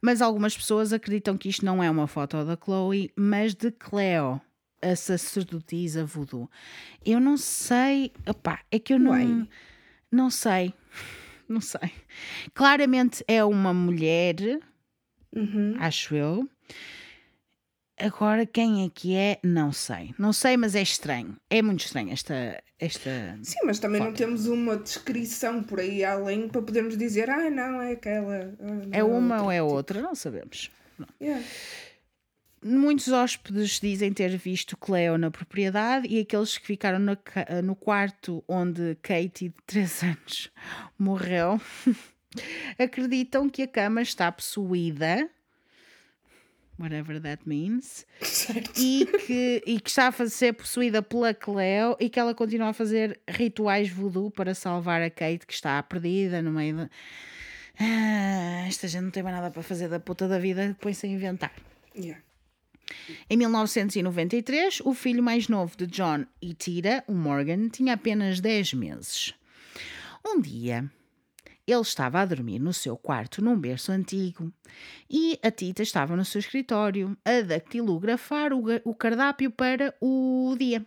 Mas algumas pessoas acreditam que isto não é uma foto da Chloe, mas de Cleo, a sacerdotisa voodoo. Eu não sei. Opá, é que eu não. Uai. Não sei. Não sei. Claramente é uma mulher Uhum. acho eu. Agora, quem é que é? Não sei. Não sei, mas é estranho. É muito estranho esta. esta... Sim, mas também não temos uma descrição por aí além para podermos dizer, ah, não, é aquela. ah, não, É uma ou é outra." outra? Não sabemos. Yeah. Muitos hóspedes dizem ter visto Cleo na propriedade e aqueles que ficaram ca- no quarto onde Katie, de 3 anos, morreu, acreditam que a cama está possuída, whatever that means, Certo. e que, e que está a ser possuída pela Cleo e que ela continua a fazer rituais voodoo para salvar a Kate que está perdida no meio de. Ah, esta gente não tem mais nada para fazer da puta da vida, põe-se a inventar. Yeah. Em 1993, o filho mais novo de John e Tira, o Morgan, tinha apenas 10 meses. Um dia, ele estava a dormir no seu quarto num berço antigo e a Tita estava no seu escritório a dactilografar o, cardápio para o dia.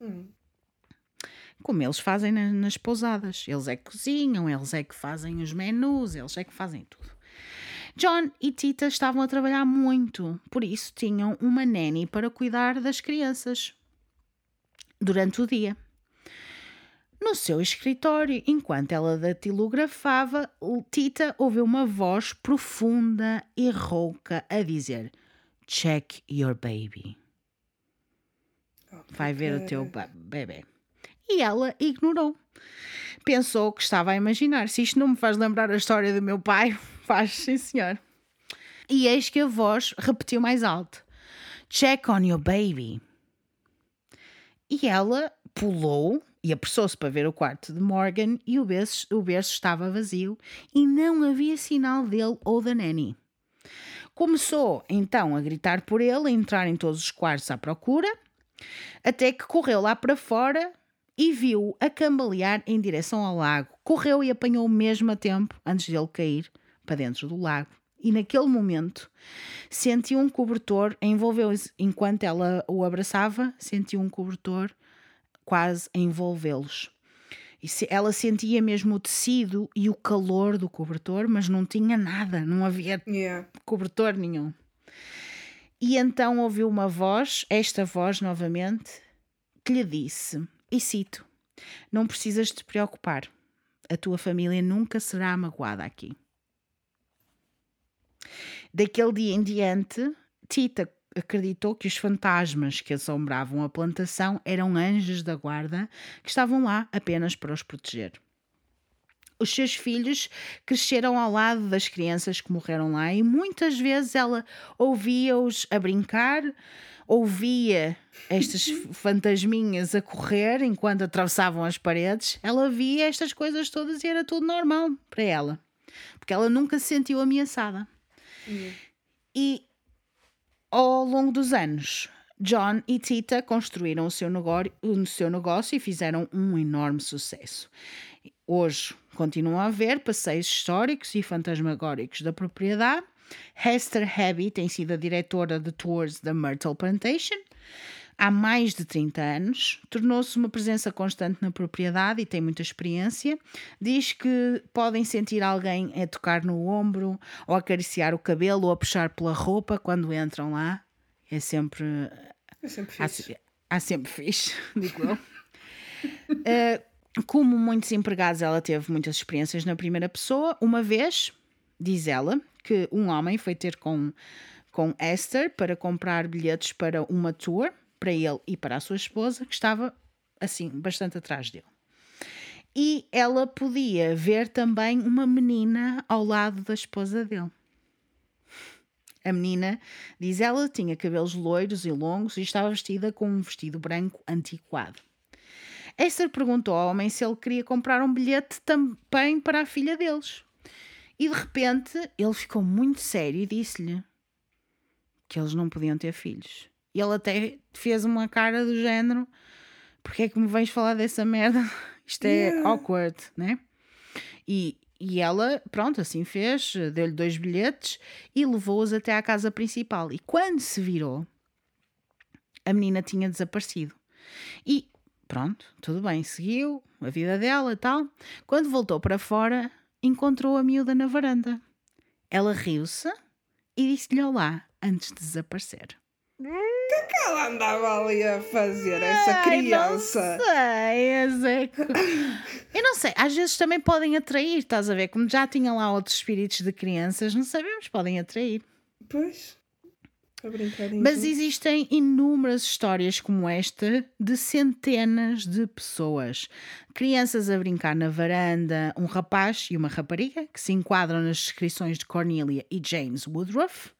Hum. Como eles fazem na- nas pousadas. Eles é que cozinham, eles é que fazem os menus, eles é que fazem tudo. John e Tita estavam a trabalhar muito, por isso tinham uma nanny para cuidar das crianças durante o dia. No seu escritório, enquanto ela datilografava, Tita ouviu uma voz profunda e rouca a dizer: Check your baby. Vai ver o teu bebê. E ela ignorou. Pensou que estava a imaginar. Se isto não me faz lembrar a história do meu pai, faz, sim senhor. E eis que a voz repetiu mais alto: Check on your baby. E ela pulou e apressou-se para ver o quarto de Morgan e o berço, o berço estava vazio e não havia sinal dele ou da Nanny. Começou então a gritar por ele, a entrar em todos os quartos à procura, até que correu lá para fora e viu a cambalear em direção ao lago. Correu e apanhou mesmo a tempo antes dele cair para dentro do lago. E naquele momento sentiu um cobertor, envolveu-se enquanto ela o abraçava, sentiu um cobertor quase a envolvê-los. Se- ela sentia mesmo o tecido e o calor do cobertor, mas não tinha nada, não havia Yeah. cobertor nenhum. E então ouviu uma voz, esta voz novamente, que lhe disse, e cito: Não precisas te preocupar, a tua família nunca será magoada aqui. Daquele dia em diante, Tita acreditou que os fantasmas que assombravam a plantação eram anjos da guarda que estavam lá apenas para os proteger. Os seus filhos cresceram ao lado das crianças que morreram lá e muitas vezes ela ouvia-os a brincar, ouvia estas fantasminhas a correr enquanto atravessavam as paredes. Ela via estas coisas todas e era tudo normal para ela, porque ela nunca se sentiu ameaçada. E ao longo dos anos, John e Tita construíram o seu, negócio, o seu negócio e fizeram um enorme sucesso. Hoje continuam a haver passeios históricos e fantasmagóricos da propriedade. Hester Abbey tem sido a diretora de tours da Myrtle Plantation há mais de 30 anos, tornou-se uma presença constante na propriedade e tem muita experiência. Diz que podem sentir alguém a tocar no ombro, ou acariciar o cabelo, ou a puxar pela roupa quando entram lá. É sempre. É sempre Há, fixe. há sempre fixe, digo eu. Eh, como muitos empregados, ela teve muitas experiências na primeira pessoa. Uma vez, diz ela, que um homem foi ter com, com Esther para comprar bilhetes para uma tour, para ele e para a sua esposa, que estava assim, bastante atrás dele. E ela podia ver também uma menina ao lado da esposa dele. A menina, diz ela, tinha cabelos loiros e longos e estava vestida com um vestido branco antiquado. Esther perguntou ao homem se ele queria comprar um bilhete também para a filha deles. E de repente ele ficou muito sério e disse-lhe que eles não podiam ter filhos. E ele até fez uma cara do género: porque é que me vens falar dessa merda? Isto é Yeah. awkward, né? E, e ela, pronto, assim fez, deu-lhe dois bilhetes e levou-os até à casa principal. E quando se virou, a menina tinha desaparecido. E pronto, tudo bem, seguiu a vida dela e tal. Quando voltou para fora, encontrou a miúda na varanda. Ela riu-se e disse-lhe olá antes de desaparecer. Que ela andava ali a fazer, essa Ai, criança? Não sei, Ezeco. Eu não sei, às vezes também podem atrair, estás a ver? Como já tinha lá outros espíritos de crianças, não sabemos, podem atrair. Pois. A brincar em Mas existem inúmeras histórias como esta de centenas de pessoas. Crianças a brincar na varanda, um rapaz e uma rapariga que se enquadram nas descrições de Cornelia e James Woodruff.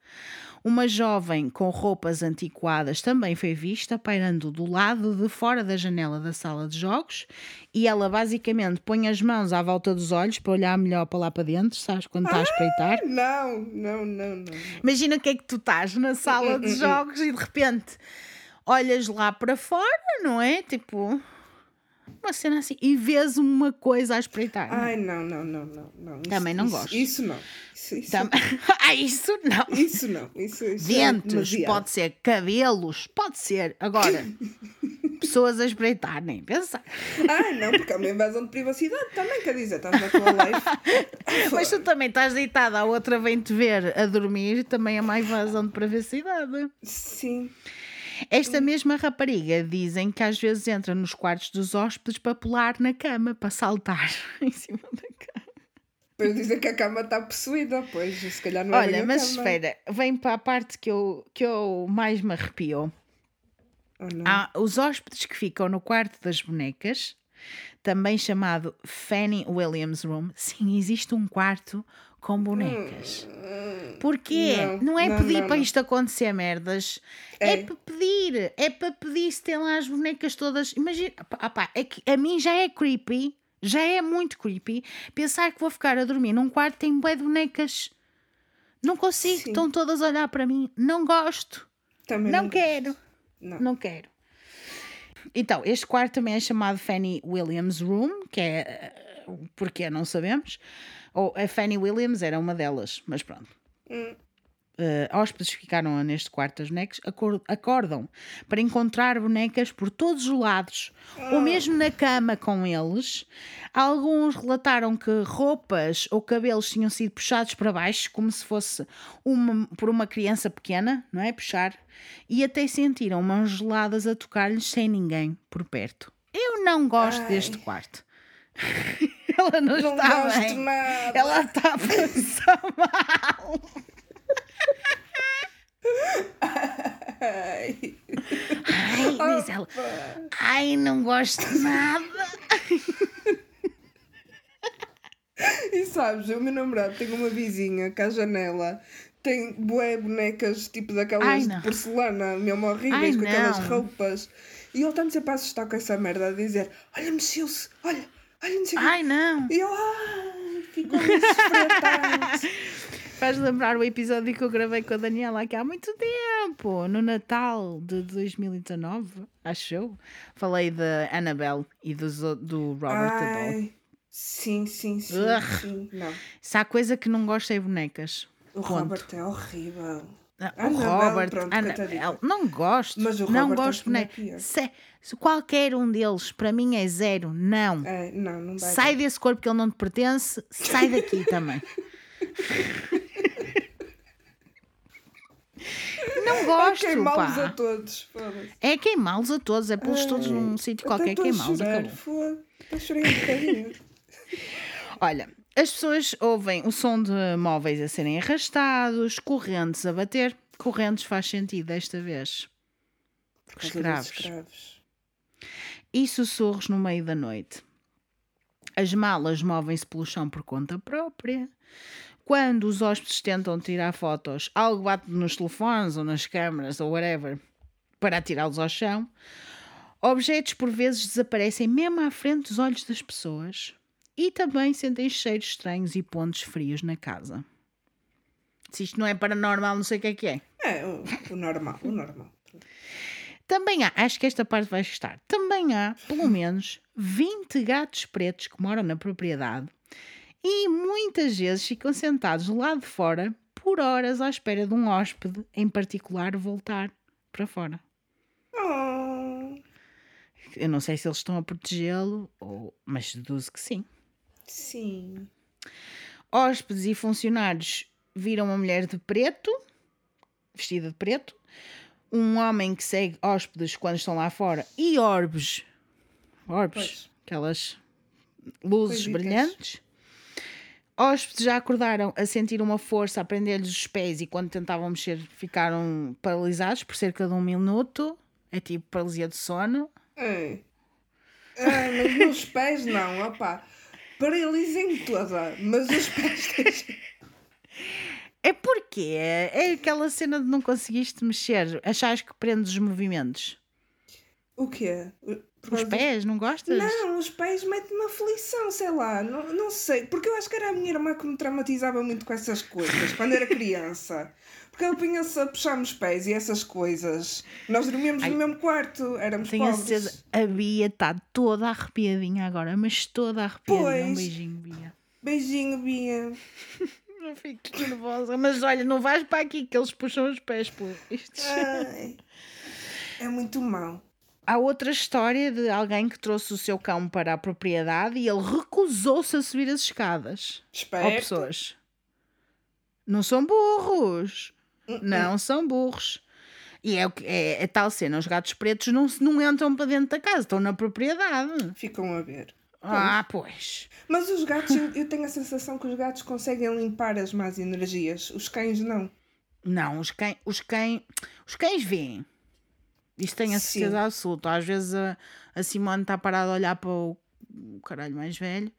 Uma jovem com roupas antiquadas também foi vista pairando do lado de fora da janela da sala de jogos e ela basicamente põe as mãos à volta dos olhos para olhar melhor para lá para dentro, sabes, quando está a espreitar. Não, não, não, não. Imagina o que é que tu estás na sala de jogos e de repente olhas lá para fora, não é? Tipo, uma cena assim, e vês uma coisa a espreitar. Ai, não, não, não, não. não. Isso- Também não isso- gosto. Isso não. Isso, isso, Tam- ah, isso não. isso não. Isso, isso é Dentes, demasiado. pode ser cabelos, pode ser. Agora, pessoas a espreitar, nem pensar. Ai, não, porque é uma invasão de privacidade também, quer dizer, estás na tua live. Mas tu também estás deitada, a outra vem-te ver a dormir, também é uma invasão de privacidade. Sim. Esta mesma rapariga dizem que às vezes entra nos quartos dos hóspedes para pular na cama, para saltar em cima da cama. Depois dizem que a cama está possuída, pois se calhar não é Olha, mas cama. espera, vem para a parte que eu, que eu mais me arrepiou. Oh. Há os hóspedes que ficam no quarto das bonecas, também chamado Fanny Williams Room. Sim, existe um quarto com bonecas. Porquê? Não, Não, é não, pedir não, para isto acontecer merdas. É. É. para pedir. É para pedir se tem lá as bonecas todas. Imagina, pá, é que a mim já é creepy, já é muito creepy pensar que vou ficar a dormir num quarto que tem bué de bonecas. Não consigo, Sim. estão todas a olhar para mim. Não gosto. Também Não quero. Não. Quero. Então, este quarto também é chamado Fanny Williams Room, que é. eh, Porquê? Não sabemos. Ou a Fanny Williams era uma delas, mas pronto. Hum. Eh, hóspedes ficaram neste quarto das bonecas acor- acordam para encontrar bonecas por todos os lados, ou mesmo na cama com eles. Alguns relataram que roupas ou cabelos tinham sido puxados para baixo, como se fosse uma, por uma criança pequena, não é? Puxar. E até sentiram mãos geladas a tocar-lhes sem ninguém por perto. Eu não gosto Ai. deste quarto. Ela não, Não está gosto bem. nada. Ela está a passar mal. Ai. Ai, diz ela. Ai, não gosto de nada. E sabes, o meu namorado tem uma vizinha que à janela tem bué bonecas tipo daquelas Ai, de porcelana, mesmo horríveis, Ai, com aquelas roupas. E ele está-me sempre a assustar com essa merda, a dizer: Olha, mexeu-se, olha, olha, não sei o quê." Ai, não. E eu, ai, ficou. Faz lembrar o episódio que eu gravei com a Daniela aqui há muito tempo, no Natal de 2019, acho eu. Falei da Annabelle e do, do Robert. Ai, sim, sim, sim, Ugh. sim. Não. Se há coisa que não gosto é bonecas. O Ponto. Robert é horrível. Ah, O Annabelle, Robert, pronto, Annabelle, coitadinho. não gosto. Mas o não Robert gosto não é bonecas. pior. Se, se qualquer um deles para mim é zero, não. É, não, não. Sai desse corpo que ele não te pertence, sai daqui também. Não gosto, Queimá-los pá. a todos. É queimá-los a todos, é pô-los todos num sítio qualquer queimá-los. acabou. chorei um bocadinho. Olha, as pessoas ouvem o som de móveis a serem arrastados, correntes a bater. Correntes faz sentido desta vez. Por causa dos Escravos. escravos. E sussurros no meio da noite. As malas movem-se pelo chão por conta própria. Quando os hóspedes tentam tirar fotos, algo bate nos telefones ou nas câmaras ou whatever para atirá-los ao chão. Objetos por vezes desaparecem mesmo à frente dos olhos das pessoas e também sentem cheiros estranhos e pontos frios na casa. Se isto não é paranormal, não sei o que é que é. É, o, o normal, o normal. Também há, acho que esta parte vai estar. Também há, pelo menos, 20 gatos pretos que moram na propriedade e muitas vezes ficam sentados lá de fora por horas à espera de um hóspede, em particular, voltar para fora. Oh, Eu não sei se eles estão a protegê-lo, ou- mas deduzo que sim. Sim. Hóspedes e funcionários viram uma mulher de preto, vestida de preto, um homem que segue hóspedes quando estão lá fora e orbes, orbes, Pois. aquelas luzes Coisitas. brilhantes. Hóspedes já acordaram a sentir uma força a prender-lhes os pés e quando tentavam mexer ficaram paralisados por cerca de um minuto. É tipo paralisia de sono. É. Ah, nos meus pés não, opá. Paralisem toda, mas os pés. É porque é aquela cena de não conseguiste mexer, achas que prendes os movimentos. O quê? Por Os pés, não gostas? Não, os pés metem-me aflição, sei lá, não, não sei. Porque eu acho que era a minha irmã que me traumatizava muito com essas coisas, quando era criança. Porque ela punha-se a puxar-me os pés e essas coisas. Nós dormíamos Ai. no mesmo quarto, éramos Tenho a pobres. certeza, a Bia está toda arrepiadinha agora, mas toda arrepiadinha. Um Pois. beijinho, Bia. Beijinho, Bia. Não fico nervosa, mas olha, não vais para aqui que eles puxam os pés por isto. Ai, é muito mau. Há outra história de alguém que trouxe o seu cão para a propriedade e ele recusou-se a subir as escadas. Esperto. pessoas. Não são burros. Não são burros. E é, é, é tal cena, os gatos pretos não, se- não entram para dentro da casa, estão na propriedade. Ficam a ver. Ah, pois. Mas os gatos, eu, eu tenho a sensação que os gatos conseguem limpar as más energias. Os cães não. Não, os, cães, os, cães, os cães veem. Isto tenho a Sim. certeza absoluta. Às vezes a, a Simone está parada a olhar para o, o caralho mais velho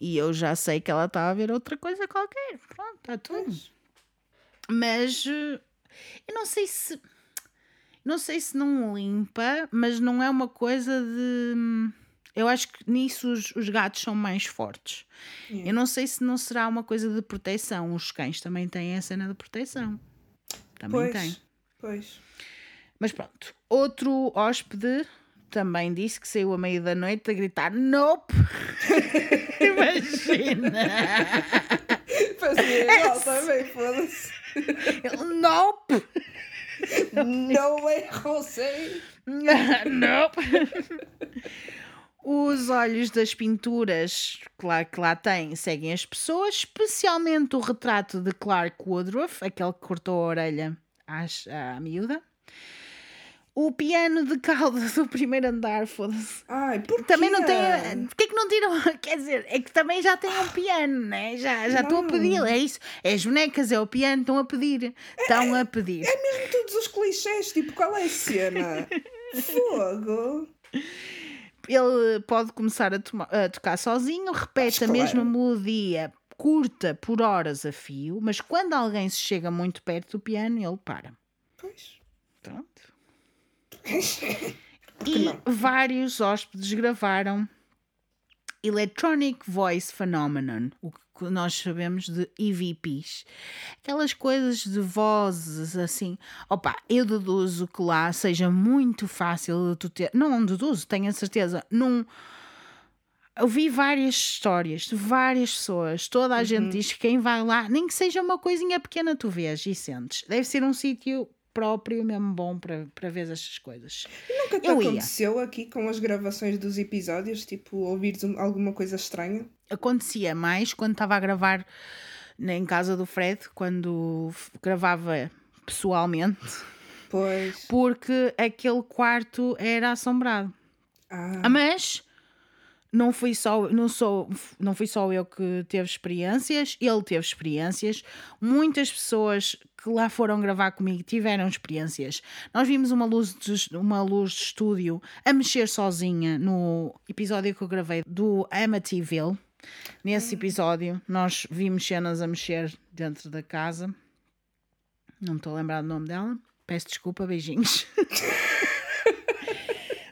e eu já sei que ela está a ver outra coisa qualquer. Pronto, está tudo. Pois. Mas eh, eu não sei se. Não sei se não limpa, mas não é uma coisa de. Eu acho que nisso os, os gatos são mais fortes. Yeah. Eu não sei se não será uma coisa de proteção. Os cães também têm a cena de proteção. Também Pois. têm. Pois. Mas pronto. Outro hóspede também disse que saiu à meia da noite a gritar Nope! Imagina! Fazia igual também, foda-se. Ele, Nope! No way, José. nope! Os olhos das pinturas que lá, que lá tem seguem as pessoas, especialmente o retrato de Clark Woodruff, aquele que cortou a orelha às, à miúda. O piano de cauda do primeiro andar, foda-se. Ai, porquê? Também não tem. Porquê que não tiram? Quer dizer, é que também já tem um piano, né? Já, já estão a pedir, é isso. É as bonecas, é o piano, estão a pedir. Estão a pedir. É mesmo todos os clichês, tipo, qual é a cena? Fogo. Ele pode começar a, a tocar sozinho, repete Mas a mesma claro. melodia curta por horas a fio, mas quando alguém se chega muito perto do piano, ele para. Pois. E não? vários hóspedes gravaram Electronic Voice Phenomenon, o que nós sabemos de EVPs. Aquelas coisas de vozes assim. Opa, eu deduzo que lá seja muito fácil de tu ter. Não deduzo, tenho a certeza. Num. Eu vi várias histórias de várias pessoas. Toda a gente diz que quem vai lá, nem que seja uma coisinha pequena, tu vês e sentes. Deve ser um sítio próprio mesmo bom para, para ver estas coisas. E nunca te Eu ia. aconteceu aqui com as gravações dos episódios, tipo, ouvires um- alguma coisa estranha? acontecia mais quando estava a gravar em casa do Fred, quando gravava pessoalmente, Pois. porque aquele quarto era assombrado. Ah, Mas não fui só, não sou, não fui só eu que teve experiências, ele teve experiências. Muitas pessoas que lá foram gravar comigo tiveram experiências. Nós vimos uma luz de, uma luz de estúdio a mexer sozinha no episódio que eu gravei do Amityville. Nesse episódio, nós vimos cenas a mexer dentro da casa. Não me estou a lembrar do nome dela. Peço desculpa, beijinhos.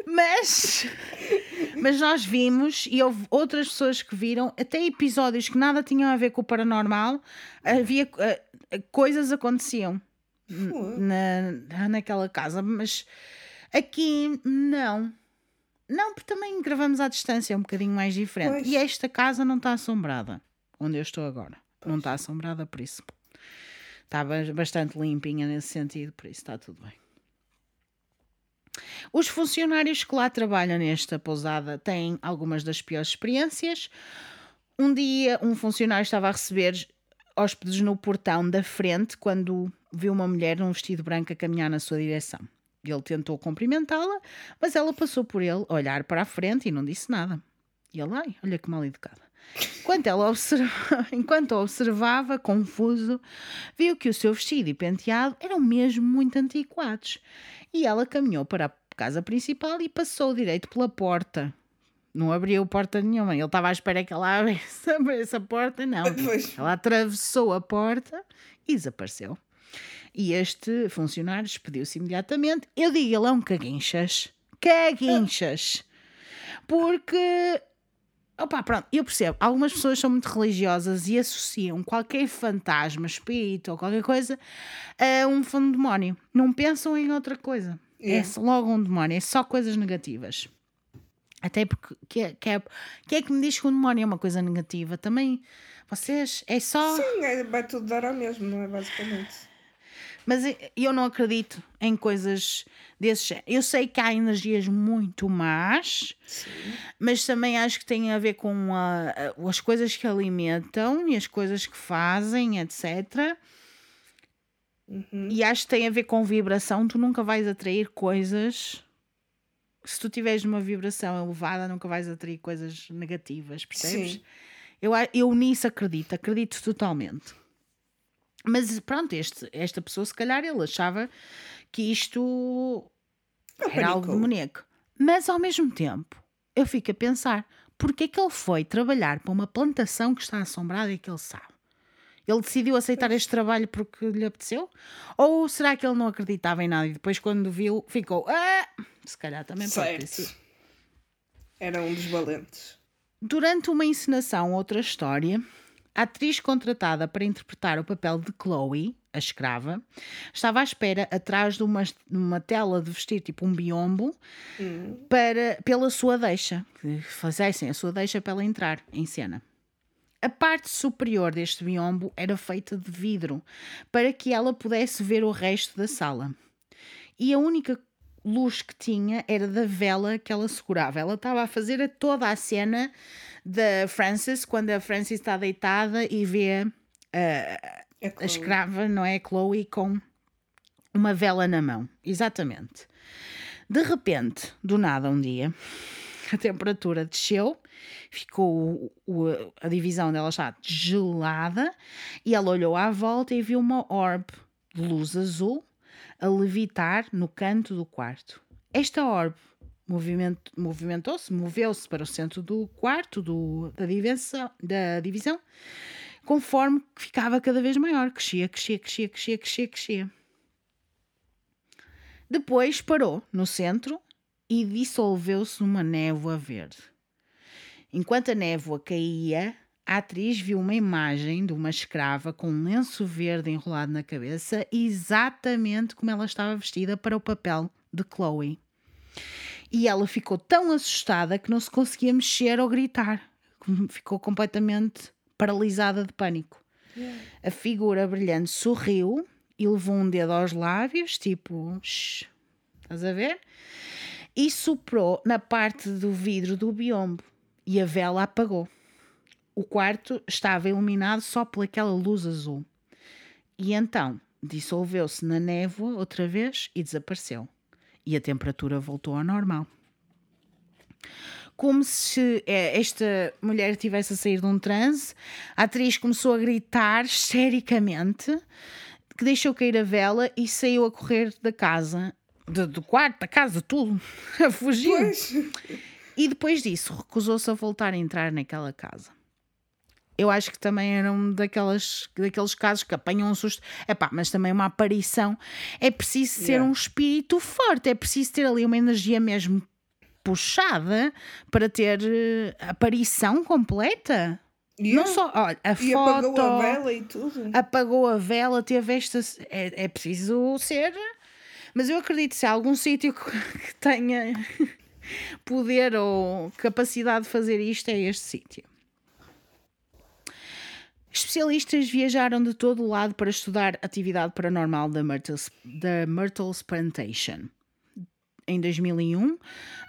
Mas, mas nós vimos e houve outras pessoas que viram, até episódios que nada tinham a ver com o paranormal, havia eh, coisas aconteciam na, naquela casa, mas aqui não. Não, porque também gravamos à distância, é um bocadinho mais diferente. Pois. E esta casa não está assombrada, onde eu estou agora. Não está assombrada por isso. Está ba- bastante limpinha nesse sentido, por isso está tudo bem. Os funcionários que lá trabalham nesta pousada têm algumas das piores experiências. Um dia, um funcionário estava a receber hóspedes no portão da frente quando viu uma mulher num vestido branco a caminhar na sua direção. Ele tentou cumprimentá-la, mas ela passou por ele olhar para a frente e não disse nada. E ele, ai, olha que mal educada. Enquanto, ela Enquanto observava, confuso, viu que o seu vestido e penteado eram mesmo muito antiquados. E ela caminhou para a casa principal e passou direito pela porta. Não abriu porta nenhuma. Ele estava à espera que ela abrisse, abrisse a porta, não. Pois. Ela atravessou a porta e desapareceu. E este funcionário despediu-se imediatamente. Eu digo, ele é um caguinchas. Caguinchas. Porque. Opa, pronto, eu percebo. Algumas pessoas são muito religiosas e associam qualquer fantasma, espírito ou qualquer coisa a um demónio. Não pensam em outra coisa. É Yeah. logo um demónio, é só coisas negativas. Até porque que é, que é, quem é que me diz que um demónio é uma coisa negativa? Também vocês é só. Sim, é- vai tudo dar ao mesmo, não é? Basicamente. Mas eu não acredito em coisas desse género. Eu sei que há energias muito más, Sim. mas também acho que tem a ver com a- a- as coisas que alimentam e as coisas que fazem, etc. Uhum. E acho que tem a ver com vibração. Tu nunca vais atrair coisas. Se tu tiveres uma vibração elevada, nunca vais atrair coisas negativas, percebes? Sim. Eu, eu nisso acredito, acredito totalmente. Mas pronto, este, esta pessoa, se calhar, ele achava que isto era algo panicou. demoníaco. Mas ao mesmo tempo, eu fico a pensar: porque é que ele foi trabalhar para uma plantação que está assombrada e que ele sabe? Ele decidiu aceitar este trabalho porque lhe apeteceu? Ou será que ele não acreditava em nada e depois, quando viu, ficou. Ah! Se calhar também pode ter. Certo. Era um dos valentes. Durante uma encenação, outra história, a atriz contratada para interpretar o papel de Chloe, a escrava, estava à espera atrás de uma, uma tela de vestir, tipo um biombo, Hum. para, pela sua deixa, que fizessem a sua deixa para ela entrar em cena. A parte superior deste biombo era feita de vidro, para que ela pudesse ver o resto da sala. E a única luz que tinha era da vela que ela segurava. Ela estava a fazer toda a cena da Frances, quando a Frances está deitada e vê É a Chloe. escrava, não é? Chloe com uma vela na mão. Exatamente. De repente, do nada, um dia, a temperatura desceu, ficou o- o- a divisão dela já gelada e ela olhou à volta e viu uma orbe de luz azul a levitar no canto do quarto. Esta orbe movimentou-se, moveu-se para o centro do quarto do- da, divisão, da divisão conforme ficava cada vez maior. Crescia, crescia, crescia, crescia, crescia, crescia. Depois parou no centro e dissolveu-se numa névoa verde. Enquanto a névoa caía, a atriz viu uma imagem de uma escrava com um lenço verde enrolado na cabeça, exatamente como ela estava vestida para o papel de Chloe. E ela ficou tão assustada que não se conseguia mexer ou gritar. Ficou completamente paralisada de pânico. Yeah. A figura brilhante sorriu e levou um dedo aos lábios, tipo, Shh, estás a ver? E soprou na parte do vidro do biombo e a vela apagou. O quarto estava iluminado só pelaquela luz azul. E então dissolveu-se na névoa outra vez e desapareceu. E a temperatura voltou ao normal. Como se é, esta mulher tivesse a sair de um transe, a atriz começou a gritar histericamente que deixou cair a vela e saiu a correr da casa, de, do quarto, da casa, tudo, a fugir. Pois. E depois disso, recusou-se a voltar a entrar naquela casa. Eu acho que também era um daquelas, daqueles casos que apanham um susto. Epá, mas também uma aparição. É preciso ser yeah. um espírito forte, é preciso ter ali uma energia mesmo puxada para ter uh, aparição completa. Yeah. Não só, olha, a e foto. Apagou a vela e tudo. Apagou a vela, teve esta. É, é preciso ser. Mas eu acredito que se há algum sítio que tenha poder ou capacidade de fazer isto, é este sítio. Especialistas viajaram de todo o lado para estudar a atividade paranormal da Myrtle's, da Myrtle's Plantation. Em 2001,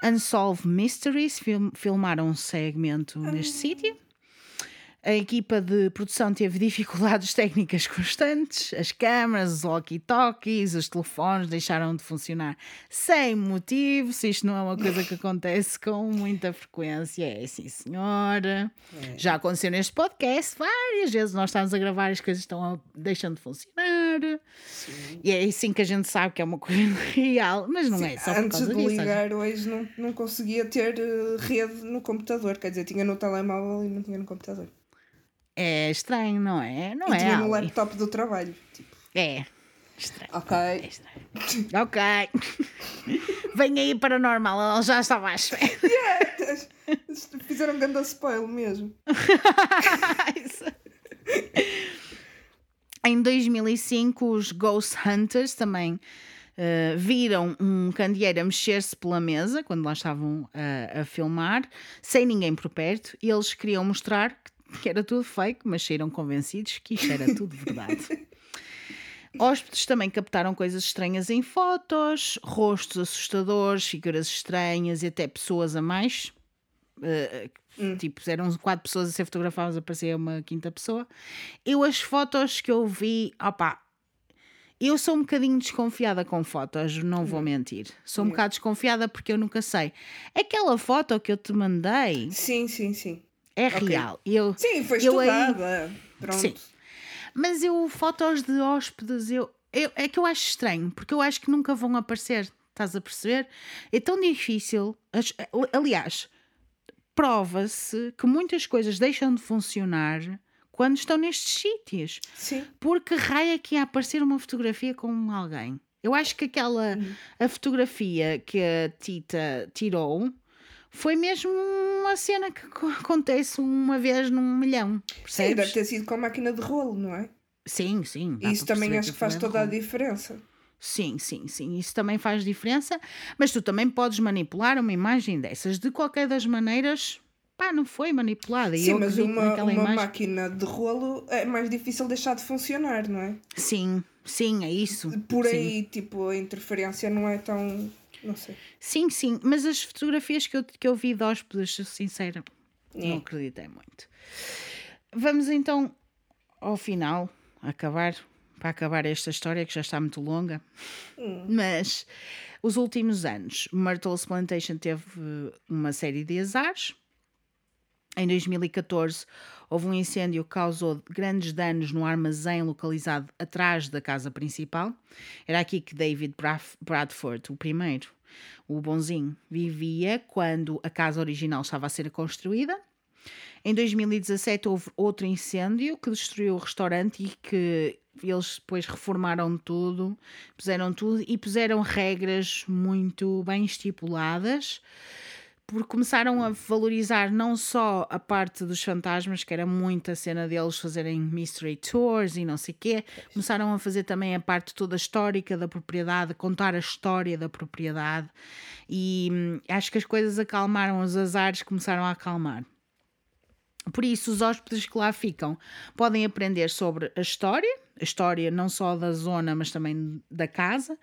Unsolved Mysteries film, filmaram um segmento neste ah. sítio a equipa de produção teve dificuldades técnicas constantes, as câmaras, os walkie-talkies, os telefones deixaram de funcionar sem motivo. Se isto não é uma coisa que acontece com muita frequência, é sim, senhora. É. Já aconteceu neste podcast várias vezes. Nós estamos a gravar, as coisas estão a, deixando de funcionar. Sim. E é assim que a gente sabe que é uma coisa real, mas não sim, é só por Antes de disso, ligar, hoje não, não conseguia ter uh, rede no computador, quer dizer, tinha no telemóvel e não tinha no computador. É estranho, não é? Não e é? Tinha no laptop do trabalho. Tipo. É. Estranho. Ok. É estranho. ok. Vem aí paranormal, ela já estava à espera. Yeah, fizeram grande spoiler mesmo. em 2005, os Ghost Hunters também uh, viram um candeeiro a mexer-se pela mesa quando lá estavam uh, a filmar, sem ninguém por perto, e eles queriam mostrar que que era tudo fake, mas saíram convencidos que isto era tudo verdade. Hóspedes também captaram coisas estranhas em fotos, rostos assustadores, figuras estranhas e até pessoas a mais. Uh, hum. Tipo, eram quatro pessoas a ser fotografadas, aparecia uma quinta pessoa. Eu, as fotos que eu vi, opá, eu sou um bocadinho desconfiada com fotos, não vou hum. mentir. Sou um hum. bocado desconfiada porque eu nunca sei. Aquela foto que eu te mandei. Sim, sim, sim é okay. real. Eu, Sim, foi eu estudada. Aí, Pronto. Sim. Mas eu, fotos de hóspedes, eu, eu, é que eu acho estranho, porque eu acho que nunca vão aparecer. Estás a perceber? É tão difícil. Aliás, prova-se que muitas coisas deixam de funcionar quando estão nestes sítios. Sim. Porque raia que ia aparecer uma fotografia com alguém. Eu acho que aquela uhum. a fotografia que a Tita tirou foi mesmo uma cena que acontece uma vez num milhão. Percebes? Sim, deve ter sido com a máquina de rolo, não é? Sim, sim. Isso também acho que faz toda a diferença. Sim, sim, sim. Isso também faz diferença. Mas tu também podes manipular uma imagem dessas. De qualquer das maneiras, pá, não foi manipulada. Sim, mas uma, uma imagem... máquina de rolo é mais difícil deixar de funcionar, não é? Sim, sim, é isso. Por sim. aí, tipo, a interferência não é tão não sei. Sim, sim, mas as fotografias que eu, que eu vi de hóspedes, sincera, é. não acreditei muito. Vamos então ao final, acabar, para acabar esta história que já está muito longa. Hum. Mas os últimos anos, Myrtle's Plantation teve uma série de azares. Em 2014, houve um incêndio que causou grandes danos no armazém localizado atrás da casa principal. Era aqui que David Bradford, o primeiro, o bonzinho, vivia quando a casa original estava a ser construída. Em 2017 houve outro incêndio que destruiu o restaurante e que eles depois reformaram tudo, puseram tudo e puseram regras muito bem estipuladas porque começaram a valorizar não só a parte dos fantasmas, que era muita cena deles fazerem mystery tours e não sei quê, começaram a fazer também a parte toda histórica da propriedade, contar a história da propriedade e hum, acho que as coisas acalmaram, os azares começaram a acalmar. Por isso, os hóspedes que lá ficam podem aprender sobre a história, a história não só da zona, mas também da casa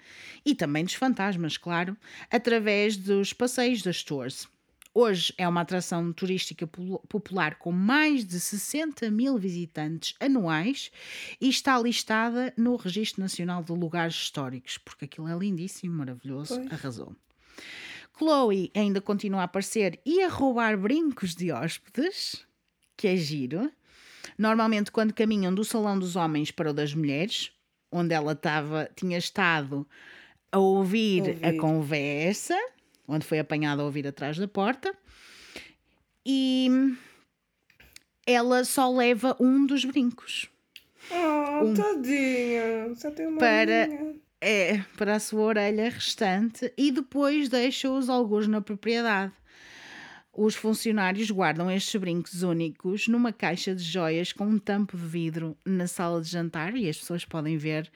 e também dos fantasmas, claro, através dos passeios das tours. Hoje é uma atração turística popular com mais de 60 mil visitantes anuais e está listada no Registro Nacional de Lugares Históricos, porque aquilo é lindíssimo, maravilhoso, pois. arrasou. Chloe ainda continua a aparecer e a roubar brincos de hóspedes que é giro. Normalmente, quando caminham do salão dos homens para o das mulheres, onde ela tava, tinha estado a ouvir, ouvir, a conversa, onde foi apanhada a ouvir atrás da porta, e ela só leva um dos brincos. Oh, um, tadinha! Só tem uma para, é, para a sua orelha restante e depois deixa-os alguns na propriedade. Os funcionários guardam estes brincos únicos numa caixa de joias com um tampo de vidro na sala de jantar e as pessoas podem ver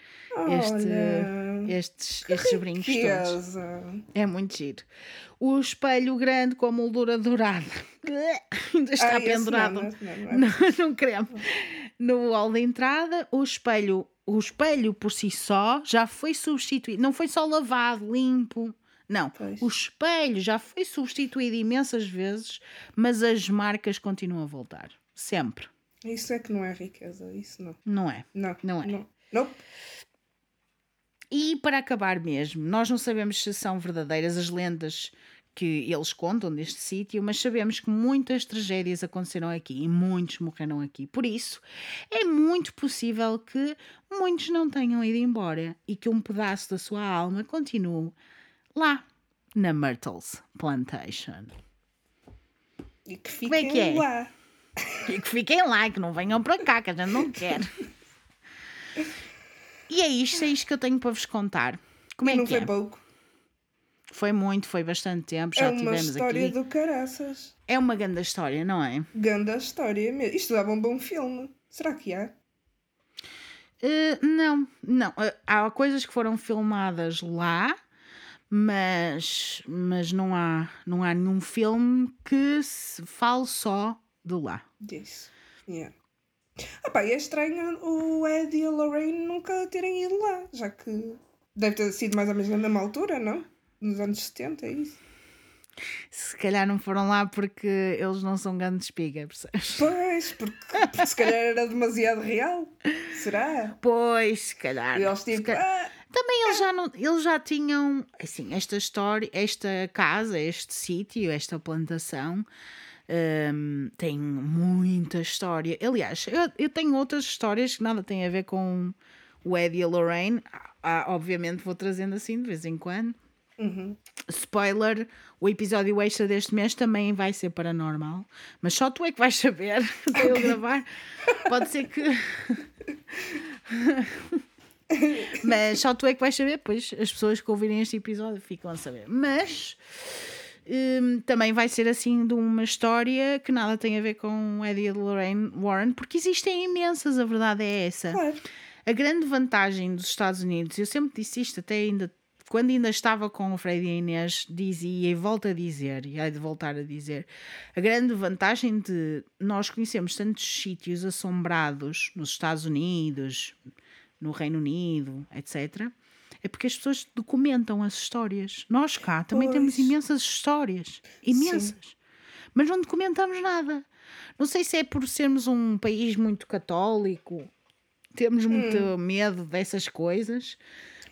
este, estes, estes brincos todos. É muito giro. O espelho grande com a moldura dourada ainda está ah, pendurado não, não, não, não queremos. No hall de entrada, o espelho, o espelho por si só já foi substituído, não foi só lavado, limpo não, pois. o espelho já foi substituído imensas vezes, mas as marcas continuam a voltar. Sempre. Isso é que não é riqueza, isso não. Não é. Não. Não é. Não. Nope. E para acabar mesmo, nós não sabemos se são verdadeiras as lendas que eles contam deste sítio, mas sabemos que muitas tragédias aconteceram aqui e muitos morreram aqui. Por isso, é muito possível que muitos não tenham ido embora e que um pedaço da sua alma continue lá na Myrtles Plantation. E que fiquem Como é que é? lá. E que fiquem lá, que não venham para cá, que a gente não quer. E é isto, é isto que eu tenho para vos contar. Como e é não que foi é? pouco. Foi muito, foi bastante tempo, já é tivemos aqui. É uma história do caraças. É uma grande história, não é? Grande história mesmo. Isto dava um bom filme. Será que há? Uh, não, não. Uh, há coisas que foram filmadas lá, mas, mas não, há, não há nenhum filme que se fale só de lá. Disso. Yeah. Ah pá, é estranho o Ed e a Lorraine nunca terem ido lá, já que deve ter sido mais ou menos na mesma altura, não? Nos anos 70, é isso? Se calhar não foram lá porque eles não são grandes espiga, percebes? Pois, porque, porque se calhar era demasiado real. Será? Pois, se calhar. E eles tipo, calhar... ah, também eles já, não, eles já tinham, assim, esta história, esta casa, este sítio, esta plantação, um, tem muita história. Aliás, eu, eu tenho outras histórias que nada têm a ver com o Ed e a Lorraine. Ah, obviamente vou trazendo assim de vez em quando. Uhum. Spoiler: o episódio extra deste mês também vai ser paranormal, mas só tu é que vais saber de eu gravar. Pode ser que. Mas só tu é que vais saber, pois as pessoas que ouvirem este episódio ficam a saber. Mas hum, também vai ser assim de uma história que nada tem a ver com Eddie e Lorraine Warren, porque existem imensas, a verdade é essa. Claro. A grande vantagem dos Estados Unidos, eu sempre disse isto, até ainda quando ainda estava com o Fred e a Inês, dizia e volto a dizer, e hei de voltar a dizer, a grande vantagem de nós conhecermos tantos sítios assombrados nos Estados Unidos, no Reino Unido, etc., é porque as pessoas documentam as histórias. Nós cá também pois. temos imensas histórias. Imensas. Sim. Mas não documentamos nada. Não sei se é por sermos um país muito católico, temos muito hum. medo dessas coisas,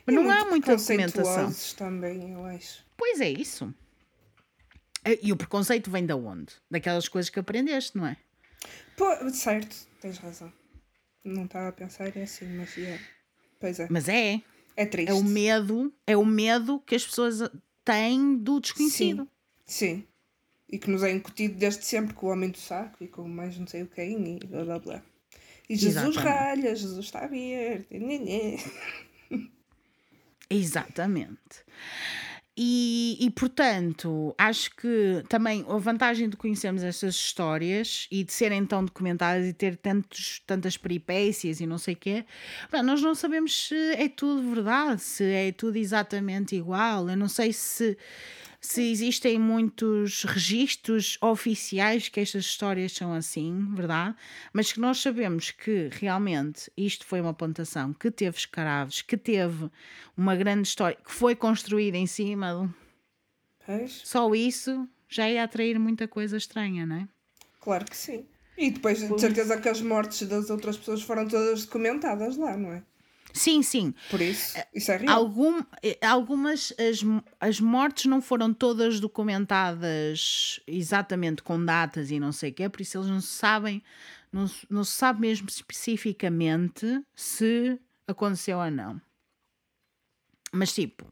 mas e não há muita documentação. também, eu acho. Pois é isso. E o preconceito vem de onde? Daquelas coisas que aprendeste, não é? Pô, certo, tens razão. Não estava a pensar é assim, mas é. Pois é. Mas é. É triste. É o medo, é o medo que as pessoas têm do desconhecido. Sim. Sim. E que nos é incutido desde sempre com o homem do saco e com mais não sei o quem e blá blá blá. E Jesus Exatamente. ralha, Jesus está aberto. Exatamente. E, e, portanto, acho que também a vantagem de conhecermos estas histórias e de serem tão documentadas e ter tantos, tantas peripécias e não sei o quê, nós não sabemos se é tudo verdade, se é tudo exatamente igual. Eu não sei se se existem muitos registros oficiais que estas histórias são assim, verdade? Mas que nós sabemos que realmente isto foi uma plantação que teve escravos, que teve uma grande história, que foi construída em cima. Pois. Só isso já ia atrair muita coisa estranha, não é? Claro que sim. E depois, de certeza, que as mortes das outras pessoas foram todas documentadas lá, não é? Sim, sim. Por isso, isso é real. Algum, eh, algumas, as, as mortes não foram todas documentadas exatamente com datas e não sei o quê, por isso eles não sabem, não, não se sabe mesmo especificamente se aconteceu ou não. Mas tipo,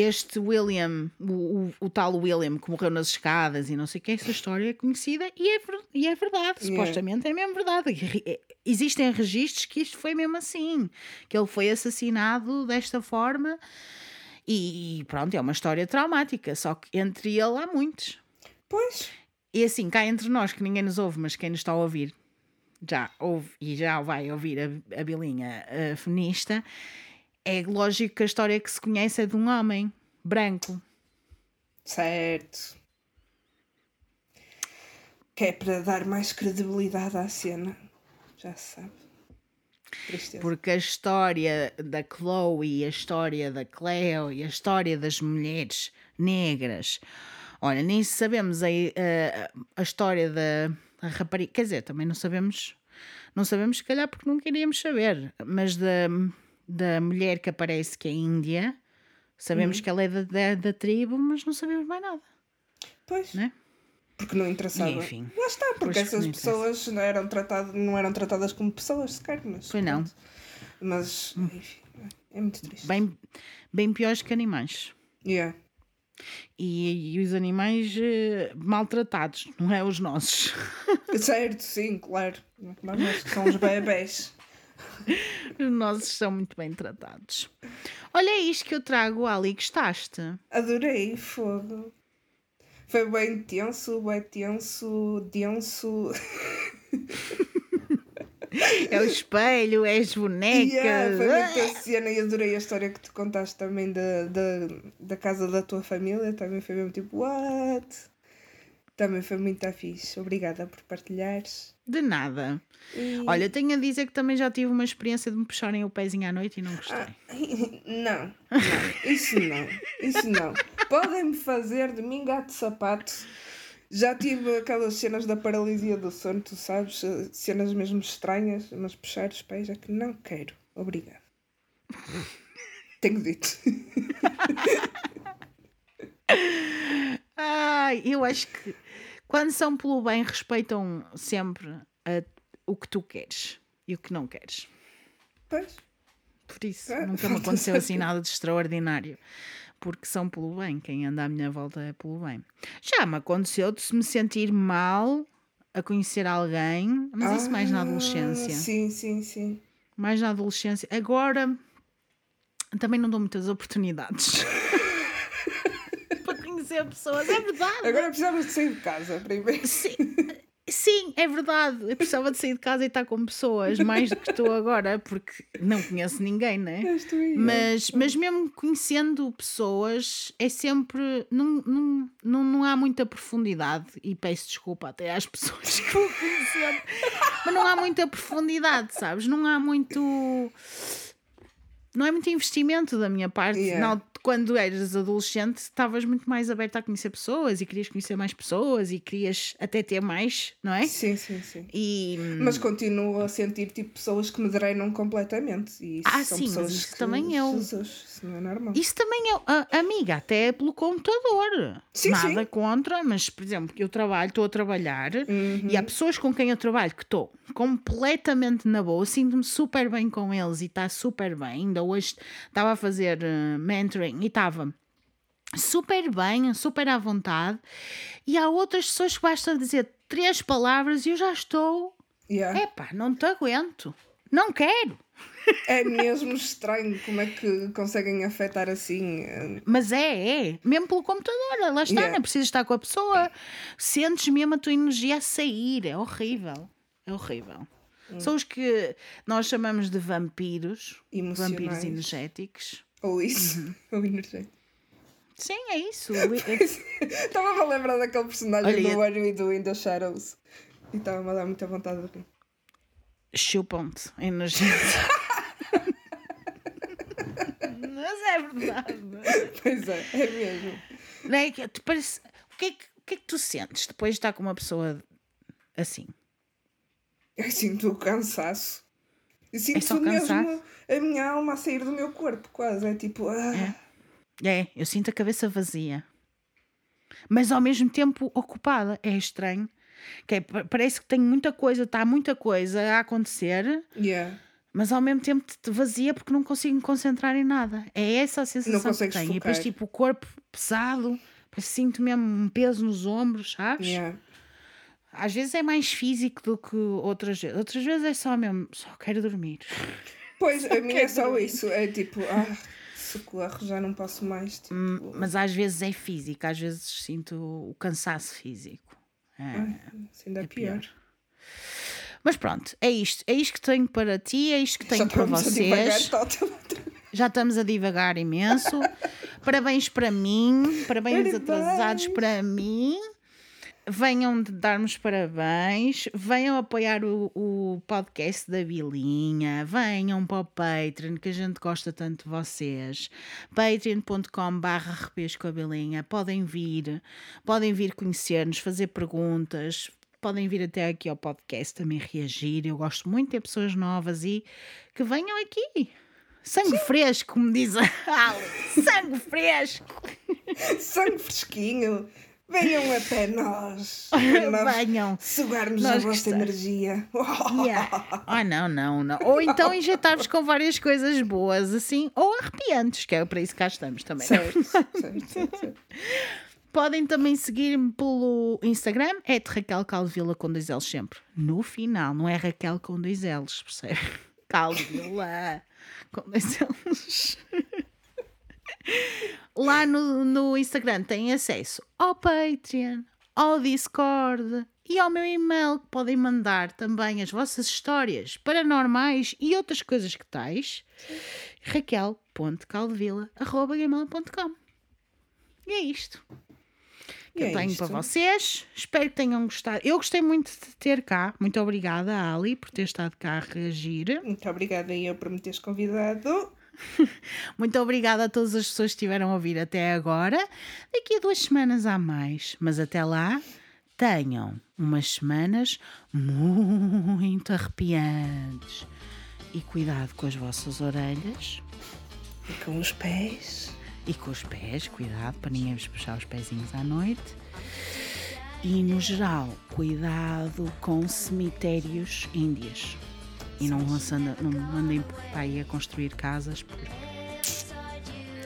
este William, o, o, o, tal William que morreu nas escadas e não sei o que, essa história é conhecida e é, e é verdade, supostamente é mesmo verdade. É, existem registros que isto foi mesmo assim, que ele foi assassinado desta forma e pronto, é uma história traumática, só que entre ele há muitos. Pois. E assim, cá entre nós, que ninguém nos ouve, mas quem nos está a ouvir já ouve e já vai ouvir a, a Bilinha a feminista é lógico que a história que se conhece é de um homem branco. Certo. Que é para dar mais credibilidade à cena. Já se sabe. Tristeza. Porque a história da Chloe, a história da Cleo e a história das mulheres negras. Olha, nem sabemos a, a, a história da rapariga. Quer dizer, também não sabemos. Não sabemos, se calhar, porque não queríamos saber. Mas da da mulher que aparece que é índia. Sabemos uhum. que ela é da, da, da, tribo, mas não sabemos mais nada. Pois. Né? Porque não interessava. E, enfim. Lá está, porque essas não pessoas não eram, tratado, não eram tratadas como pessoas sequer. Mas, Foi não. Mas, hum. enfim, é muito triste. Bem, bem piores que animais. Yeah. E, e os animais uh, maltratados, não é os nossos. certo, sim, claro. Nós são os bebés. Os nossos são muito bem tratados. Olha isto que eu trago, Ali, gostaste? Adorei, fogo. Foi bem tenso, bem tenso, denso. É o espelho, é as bonecas. Yeah, foi muita cena e adorei a história que tu contaste também da, da, da casa da tua família. Também foi mesmo tipo, what? Também foi muito fixe. Obrigada por partilhares. De nada. E... Olha, tenho a dizer que também já tive uma experiência de me puxarem o pezinho à noite e não gostei. Ah, não, não, isso não. Isso não. Podem-me fazer de mim gato sapato. Já tive aquelas cenas da paralisia do sono, tu sabes? Cenas mesmo estranhas, mas puxar os pés é que não quero. Obrigada. Tenho dito. Ai, eu acho que quando são pelo bem, respeitam sempre a, o que tu queres e o que não queres. Pois. Por isso, é. nunca me aconteceu assim nada de extraordinário. Porque são pelo bem, quem anda à minha volta é pelo bem. Já me aconteceu de se me sentir mal a conhecer alguém, mas ah, isso mais na ah, adolescência. Sim, sim, sim. Mais na adolescência. Agora também não dou muitas oportunidades. conhecer pessoas, é verdade. Agora precisavas de sair de casa primeiro. Sim, sim, é verdade. Eu precisava de sair de casa e estar com pessoas, mais do que estou agora, porque não conheço ninguém, né? Mas, mas mesmo conhecendo pessoas, é sempre. Não, não, não, não há muita profundidade, e peço desculpa até às pessoas que vou conhecendo, mas não há muita profundidade, sabes? Não há muito não é muito investimento da minha parte. Yeah. Quando eras adolescente, estavas muito mais aberta a conhecer pessoas e querias conhecer mais pessoas e querias até ter mais, não é? Sim, sim, sim. E... Mas continuo a sentir tipo pessoas que me drenam completamente. E ah, sim, mas isso que... também é o. Jesus, isso não é normal. Isso também é. Amiga, até é pelo computador. Sim, Nada sim. contra, mas por exemplo, eu trabalho, estou a trabalhar uhum. e há pessoas com quem eu trabalho que estou completamente na boa, sinto-me super bem com eles e está super bem. Ainda hoje estava a fazer uh, mentoring e estava super bem, super à vontade. E há outras pessoas que basta dizer três palavras e eu já estou. Yeah. Epá, não te aguento. Não quero. É mesmo estranho como é que conseguem afetar assim. eh, Mas é, é. Mesmo pelo computador. Lá está, Yeah. não é preciso estar com a pessoa. Sentes mesmo a tua energia a sair. É horrível. É horrível. Hum. São os que nós chamamos de vampiros. Emocionais. Vampiros energéticos. Ou isso, Uhum. ou energético. Sim, é isso. Estava a lembrar daquele personagem Olha, do What We Do in the Shadows. E estava-me a dar muita vontade de rir. Chupam-te energia. Mas é verdade. Pois é, é mesmo. Não é que te parece... o, que é que, o que é que tu sentes depois de estar com uma pessoa assim? Eu sinto o cansaço. Eu sinto É só mesmo cansaço? a minha alma a sair do meu corpo, quase. É tipo. ah, É, eu sinto a cabeça vazia. Mas ao mesmo tempo ocupada. É estranho. Que é, pa- parece que tenho muita coisa, está muita coisa a acontecer, yeah. Mas ao mesmo tempo te vazia porque não consigo me concentrar em nada. É essa a sensação que tenho. E depois, focar. tipo, o corpo pesado, sinto mesmo um peso nos ombros, sabes? Yeah. Às vezes é mais físico do que outras vezes. Outras vezes é só mesmo, só quero dormir. Pois, a minha é só dormir. isso. É tipo, ah, socorro, já não posso mais. Tipo, Hum, Mas às vezes é físico, às vezes sinto o cansaço físico. É. assim ainda é pior. Mas pronto, é isto. É isto que tenho para ti, é isto que tenho Já para estamos a divagar vocês. vez. Já estamos a divagar imenso. parabéns para mim, parabéns Parabéns. atrasados para mim. Venham de darmos parabéns, venham apoiar o, o podcast da Bilinha, venham para o Patreon, que a gente gosta tanto de vocês. patreon.com barra repesco a Bilinha. Podem vir, podem vir conhecer-nos, fazer perguntas, podem vir até aqui ao podcast também reagir. Eu gosto muito de ter pessoas novas e que venham aqui. Sangue fresco, como diz a Ali. Sangue fresco. Sangue fresquinho. Venham até nós. nós Venham. Sugarmos a Nós vossa gostamos. energia. Yeah. Ah, não, não, não. Ou então injetar-vos com várias coisas boas, assim, ou arrepiantes, que é para isso que cá estamos também. Certo, certo, certo, certo. Podem também seguir-me pelo Instagram, é de Raquel Caldevila com dois L's sempre. No final, não é Raquel com dois L's, percebe? Caldevila com dois L's. Lá no, no Instagram têm acesso ao Patreon, ao Discord e ao meu e-mail que podem mandar também as vossas histórias paranormais e outras coisas que tais. raquel.caldevila.gmail.com E é isto que E eu é tenho isto. para vocês. Espero que tenham gostado. Eu gostei muito de ter cá. Muito obrigada, Ali, por ter estado cá a reagir. Muito obrigada eu por me teres convidado. Muito obrigada a todas as pessoas que estiveram a ouvir até agora. Daqui a duas semanas há mais. Mas até lá, tenham umas semanas muito arrepiantes. E cuidado com as vossas orelhas E com os pés. E com os pés. Cuidado para ninguém vos puxar os pezinhos à noite. E no geral, cuidado com cemitérios índios. E não, lançando, não mandem para aí a construir casas porque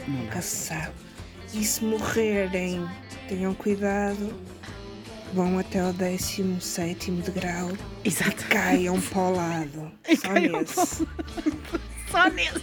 não dá. Se sabe. E se morrerem, tenham cuidado. Vão até o 17 degrau Exato. caiam para o lado. Só nesse. Só nesse.